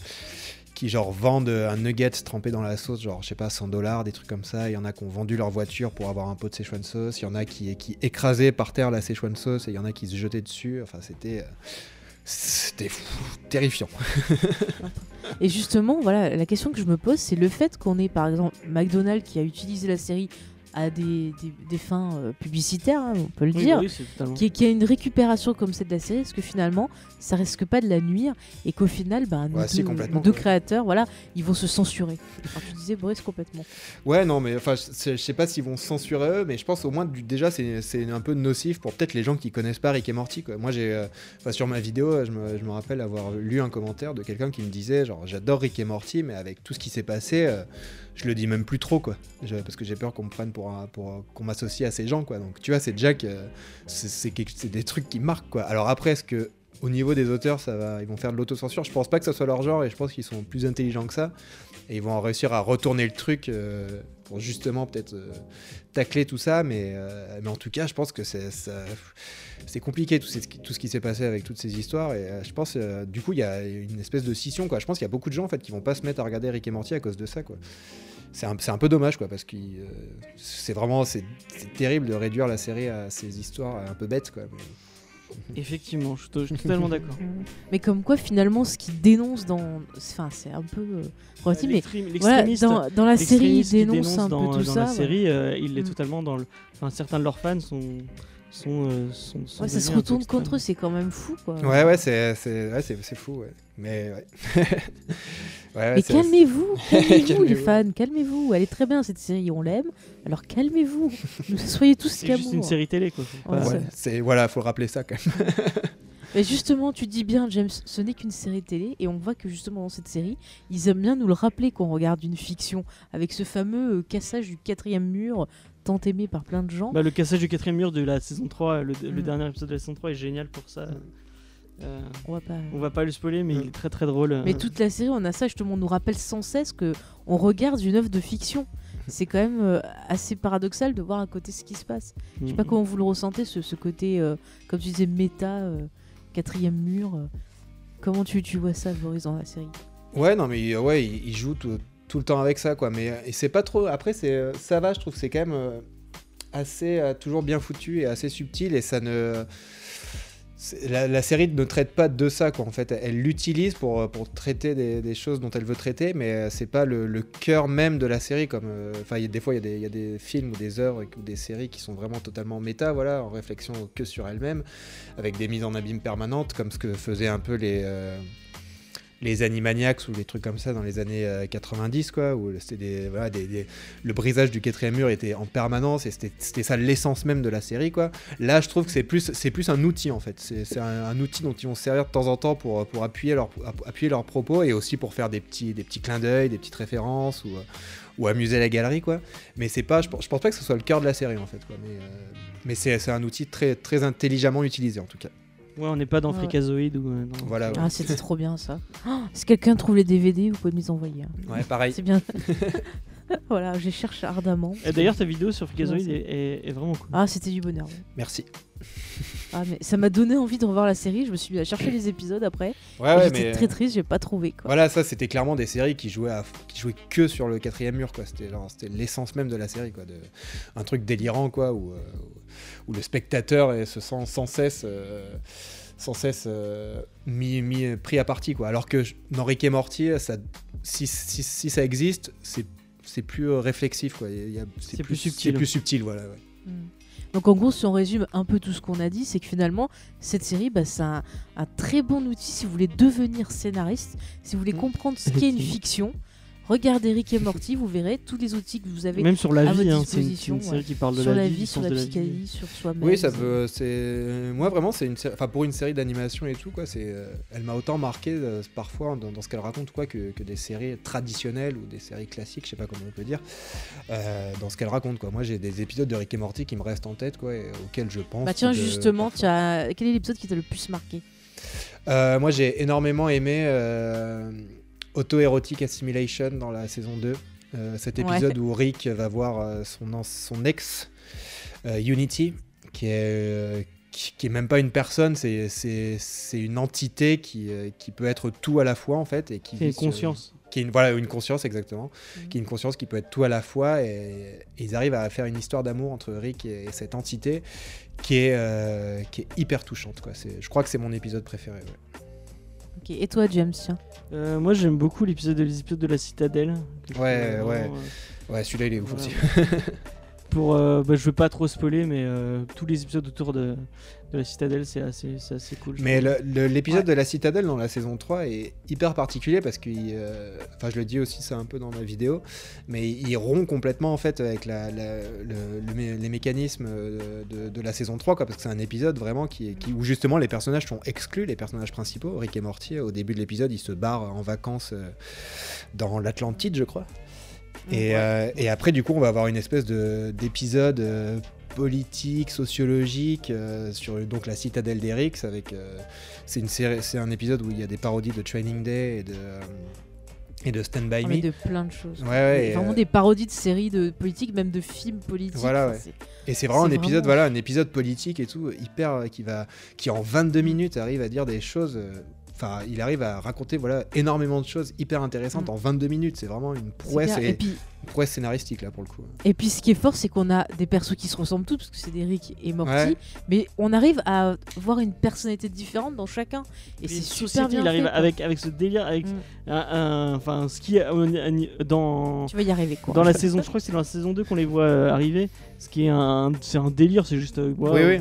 qui genre vendent un nugget trempé dans la sauce, genre je sais pas 100 dollars, des trucs comme ça. Il y en a qui ont vendu leur voiture pour avoir un pot de Szechuan sauce. Il y en a qui qui écrasaient par terre la Szechuan sauce et il y en a qui se jetaient dessus. Enfin c'était euh, c'était terrifiant. Et justement, voilà, la question que je me pose, c'est le fait qu'on ait par exemple McDonald's qui a utilisé la série à des, des, des fins euh, publicitaires, hein, on peut le Oui, dire, oui, c'est totalement- qui, qui a une récupération comme celle de la série, est-ce que finalement ça risque pas de la nuire et qu'au final, bah, nos Ouais, si, deux, complètement, créateurs, voilà, ils vont se censurer. Alors, tu disais Boris complètement. Ouais, non, mais enfin, je sais pas s'ils vont censurer eux, mais je pense au moins du- déjà c'est un peu nocif pour peut-être les gens qui connaissent pas Rick et Morty. Quoi. Moi, j'ai, euh, sur ma vidéo, je me, je me rappelle avoir lu un commentaire de quelqu'un qui me disait genre j'adore Rick et Morty, mais avec tout ce qui s'est passé, euh, je le dis même plus trop quoi, parce que j'ai peur qu'on me prenne pour, qu'on m'associe à ces gens quoi. Donc tu vois, c'est c'est quelque- c'est des trucs qui marquent quoi. Alors après, est-ce que au niveau des auteurs, ça va, ils vont faire de l'autocensure? Je pense pas que ça soit leur genre et je pense qu'ils sont plus intelligents que ça. Et ils vont réussir à retourner le truc euh, pour justement peut-être euh, tacler tout ça. Mais, euh, mais en tout cas, je pense que c'est ça- c'est compliqué tout, ce qui- tout ce qui s'est passé avec toutes ces histoires. Et euh, je pense, euh, du coup, il y a une espèce de scission. Quoi. Je pense qu'il y a beaucoup de gens en fait, qui vont pas se mettre à regarder Rick et Morty à cause de ça. Quoi. C'est un, c'est un peu dommage quoi, parce que euh, c'est vraiment c'est terrible de réduire la série à ces histoires un peu bêtes. Quoi. Mais- Effectivement, je suis to- je suis totalement d'accord. Mais comme quoi, finalement, ce qu'ils dénoncent dans. Enfin, c'est un peu euh, relatif, mais L'extré- voilà, dans, dans la série, qui dénoncent un dans, peu tout dans ça. la voilà. série, euh, il est Mm. totalement dans le. Enfin, certains de leurs fans sont. Sont, euh, sont, sont Ouais, ça se retourne contre eux, c'est quand même fou, quoi. Ouais, ouais, c'est c'est- ouais, c'est- c'est fou. Ouais. Mais ouais. ouais, ouais, Mais c'est- calmez-vous, calmez-vous les fans, calmez-vous. Elle est très bien cette série, on l'aime. Alors calmez-vous. Soyez tous C'est juste une série télé, quoi. C'est- voilà, faut le rappeler ça quand même. Mais justement, tu dis bien, James, ce n'est qu'une série télé, et on voit que justement dans cette série, ils aiment bien nous le rappeler qu'on regarde une fiction, avec ce fameux euh, cassage du quatrième mur, tant aimé par plein de gens. Bah, le cassage du quatrième mur de la saison 3, le, le Mm. dernier épisode de la saison 3 est génial pour ça. Euh, on va pas. on va pas le spoiler, mais Mm. il est très très drôle. Mais toute la série, on a ça, justement, on nous rappelle sans cesse que on regarde une œuvre de fiction. C'est quand même euh, assez paradoxal de voir à côté ce qui se passe. Je sais pas Mm. comment vous le ressentez, ce, ce côté, euh, comme tu disais, méta, euh, quatrième mur. Comment tu, tu vois ça, Boris, dans la série? Ouais, non, mais ouais, il, il joue tout, tout le temps avec ça, quoi. Mais euh, c'est pas trop. Après, c'est euh, ça va, je trouve. que C'est quand même euh, assez toujours bien foutu et assez subtil et ça ne. La, série ne traite pas de ça, quoi. En fait, elle l'utilise pour, pour traiter des, choses dont elle veut traiter, mais c'est pas le, cœur même de la série. Comme, des fois, il y, a des- films ou des œuvres ou des séries qui sont vraiment totalement méta, voilà, en réflexion que sur elles-mêmes, avec des mises en abîme permanentes, comme ce que faisaient un peu les. Les Animaniacs ou les trucs comme ça dans les années euh, 90 quoi où des, voilà, des- le brisage du quatrième mur était en permanence et c'était ça l'essence même de la série quoi. Là je trouve que c'est plus c'est plus un outil en fait. C'est un, outil dont ils vont se servir de temps en temps pour, pour appuyer appuyer leurs propos et aussi pour faire des petits des petits clins d'œil des petites références ou euh, ou amuser la galerie quoi. Mais c'est pas je je pense pas que ce soit le cœur de la série en fait mais euh, mais c'est un outil très très intelligemment utilisé en tout cas Ouais, on n'est pas dans Ouais. Freakazoid ou. euh, dans- voilà ouais, Ah, c'était trop bien ça. Oh, si quelqu'un trouve les DVD, vous pouvez me les envoyer. hein. Ouais, pareil C'est bien. voilà, je les cherche ardemment. Et D'ailleurs, ta vidéo sur Freakazoid est, est- est vraiment cool. Ah, c'était du bonheur. ouais. merci Ah, mais ça m'a donné envie de revoir la série. Je me suis mis à chercher les épisodes après. ouais, ouais J'étais mais très triste, j'ai pas trouvé. Quoi. Voilà, ça c'était clairement des séries qui jouaient, à- qui jouaient que sur le quatrième mur, quoi. C'était l'essence même de la série, quoi. De, un truc délirant, quoi, où, euh, où le spectateur est- se sent sans cesse, euh, sans cesse euh, mis, mis- pris à partie, quoi. Alors que dans Rick et Morty, ça, si, si, si ça existe, c'est c'est plus euh, réflexif, quoi. Il y a- C'est plus subtil. C'est plus subtil, voilà. ouais. Mm. Donc en gros, si on résume un peu tout ce qu'on a dit, c'est que finalement, cette série, bah, c'est un, un très bon outil si vous voulez devenir scénariste, si vous voulez Mm. comprendre ce qu'est une fiction. Regardez Rick et Morty, vous verrez tous les outils que vous avez Même sur la à vie, hein, c'est une, série ouais. qui parle de sur la vie, sur la psychanalyse, sur soi-même. Oui, ça veut. C'est moi vraiment, c'est une, série- enfin pour une série d'animation et tout quoi. C'est, euh, elle m'a autant marqué euh, parfois dans, dans ce qu'elle raconte quoi que, que des séries traditionnelles ou des séries classiques, je sais pas comment on peut dire, euh, dans ce qu'elle raconte quoi. Moi, j'ai des épisodes de Rick et Morty qui me restent en tête quoi, et auxquels je pense. Bah tiens, de- justement, parfois. tu as... quel est l'épisode qui t'a le plus marqué? Euh, moi, j'ai énormément aimé euh, Auto-Erotic Assimilation dans la saison 2. Euh, cet Ouais. épisode où Rick va voir euh, son, ex, euh, Unity, qui est, euh, qui, qui est même pas une personne, c'est- c'est c'est une entité qui, euh, qui peut être tout à la fois en fait. Et qui C'est sur- conscience. qui est une, voilà, une conscience exactement, Mhm. qui est une conscience qui peut être tout à la fois, et, et ils arrivent à faire une histoire d'amour entre Rick et, cette entité qui est, euh, qui est hyper touchante. Quoi. C'est- Je crois que c'est mon épisode préféré. ouais. Ok, Et toi, James tiens Euh, moi j'aime beaucoup l'épisode de l'épisode de la citadelle. Ouais, ouais. euh, Ouais, celui-là il est ouf Voilà. aussi. Pour, euh, bah, je veux pas trop spoiler, mais euh, tous les épisodes autour de, de la citadelle, c'est assez, c'est assez cool. Mais l'épisode Ouais. de la citadelle dans la saison 3 est hyper particulier parce que, euh, enfin je le dis aussi ça un peu dans ma vidéo, mais il rompt complètement en fait avec la, la- le- le mé- les mécanismes euh, de, de la saison 3 quoi, parce que c'est un épisode vraiment qui, où justement les personnages sont exclus, les personnages principaux, Rick et Morty, au début de l'épisode ils se barrent en vacances euh, dans l'Atlantide je crois. Et, Ouais. euh, et après, du coup, on va avoir une espèce de- d'épisode euh, politique, sociologique euh, sur donc la citadelle d'Erix. Avec, euh, c'est une série, c'est un épisode où il y a des parodies de Training Day et de euh, et de Stand by est Me. de plein de choses. Ouais, Vraiment euh, des parodies de séries de politique, même de films politiques. Voilà, ouais. Et c'est vraiment un épisode, vraiment- voilà, un épisode politique et tout, hyper qui va, qui en 22 minutes arrive à dire des choses. Enfin, il arrive à raconter voilà énormément de choses hyper intéressantes Mm. en 22 minutes. C'est vraiment une prouesse, clair. et, Et puis, une prouesse scénaristique là pour le coup. Et puis ce qui est fort, c'est qu'on a des persos qui se ressemblent tous, parce que c'est des Rick et Morty, Ouais. mais on arrive à voir une personnalité différente dans chacun. Et c'est super bien il arrive fait, avec, avec ce délire, avec Mm. enfin ce qui est dans Tu vas y arriver, quoi. dans la saison, je crois que c'est dans la saison 2 qu'on les voit euh, arriver. Ce qui est un, c'est un délire, c'est juste, euh, Oui, oui.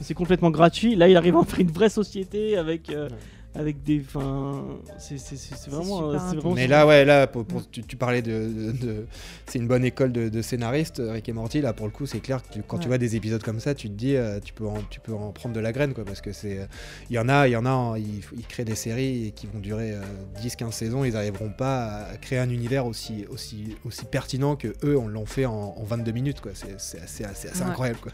c'est complètement gratuit. Là, il arrive à en faire une vraie société avec, euh, Ouais. Avec des, enfin, c'est c'est- c'est- c'est vraiment, super euh, c'est vraiment. Mais là, ouais, là, pour, pour- tu, tu parlais de, de- de- c'est une bonne école de, de scénaristes, Rick et Morty. Là, pour le coup, c'est clair que tu- quand tu vois des épisodes comme ça, tu te dis, euh, tu peux en, tu peux en prendre de la graine, quoi, parce que c'est, il y en a, il y en a, ils, ils créent des séries qui vont durer 10-15 saisons, ils n'arriveront pas à créer un univers aussi, aussi, aussi pertinent que eux, on l'ont fait en, en 22 minutes, quoi. C'est, c'est assez, assez- assez Ouais. incroyable, quoi.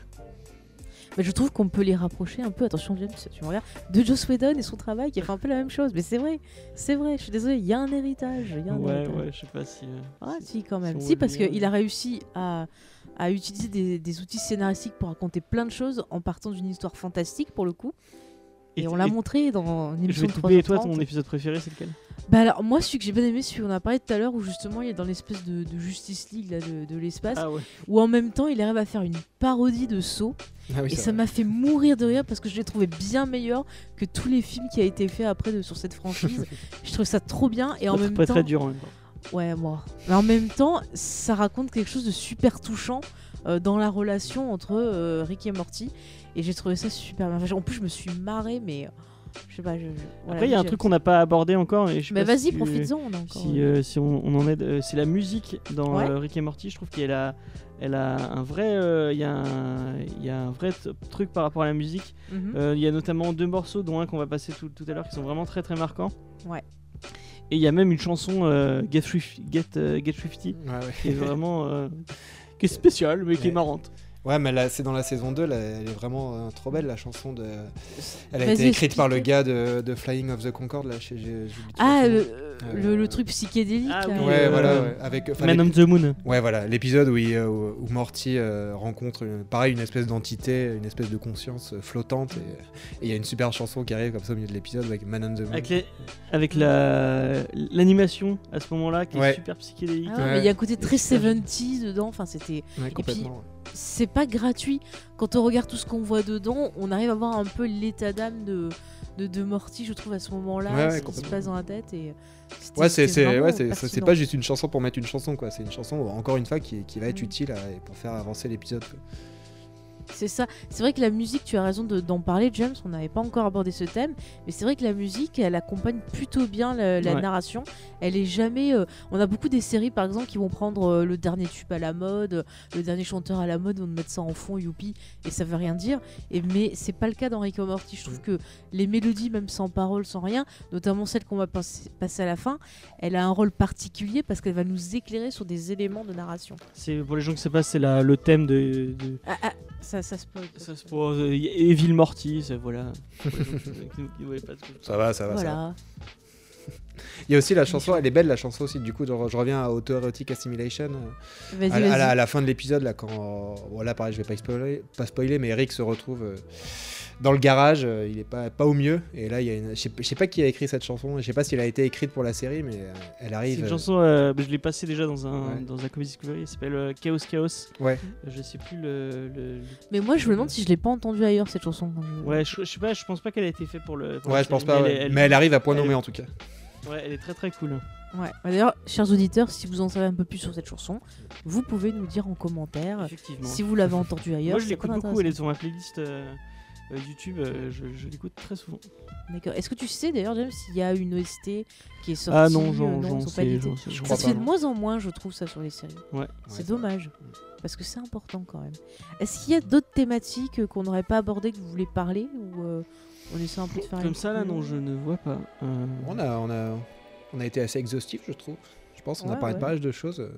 Mais je trouve qu'on peut les rapprocher un peu, attention James, tu me regardes, de Joss Whedon et son travail qui a fait un peu la même chose. Mais c'est vrai, c'est vrai, je suis désolée, il y a un héritage. Y a un Ouais, héritage. ouais, je sais pas si. euh, Ah si- quand même. si Si, parce qu'il a réussi à, à utiliser des, des outils scénaristiques pour raconter plein de choses en partant d'une histoire fantastique pour le coup. Et, Et- on l'a montré dans une Je émission vais de te couper, et toi, 3h30. ton épisode préféré, c'est lequel? Bah alors moi celui que j'ai bien aimé, celui qu'on a parlé tout à l'heure où justement il est dans l'espèce de, de Justice League là, de, de l'espace, Ah ouais. où en même temps il arrive à faire une parodie de saut Ah oui, et ça m'a fait mourir de rire parce que je l'ai trouvé bien meilleur que tous les films qui a été fait après de, sur cette franchise. je trouve ça trop bien et en même temps très dur en même temps. Ouais, moi. Mais en même temps, ça raconte quelque chose de super touchant dans la relation entre euh, Rick et Morty. Et j'ai trouvé ça super bien. Enfin, en plus, je me suis marrée, mais euh, je sais pas. Je, je- voilà, Après, il y a un truc qu'on n'a pas abordé encore. Et je sais Mais pas vas-y, si profites-en. On a encore. Si, euh, si on, on en est, euh, c'est la musique dans Ouais. euh, Rick et Morty. Je trouve qu'elle a, elle a un vrai, euh, il y a un, il y a un vrai truc par rapport à la musique. Mhm. Euh, Il y a notamment deux morceaux, dont un qu'on va passer tout, tout à l'heure, qui sont vraiment très très marquants. Ouais. Et il y a même une chanson euh, Get, Get, euh, Get Thrifty, Ouais, ouais. qui est vraiment, euh, qui est spéciale, mais qui est marrante. Ouais, mais là, c'est dans la saison 2, là, elle est vraiment euh, trop belle, la chanson de. Elle a été écrite par le gars de, de Flying of the Concorde, là, chez. Ah, le, le, le truc psychédélique. Ah là. oui, Ouais, euh, voilà, ouais. Avec, Man on the Moon. ouais, voilà, l'épisode où, il, euh, où où Morty euh, rencontre, pareil, une espèce d'entité, une espèce de conscience euh, flottante, et et il y a une super chanson qui arrive comme ça au milieu de l'épisode avec Man on the Moon. Avec, les- avec la, l'animation à ce moment-là, qui est super psychédélique. Ah ouais, mais il y a un côté très super 70 dedans. Enfin, c'était. Ouais, complètement. C'est pas gratuit. Quand on regarde tout ce qu'on voit dedans, on arrive à voir un peu l'état d'âme de, de, de Morty, je trouve, à ce moment-là. Ouais, ouais, ce qui se passe dans la tête. Et Ouais, c'est ouais, pas juste une chanson pour mettre une chanson, quoi. C'est une chanson, encore une fois, qui, qui va être Mm. utile à- pour faire avancer l'épisode. C'est ça. C'est vrai que la musique, tu as raison de- d'en parler, James. On n'avait pas encore abordé ce thème, mais c'est vrai que la musique, elle accompagne plutôt bien la, la Ouais. narration. Elle est jamais. euh, On a beaucoup des séries, par exemple, qui vont prendre euh, le dernier tube à la mode, euh, le dernier chanteur à la mode, vont mettre ça en fond, youpi, et ça veut rien dire. Et mais c'est pas le cas dans Rick Morty. Je trouve que les mélodies, même sans paroles, sans rien, notamment celle qu'on va passer, passer à la fin, elle a un rôle particulier parce qu'elle va nous éclairer sur des éléments de narration. C'est, pour les gens qui savent pas, c'est le thème de, de- Ah, ah, ça, ça spoil. Ça c'est pour euh, Evil Morty, c'est voilà. Ça va, ça va, ça va. Voilà. Il y a aussi la chanson, elle est belle la chanson aussi. Du coup, je, je reviens à Autoerotic Assimilation. euh, Vas-y, à, la- à la, à vas-y. la fin de l'épisode, là, quand. Bon, là, pareil, je vais pas spoiler, pas spoiler mais Eric se retrouve euh, dans le garage. euh, il est pas, pas au mieux. Et là, il y a une. Je sais, je sais pas qui a écrit cette chanson. Je sais pas si elle a été écrite pour la série, mais euh, elle C'est arrive. une euh, chanson, euh, je l'ai passée déjà dans un, Ouais. dans un Comedy Discovery, elle s'appelle euh, Chaos Chaos. Ouais. Je sais plus le. le- le- Mais moi, je me demande si je l'ai pas entendue ailleurs cette chanson. quand je- Ouais, je, je sais pas, je pense pas qu'elle a été faite pour le. pour Ouais, je pense pas. mais ouais. elle est- elle- mais elle arrive à point nommé en tout cas. Ouais, elle est très très cool. Ouais. Bah, D'ailleurs, chers auditeurs, si vous en savez un peu plus sur cette chanson, vous pouvez nous dire en commentaire si vous l'avez entendue ailleurs. Moi je c'est l'écoute beaucoup, elle est sur ma playlist euh, YouTube, euh, je, je l'écoute très souvent. D'accord. Est-ce que tu sais d'ailleurs, James, s'il y a une OST qui est sortie Ah non, euh, j'en pas sais, je Ça se pas, fait de moins en moins, je trouve, ça sur les séries. Ouais. C'est Ouais, dommage. Parce que c'est important quand même. Est-ce qu'il y a d'autres thématiques euh, qu'on n'aurait pas abordées que vous voulez parler ou euh, on essaie un peu de faire Comme ça là, non, je ne vois pas. Euh, On a, on, a, on a été assez exhaustif, je trouve. Je pense qu'on a Ouais, parlé ouais. de pas mal de choses. euh.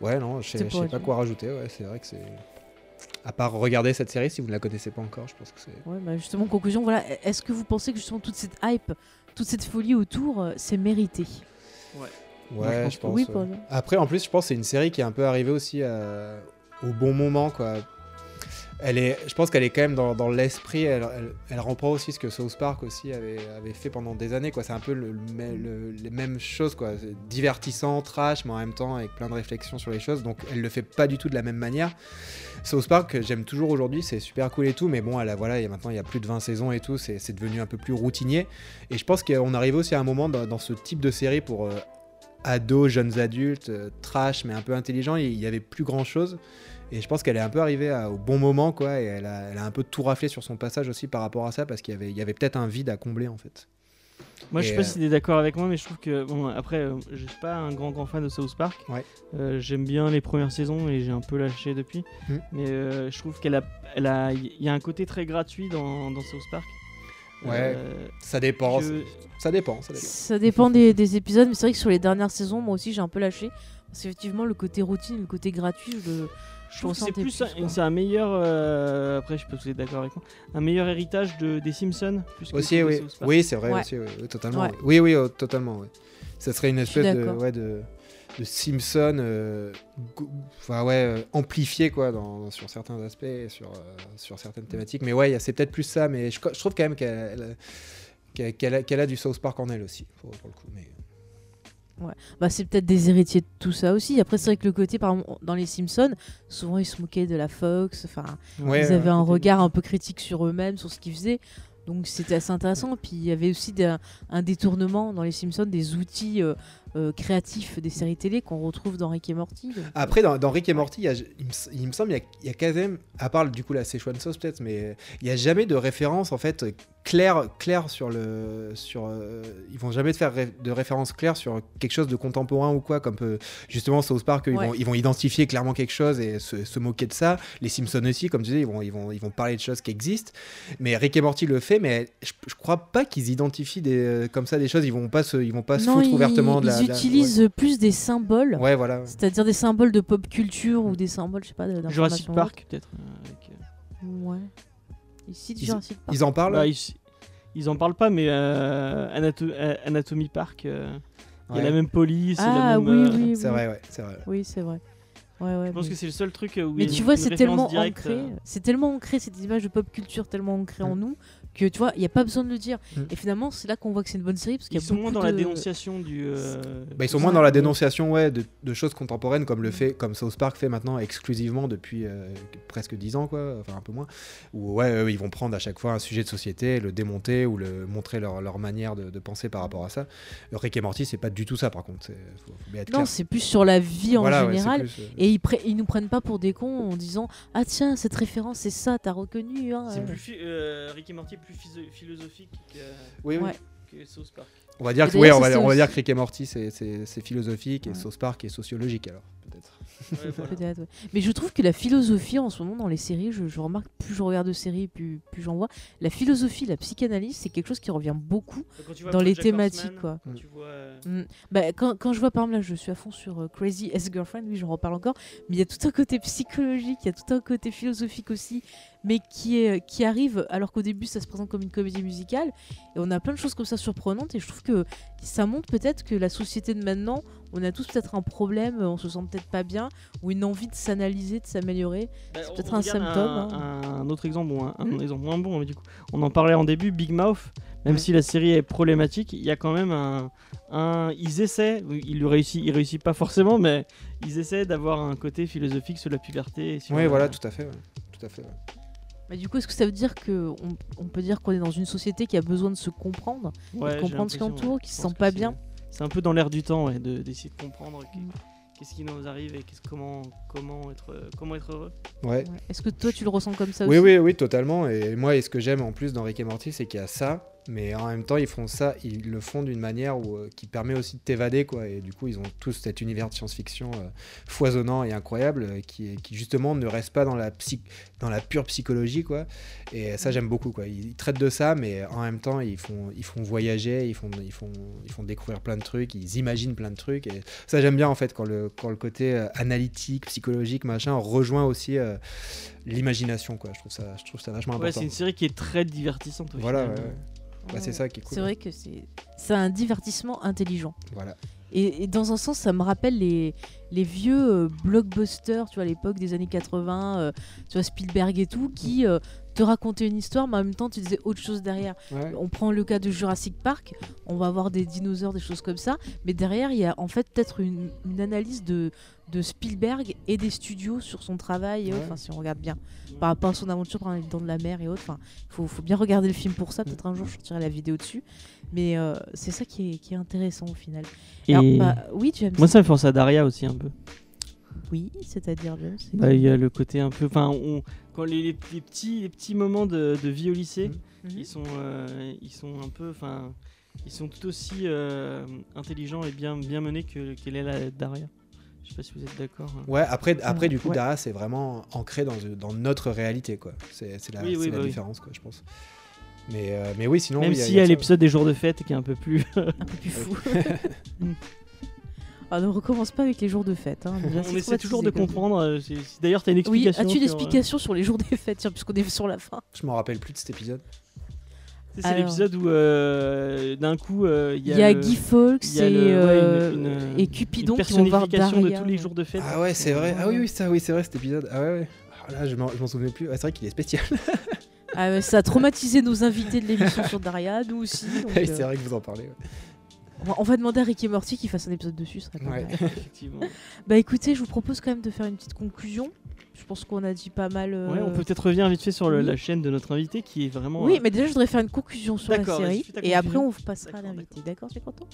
Ouais, non, je sais, pour sais pas quoi rajouter. Ouais, c'est vrai que c'est. À part regarder cette série, si vous ne la connaissez pas encore, je pense que c'est. Ouais, bah justement, conclusion, voilà. Est-ce que vous pensez que justement toute cette hype, toute cette folie autour, euh, c'est mérité? Ouais, Moi, je pense je pense. Oui, ouais. Après, en plus, je pense que c'est une série qui est un peu arrivée aussi à- au bon moment, quoi. Elle est, je pense qu'elle est quand même dans, l'esprit. Elle, elle, reprend aussi ce que South Park aussi avait, fait pendant des années. C'est un peu les mêmes choses, quoi. Divertissant, trash, mais en même temps avec plein de réflexions sur les choses. Donc, elle le fait pas du tout de la même manière. South Park, j'aime toujours aujourd'hui, c'est super cool et tout, mais bon, elle a, voilà, maintenant il y a plus de 20 saisons et tout, c'est devenu un peu plus routinier. Et je pense qu'on arrive aussi à un moment dans, dans ce type de série pour euh, ados, jeunes adultes, euh, trash, mais un peu intelligent, il y avait plus grand chose. Et je pense qu'elle est un peu arrivée à- au bon moment, quoi, et elle a, elle a un peu tout raflé sur son passage aussi par rapport à ça, parce qu'il y avait, il y avait peut-être un vide à combler en fait. Moi, je Et, sais pas euh, si t'es d'accord avec moi, mais je trouve que bon, après, euh, je suis pas un grand grand fan de South Park. Ouais. Euh, J'aime bien les premières saisons et j'ai un peu lâché depuis. Mm. Mais euh, je trouve qu'elle a, elle a, il y a un côté très gratuit dans, dans South Park. Ouais. Euh, Ça dépend, que- ça dépend, ça dépend. Ça dépend des, des épisodes, mais c'est vrai que sur les dernières saisons, moi aussi, j'ai un peu lâché. Parce qu'effectivement, le côté routine, le côté gratuit, je le. Je trouve que c'est plus, c'est un meilleur. euh, après, je peux vous être d'accord avec moi. Un meilleur héritage de, des Simpsons. Plus Aussi, oui, South Park. oui c'est vrai, Ouais. aussi, oui, oui, totalement. Ouais. Oui, oui, oh, totalement. ouais. Ça serait une espèce de, ouais, de, de Simpson, euh, enfin ouais, euh, amplifié quoi, dans, sur certains aspects, sur, euh, sur certaines thématiques. Mais ouais, c'est peut-être plus ça, mais je, je trouve quand même qu'elle qu'elle- qu'elle a, qu'elle a du South Park en elle aussi, pour, pour le coup. Mais... Bah, c'est peut-être des héritiers de tout ça aussi. Après, c'est vrai que le côté, par exemple, dans les Simpsons, souvent ils se moquaient de la Fox. Enfin, Ouais, ils avaient un regard un peu critique sur eux-mêmes, sur ce qu'ils faisaient. Donc c'était assez intéressant. Puis il y avait aussi des- un détournement dans les Simpsons des outils euh, euh, créatifs des séries télé qu'on retrouve dans Rick et Morty. donc, euh, Après, dans, dans Rick et Morty, il, y a- il me, s- il me semble il y a, quand même, à part du coup la Szechuan sauce peut-être, mais il n'y a jamais de référence en fait claire, claire sur le, sur, euh, ils vont jamais te faire ré- de référence claire sur quelque chose de contemporain ou quoi, comme peut- justement South Park, ils, Ouais. vont, ils vont identifier clairement quelque chose et se, se moquer de ça. Les Simpsons aussi, comme tu disais, ils vont, ils vont, ils vont parler de choses qui existent. Mais Rick et Morty le fait, mais je, je crois pas qu'ils identifient des, euh, comme ça des choses. Ils vont pas se, ils vont pas se non, foutre ouvertement de la. Ils de la- utilisent plus des symboles. Ouais, Ouais, voilà. C'est-à-dire des symboles de pop culture ou des symboles, je sais pas, d'information. Jurassic Park, peut-être. euh, euh, Ouais. Ici, Ils- Jurassic Park. Ils en parlent. bah, ils, ils en parlent pas, mais euh, Anato- Anatomy Park, euh, il y a Ouais. la même police. Ah la oui, même, euh, oui, C'est oui. vrai, ouais, c'est vrai. Oui, c'est vrai. Ouais, ouais, Je pense mais- que c'est le seul truc où il y Mais a tu une- vois, c'est tellement directe, ancré, euh, c'est tellement ancré cette image de pop culture tellement ancrée en Mm. nous que tu vois, il n'y a pas besoin de le dire. Mm. Et finalement, c'est là qu'on voit que c'est une bonne série parce qu'il Ils y a sont moins dans la dénonciation du. euh, Bah, ils sont moins dans la dénonciation ouais, de, de choses contemporaines comme le fait comme South Park fait maintenant exclusivement depuis euh, presque 10 ans quoi enfin un peu moins où ouais eux, ils vont prendre à chaque fois un sujet de société le démonter ou le montrer leur, leur manière de, de penser par rapport à ça Euh, Rick et Morty c'est pas du tout ça par contre c'est faut, faut bien être Non, c'est plus sur la vie en Voilà, ouais, c'est général. plus, euh, Et ils, pre- ils nous prennent pas pour des cons en disant Ah tiens, cette référence, c'est ça, t'as reconnu. Hein, C'est euh. plus euh, Rick et Morty plus philosophique que, oui, oui. Ouais. que South Park. on va dire que ouais, on va, on dire que Rick et Morty c'est- philosophique et Ouais. South Park est sociologique alors. Ouais, voilà. Peut-être, ouais. Mais je trouve que la philosophie en ce moment dans les séries, je, je remarque plus je regarde de séries, plus, plus j'en vois. La philosophie, la psychanalyse, c'est quelque chose qui revient beaucoup Quand tu vois dans les thématiques. Horseman, Quoi. quand tu vois, euh, Mm. Bah, quand, quand je vois par exemple là, je suis à fond sur euh, Crazy Ex-Girlfriend, oui, j'en reparle encore, mais il y a tout un côté psychologique, il y a tout un côté philosophique aussi, mais qui, est, qui arrive alors qu'au début ça se présente comme une comédie musicale, et on a plein de choses comme ça surprenantes, et je trouve que ça montre peut-être que la société de maintenant, on a tous peut-être un problème, on se sent peut-être pas bien, ou une envie de s'analyser, de s'améliorer. Bah, C'est peut-être un symptôme, Un, hein. un autre exemple, bon, un, un exemple moins bon, mais du coup, on en parlait en début, Big Mouth, même Ouais. si la série est problématique, il y a quand même un. un ils essaient, ils le réussissent, ils réussissent pas forcément, mais ils essaient d'avoir un côté philosophique sur la puberté. sur, Oui, voilà, tout à fait. ouais. Tout à fait. ouais. Bah, du coup, est-ce que ça veut dire que on, on peut dire qu'on est dans une société qui a besoin de se comprendre ouais, j'ai comprendre ce qui entoure, ouais. qui se sent pas bien? C'est un peu dans l'air du temps, ouais, de- d'essayer de comprendre que- Mm. qu'est-ce qui nous arrive et qu'est-ce- comment, comment, être, euh, comment être heureux. Ouais. Ouais. Est-ce que toi tu le ressens comme ça Oui, aussi oui, oui, totalement. Et moi, et ce que j'aime en plus dans Rick et Morty, c'est qu'il y a ça, mais en même temps, ils font ça, ils le font d'une manière où, euh, qui permet aussi de t'évader, quoi. Et du coup, ils ont tous cet univers de science-fiction euh, foisonnant et incroyable, euh, qui, justement ne reste pas dans la, psy- dans la pure psychologie, quoi. Et ça, j'aime beaucoup, quoi. Ils, ils traitent de ça, mais en même temps, ils font, ils font voyager, ils font, ils font, ils font découvrir plein de trucs, ils imaginent plein de trucs. Et ça, j'aime bien, en fait, quand le, quand le côté analytique, psychologique, machin, rejoint aussi. l'imagination quoi je trouve ça je trouve ça vachement Ouais, important c'est une série qui est très divertissante. au voilà final. ouais, ouais. Bah, c'est ça qui est cool C'est vrai que c'est c'est un divertissement intelligent. voilà. Et, et dans un sens, ça me rappelle les, les vieux euh, blockbusters, tu vois, à l'époque des années 80, euh, tu vois, Spielberg et tout, qui euh, te une histoire, mais en même temps, tu disais autre chose derrière. Ouais. On prend le cas de Jurassic Park, on va avoir des dinosaures, des choses comme ça, mais derrière, il y a en fait peut-être une, une analyse de, de Spielberg et des studios sur son travail, et autres, Ouais. enfin, si on regarde bien, par rapport à son aventure dans les dents de la mer et autres. Enfin, il faut, faut bien regarder le film pour ça, peut-être un jour je sortirai la vidéo dessus, mais euh, c'est ça qui est, qui est intéressant au final. Et Alors, bah, oui, James. moi, ça me fait penser à Daria aussi un peu. Oui, c'est-à-dire Bah, Il y a le côté un peu. Enfin, on- quand les, les- les petits, les petits moments de, de vie au lycée, Mhm. Mhm. ils, sont, euh, ils sont un peu. Enfin, ils sont tout aussi euh, intelligents et bien, bien menés que qu'elle est la Daria. Je sais pas si vous êtes d'accord. hein. ouais après après du coup Ouais. Dara c'est vraiment ancré dans, dans notre réalité quoi c'est c'est la, Oui, oui, c'est la bah oui. différence quoi je pense mais euh, mais oui sinon Même oui, il y a- s'il il y a l'épisode des jours de fête qui est un peu plus. Un peu plus fou. Ah, ne recommence pas avec les jours de fête. hein, déjà, on essaie toujours de comprendre. euh, si- si D'ailleurs, tu as une ça. Oui, explication. as-tu une sur, euh, explication sur les jours des fêtes, tiens, puisqu'on est sur la fin je m'en rappelle plus de cet épisode C'est Alors. l'épisode où euh, d'un coup euh, il y y a, Guy Fawkes il y a et, le- ouais, une- une- et une Cupidon qui vont voir Daria. de tous les jours de fête. ah ouais c'est vrai ah oui ça oui c'est vrai cet épisode ah ouais ouais Ah là je m'en je m'en souvenais plus Ah, c'est vrai qu'il est spécial Ah ça a traumatisé nos invités de l'émission sur Daria, nous aussi. euh, c'est vrai que vous en parlez ouais. On, va, demander à Rick et Morty qu'il fasse un épisode dessus. ce serait pas Ouais. mal. Effectivement. Bah écoutez, je vous propose quand même de faire une petite conclusion. Je pense qu'on a dit pas mal. euh, Ouais, on peut peut-être revenir vite fait sur le- oui. la chaîne de notre invité qui est vraiment. Oui, euh, mais déjà, je voudrais faire une conclusion sur la série. Et après, on passera à D'accord, l'invité. D'accord, es content?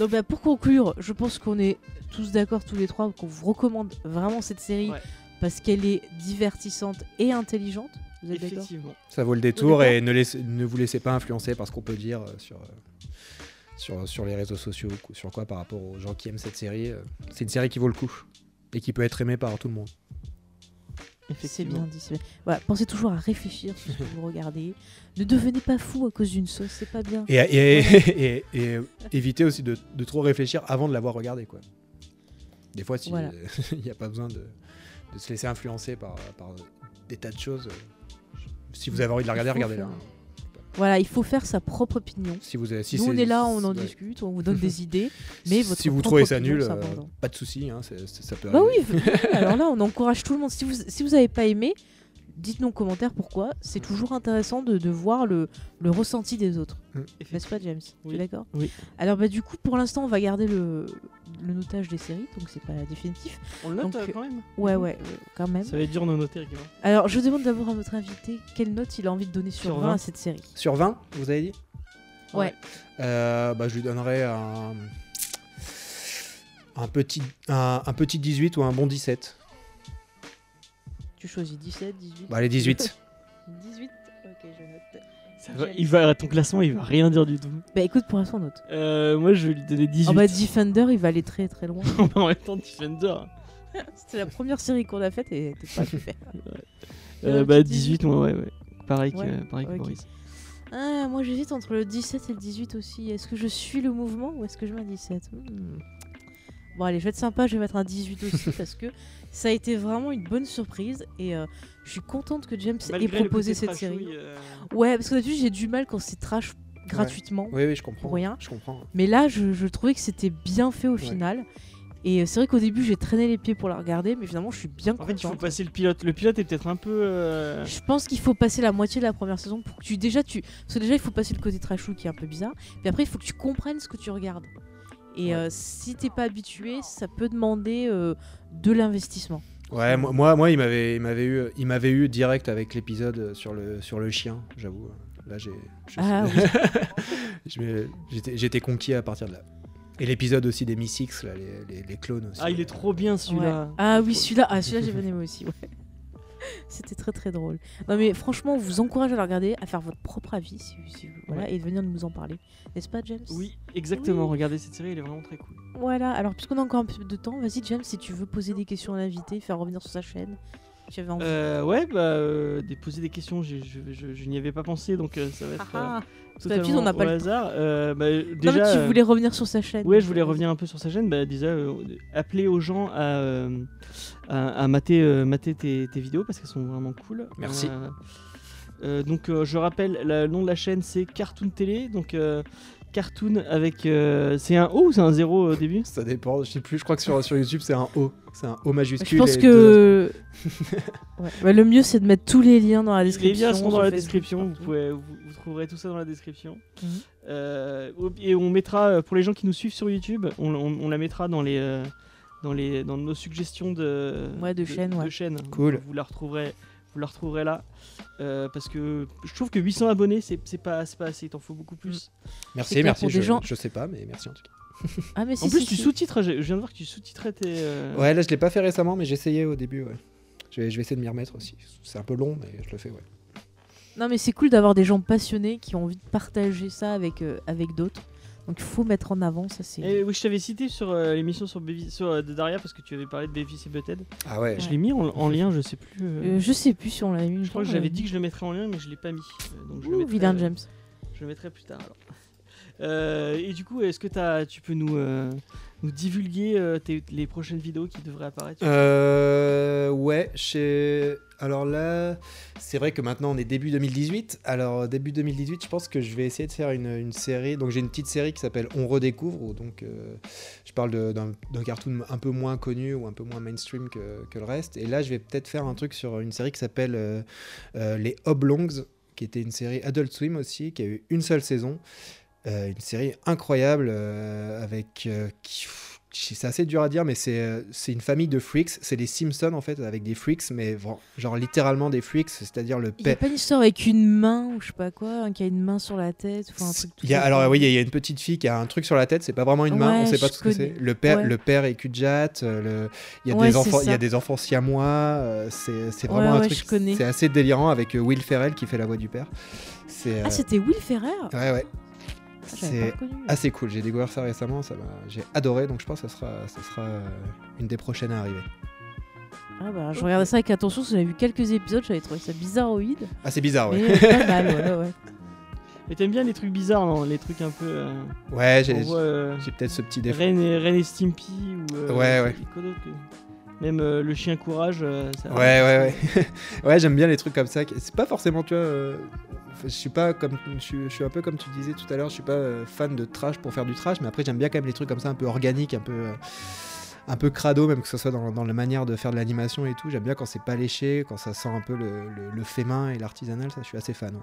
Donc, bah, pour conclure, je pense qu'on est tous d'accord, tous les trois, qu'on vous recommande vraiment cette série Ouais. parce qu'elle est divertissante et intelligente. Vous êtes d'accord? Effectivement. ça vaut le détour et ne, ne vous laissez pas influencer par ce qu'on peut dire euh, sur, euh, sur, sur les réseaux sociaux, sur quoi par rapport aux gens qui aiment cette série. euh, C'est une série qui vaut le coup et qui peut être aimée par tout le monde. C'est Effectivement. bien dit. bien. Voilà, pensez toujours à réfléchir sur ce que vous regardez. Ne devenez pas fou à cause d'une sauce, c'est pas bien. Et, et, et, et évitez aussi de, de trop réfléchir avant de l'avoir regardé. Quoi. Des fois, si- Voilà. il n'y a pas besoin de, de se laisser influencer par, par des tas de choses. Si vous avez envie de la regarder, regardez-la. Voilà, il faut faire sa propre opinion. Si vous avez, si Nous, on est là, on en ouais. discute, on vous donne des idées. Mais votre si vous trouvez ça nul, euh, pas de souci, hein, ça peut Bah arriver. oui, oui, alors là, on encourage tout le monde. Si vous si vous avez pas aimé, dites-nous en commentaire pourquoi. C'est toujours intéressant de, de voir le, le ressenti des autres. N'est-ce pas, James? Tu Oui. es d'accord? Oui. Alors, bah, du coup, pour l'instant, on va garder le, le notage des séries, donc c'est pas définitif. On le note Donc, euh, quand même. Ouais, ouais, euh, quand même. Ça va être dur de noter, Ricky. Alors, je demande d'abord à notre invité quelle note il a envie de donner sur, Sur 20 à 20. cette série. Sur 20, vous avez dit? Ouais. Euh, bah, Je lui donnerais un, un, petit, un, un petit 18 ou un bon 17. Tu choisis 17, 18 Bah, allez, 18. 18 Ok, je note. Ça va- il va, ton classement, il va rien dire du tout. Bah écoute, pour l'instant, note. Euh, moi, je vais lui donner 18. Oh bah, Defender, il va aller très très loin. en même temps, Defender. C'était la première série qu'on a faite et c'était pas super. Euh, Euh, bah, tu dis- 18, moi, ouais, ouais. Pareil Ouais, que, pareil que. Boris. Ah, moi j'hésite entre le 17 et le 18 aussi. Est-ce que je suis le mouvement ou est-ce que je mets un 17 Hmm. Bon allez, je vais être sympa, je vais mettre un 18 aussi parce que ça a été vraiment une bonne surprise et euh, je suis contente que James ait Malgré proposé cette série. euh, Ouais, parce que d'habitude j'ai du mal quand c'est trash gratuitement. Oui, oui, je comprends. Pour rien. Je comprends. Mais là, je, je trouvais que c'était bien fait au final. Et euh, c'est vrai qu'au début, j'ai traîné les pieds pour la regarder, mais finalement, je suis bien En fait, il faut contente. passer le pilote. Le pilote est peut-être un peu. euh, Je pense qu'il faut passer la moitié de la première saison pour que tu déjà tu parce que déjà il faut passer le côté trashou qui est un peu bizarre puis après il faut que tu comprennes ce que tu regardes et Ouais. euh, si t'es pas habitué ça peut demander euh, de l'investissement Ouais, moi, moi, moi, il m'avait, il m'avait eu, il m'avait eu direct avec l'épisode sur le, sur le chien, j'avoue. Là, j'ai, je Ah m'ai- j'étais, j'étais conquis à partir de là. Et l'épisode aussi des Mystics, là, les, les, les clones aussi. Ah, il est trop bien celui-là. Ouais. ah oui celui-là ah celui-là j'ai bien aimé aussi ouais. C'était très très drôle non mais franchement on vous encourage à la regarder à faire votre propre avis si, si vous- voilà, Ouais. et de venir nous en parler n'est-ce pas James? Oui, exactement. Oui. Regardez cette série, elle est vraiment très cool. Voilà, alors puisqu'on a encore un peu de temps, vas-y James, si tu veux poser des questions à l'invité, faire revenir sur sa chaîne. Tu avais envie. Euh, ouais, bah, euh, des- poser des questions, j'ai- je, je- je n'y avais pas pensé, donc euh, ça va être Ah, euh, parce que d'habitude, totalement on n'a pas au le hasard. Euh, bah, non déjà, mais tu euh, voulais revenir sur sa chaîne. Ouais, je voulais euh, revenir un peu sur sa chaîne. Bah, déjà, euh, appeler aux gens à, euh, à, à mater, euh, mater tes, tes vidéos parce qu'elles sont vraiment cool. Merci. Euh, euh, donc, euh, je rappelle, la- le nom de la chaîne c'est Cartoon Télé. Donc, euh, Cartoon avec. euh, c'est un O ou c'est un 0 au début? Ça dépend, je sais plus, je crois que sur, sur YouTube, c'est un O. C'est un O majuscule. Je pense que Ouais. Bah, le mieux c'est de mettre tous les liens dans la Les description. liens seront dans la description. Vous, pouvez, vous, vous trouverez tout ça dans la description. Mhm. Euh, et on mettra, euh, pour les gens qui nous suivent sur YouTube, on, on- on la mettra dans les. euh, dans, les, dans nos suggestions de, Ouais, de chaînes, ouais. chaînes. Cool. Vous la retrouverez, vous la retrouverez là. Euh, parce que je trouve que 800 abonnés, c'est c'est pas, c'est pas assez. Il t'en faut beaucoup plus. Merci, clair, merci. des Je, gens- je sais pas, mais merci en tout cas. Ah mais si en plus, si, tu si. sous-titres. Je je viens de voir que tu sous-titrais tes. euh, Ouais, là, je l'ai pas fait récemment, mais j'essayais au début, ouais. Je vais, je vais essayer de m'y remettre aussi. C'est un peu long, mais je le fais, ouais. Non mais c'est cool d'avoir des gens passionnés qui ont envie de partager ça avec euh, avec d'autres. Donc il faut mettre en avant ça c'est. Et oui, je t'avais cité sur euh, l'émission sur, euh, de Daria parce que tu avais parlé de et Butthead. Ah ouais. Je l'ai mis en, en lien, je sais plus. euh, Euh, je sais plus si on l'a mis. je crois que j'avais dit que je le mettrais en lien, mais je l'ai pas mis. Euh, Donc je le mettrai, vilain euh, James. Je le mettrai plus tard alors. Euh, et du coup, est-ce que t'as- tu peux nous, euh, nous divulguer euh, tes- les prochaines vidéos qui devraient apparaître Euh, ouais, chez... Alors là, c'est vrai que maintenant on est début 2018. Alors début 2018, je pense que je vais essayer de faire une, série. Donc j'ai une petite série qui s'appelle On redécouvre, donc euh, je parle d'un cartoon un peu moins connu ou un peu moins mainstream que, le reste. Et là, je vais peut-être faire un truc sur une série qui s'appelle euh, euh, Les Oblongs, qui était une série Adult Swim aussi, qui a eu une seule saison. Une série incroyable avec c'est assez dur à dire mais c'est euh, une famille de freaks c'est les Simpsons en fait avec des freaks mais genre littéralement des freaks c'est-à-dire le Il y a père pas une histoire avec une main ou je sais pas quoi, un qui a une main sur la tête, enfin un truc. tout il y a, ça, alors oui, il y a une petite fille qui a un truc sur la tête, c'est pas vraiment une main, Ouais, on sait pas tout ce que c'est. Le père, Ouais. le père est Kudjat, euh, le- il y a Ouais, des enfants, il y ça. a des enfants siamois, euh, c'est vraiment un truc, c'est assez délirant avec euh, Will Ferrell qui fait la voix du père. Ah c'était Will Ferrer. ouais ouais, c'est assez cool. J'ai découvert ça récemment, ça j'ai adoré, donc je pense que ça sera, ça sera euh, une des prochaines à arriver. Ah bah, je regardais ça avec attention, que j'avais vu quelques épisodes, j'avais trouvé ça bizarroïde. Ah c'est bizarre ouais. Mais euh, pas mal, ouais, ouais. Et t'aimes bien les trucs bizarres, non Les trucs un peu. euh, Ouais, on j'ai, euh, j'ai peut-être ce petit défaut. Ren, et, Ren et Stimpy ou. euh, Ouais, ouais. Même euh, le chien courage. euh, ça- Ouais, ouais, ouais. ouais, j'aime bien les trucs comme ça. C'est pas forcément, tu vois. Je suis pas comme. Je suis, un peu comme tu disais tout à l'heure, je suis pas euh, fan de trash pour faire du trash, mais après, j'aime bien quand même les trucs comme ça, un peu organiques, un peu. euh, un peu crado, même que ce soit dans, la manière de faire de l'animation et tout. J'aime bien quand c'est pas léché, quand ça sent un peu le, le, fait main et l'artisanal, ça, je suis assez fan.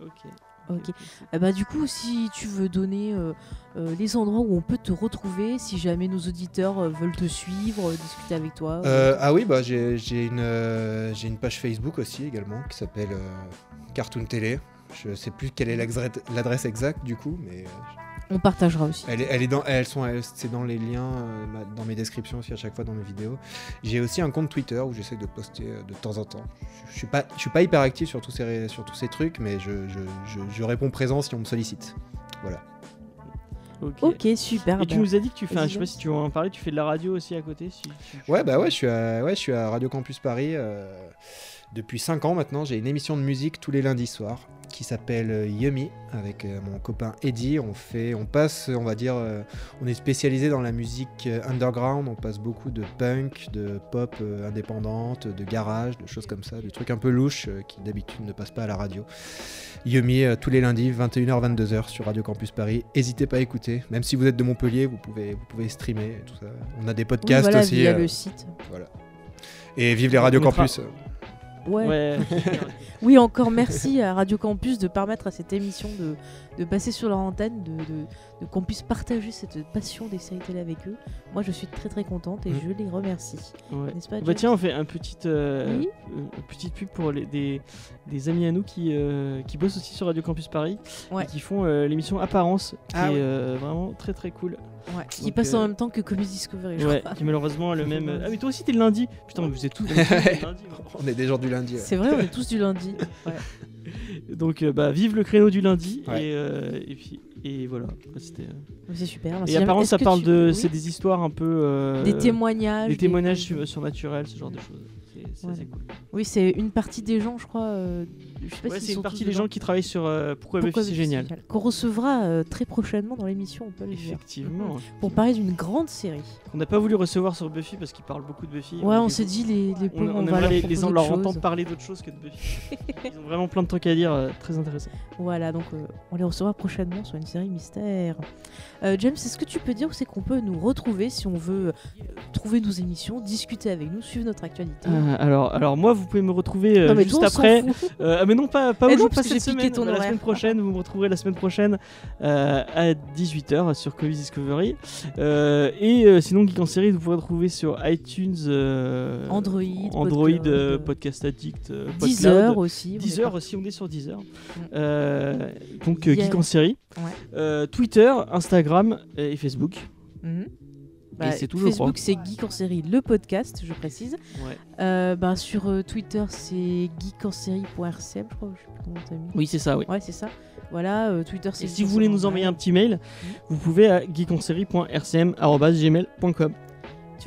Ok. Ok. Eh bah, du coup, si tu veux donner euh, euh, les endroits où on peut te retrouver, si jamais nos auditeurs euh, veulent te suivre, discuter avec toi. Ah oui, bah, j'ai j'ai une, j'ai une page Facebook aussi également qui s'appelle Cartoon Télé. Je sais plus quelle est l'adresse exacte du coup, mais On partagera aussi. Elle est, elle est dans, elles sont, c'est dans les liens, euh, dans mes descriptions aussi à chaque fois dans mes vidéos. J'ai aussi un compte Twitter où j'essaie de poster euh, de temps en temps. Je, je suis pas, je suis pas hyper actif sur tous ces, sur tous ces trucs, mais je, je, je- je réponds présent si on me sollicite. Voilà. Ok. Ok, super. Et tu bah, nous as dit que tu fais, un- je sais pas si tu veux en parler, tu fais de la radio aussi à côté si Ouais, bah ouais, je suis à, ouais, je suis à Radio Campus Paris euh, depuis 5 ans maintenant. J'ai une émission de musique tous les lundis soirs qui s'appelle euh, Yummy avec euh, mon copain Eddie. On fait, on passe, on va dire, euh, on est spécialisé dans la musique underground. On passe beaucoup de punk, de pop indépendante, de garage, de choses comme ça, des trucs un peu louches qui d'habitude ne passent pas à la radio. Yummy tous les lundis 21h 22h sur Radio Campus Paris. N'hésitez pas à écouter. Même si vous êtes de Montpellier, vous pouvez, vous pouvez streamer tout ça. On a des oui, podcasts voilà, aussi. via euh, le site. et vive les Radio mettra- Campus. Ouais. Ouais. Oui, encore merci à Radio Campus de permettre à cette émission de, de passer sur leur antenne, de, de- de qu'on puisse partager cette passion des séries télé avec eux. Moi, je suis très très contente et Mm. je les remercie. Ouais. N'est-ce pas, Bah tiens, on fait un petit, euh, Oui. euh, une petite pub pour les, des, des amis à nous qui, euh, qui bossent aussi sur Radio Campus Paris Ouais. et qui font euh, l'émission Apparence, qui Ah est euh, vraiment très très cool. Ouais, qui Donc, passe euh, en même temps que Comedy Discovery, je Ouais, crois. qui malheureusement a le même. Ah mais toi aussi t'es le lundi. Putain, mais vous êtes tous. lundi. On est des gens du lundi. ouais. C'est vrai, on est tous du lundi. Ouais. Donc euh, bah vive le créneau du lundi Ouais. et, euh, et puis et voilà. C'était. euh, C'est super. Et apparemment ça parle tu- de, oui c'est des histoires un peu. euh, des témoignages. Des témoignages des- surnaturels, ce genre de choses. C'est- cool. Oui, c'est une partie des gens, je crois. Je sais pas Ouais, s'ils c'est une partie des gens qui travaillent sur euh, pourquoi, Pourquoi Buffy c'est génial. Qu'on recevra euh, très prochainement dans l'émission, on peut le dire. Effectivement. Pour parler d'une grande série. On n'a pas voulu recevoir sur Buffy parce qu'ils parlent beaucoup de Buffy. Ouais, on s'est dit, les, les On, on on, va les, en- leur entendre parler d'autre chose que de Buffy. Ils ont vraiment plein de trucs à dire, euh, très intéressant. Voilà, donc on les recevra prochainement sur une série mystère. James, est-ce que tu peux dire où c'est qu'on peut nous retrouver si on veut trouver nos émissions, discuter avec nous, suivre notre actualité? Alors, alors moi, vous pouvez me retrouver Non, mais juste après. Mais non, pas, pas Mais au non, jour, parce pas cette semaine, ton la semaine prochaine. Vous me retrouverez la semaine prochaine euh, à 18h sur Covid Discovery. Euh, et euh, sinon, Geek en série, vous pourrez retrouver sur iTunes, Android, euh, Podcast Addict, Deezer aussi. Deezer aussi, on est sur Deezer. Donc. Geek en série. Ouais. Twitter, Instagram et Facebook. Et c'est tout, je crois. Facebook, c'est Geek en série, le podcast, je précise. Ouais. Euh, bah, sur euh, Twitter, c'est geekenserie.rcm, je crois. Je sais plus comment t'as mis. Oui, c'est ça, oui. Ouais, c'est ça. Voilà, euh, Twitter, c'est Et si vous voulez nous envoyer un petit mail, vous pouvez à geekonserie.rcm.gmail.com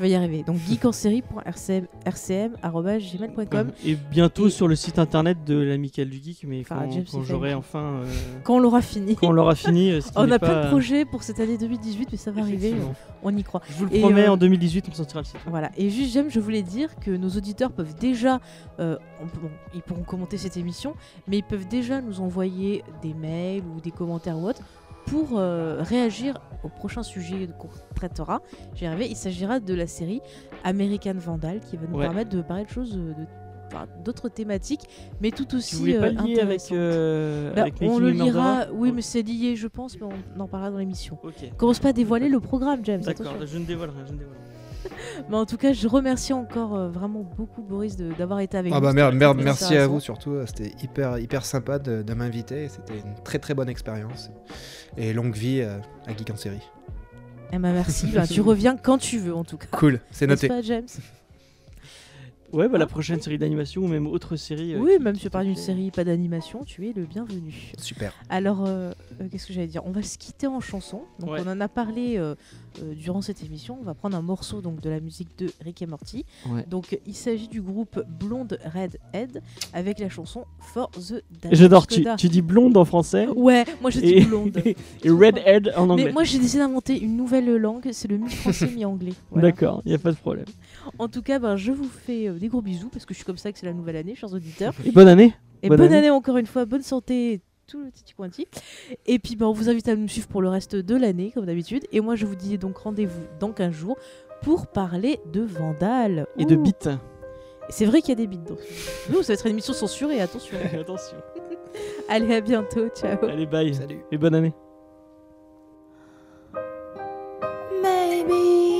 Tu vas y arriver. Donc geekenserie.rcm.gmail.com. Et bientôt Et- sur le site internet de l'Amicale du Geek, mais Enfin, quand, quand j'aurai enfin. euh, Quand on l'aura fini. quand on l'aura fini. euh, ce On n'est a pas- plein de projets pour cette année 2018, mais ça va arriver. On y croit. Je vous le Et, promets, euh, en 2018, on sortira le site. Voilà. Et juste, j'aime, je voulais dire que nos auditeurs peuvent déjà, euh, bon, ils pourront commenter cette émission, mais ils peuvent déjà nous envoyer des mails ou des commentaires ou autre pour euh, réagir au prochain sujet qu'on traitera. J'y arrive. Il s'agira de la série American Vandal qui va nous Ouais. permettre de parler de choses, euh, de, d'autres thématiques, mais tout Si aussi euh, avec, intéressantes. euh, Bah, avec on le lira, oui, mais c'est lié, je pense, mais on en parlera dans l'émission. Ok. Commence pas à dévoiler le programme, James. D'accord, je ne dévoile rien, je ne dévoile rien. Mais en tout cas, je remercie encore euh, vraiment beaucoup Boris d'avoir été avec Ah nous. bah merde, merci à vous surtout, euh, c'était hyper, hyper sympa de, de m'inviter, c'était une très très bonne expérience. Et longue vie euh, à Geek en série. Eh ben, merci. Ben, tu reviens quand tu veux, en tout cas. Cool, c'est noté. pas, James? Ouais, bah la prochaine série d'animation ou même autre série. euh, Oui, qui- même si tu parles d'une série, pas d'animation, tu es le bienvenu. Super. Alors, euh, euh, qu'est-ce que j'allais dire? On va se quitter en chanson. Donc, Ouais. on en a parlé euh, durant cette émission. On va prendre un morceau donc de la musique de Rick et Morty. Ouais. Donc, il s'agit du groupe Blonde Redhead avec la chanson For the Damned J'adore, tu, tu dis blonde en français Ouais, moi je dis et, blonde. et redhead en Mais anglais. moi j'ai décidé d'inventer une nouvelle langue, c'est le mi-français mi-anglais. Voilà. D'accord, il n'y a pas de problème. En tout cas, ben, je vous fais euh, des gros bisous parce que je suis comme ça que c'est la nouvelle année, chers auditeurs. Et bonne année Et Bonne bonne, année. année. encore une fois, bonne santé, tout le petit pointi. Et puis ben, on vous invite à nous suivre pour le reste de l'année, comme d'habitude. Et moi je vous dis donc rendez-vous dans 15 jours pour parler de Vandal. et de Ouh. bite. C'est vrai qu'il y a des bites dans Nous, ça va être une émission censurée, attention. Attention. Allez, à bientôt, ciao. Allez, bye. Salut. Et bonne année. Maybe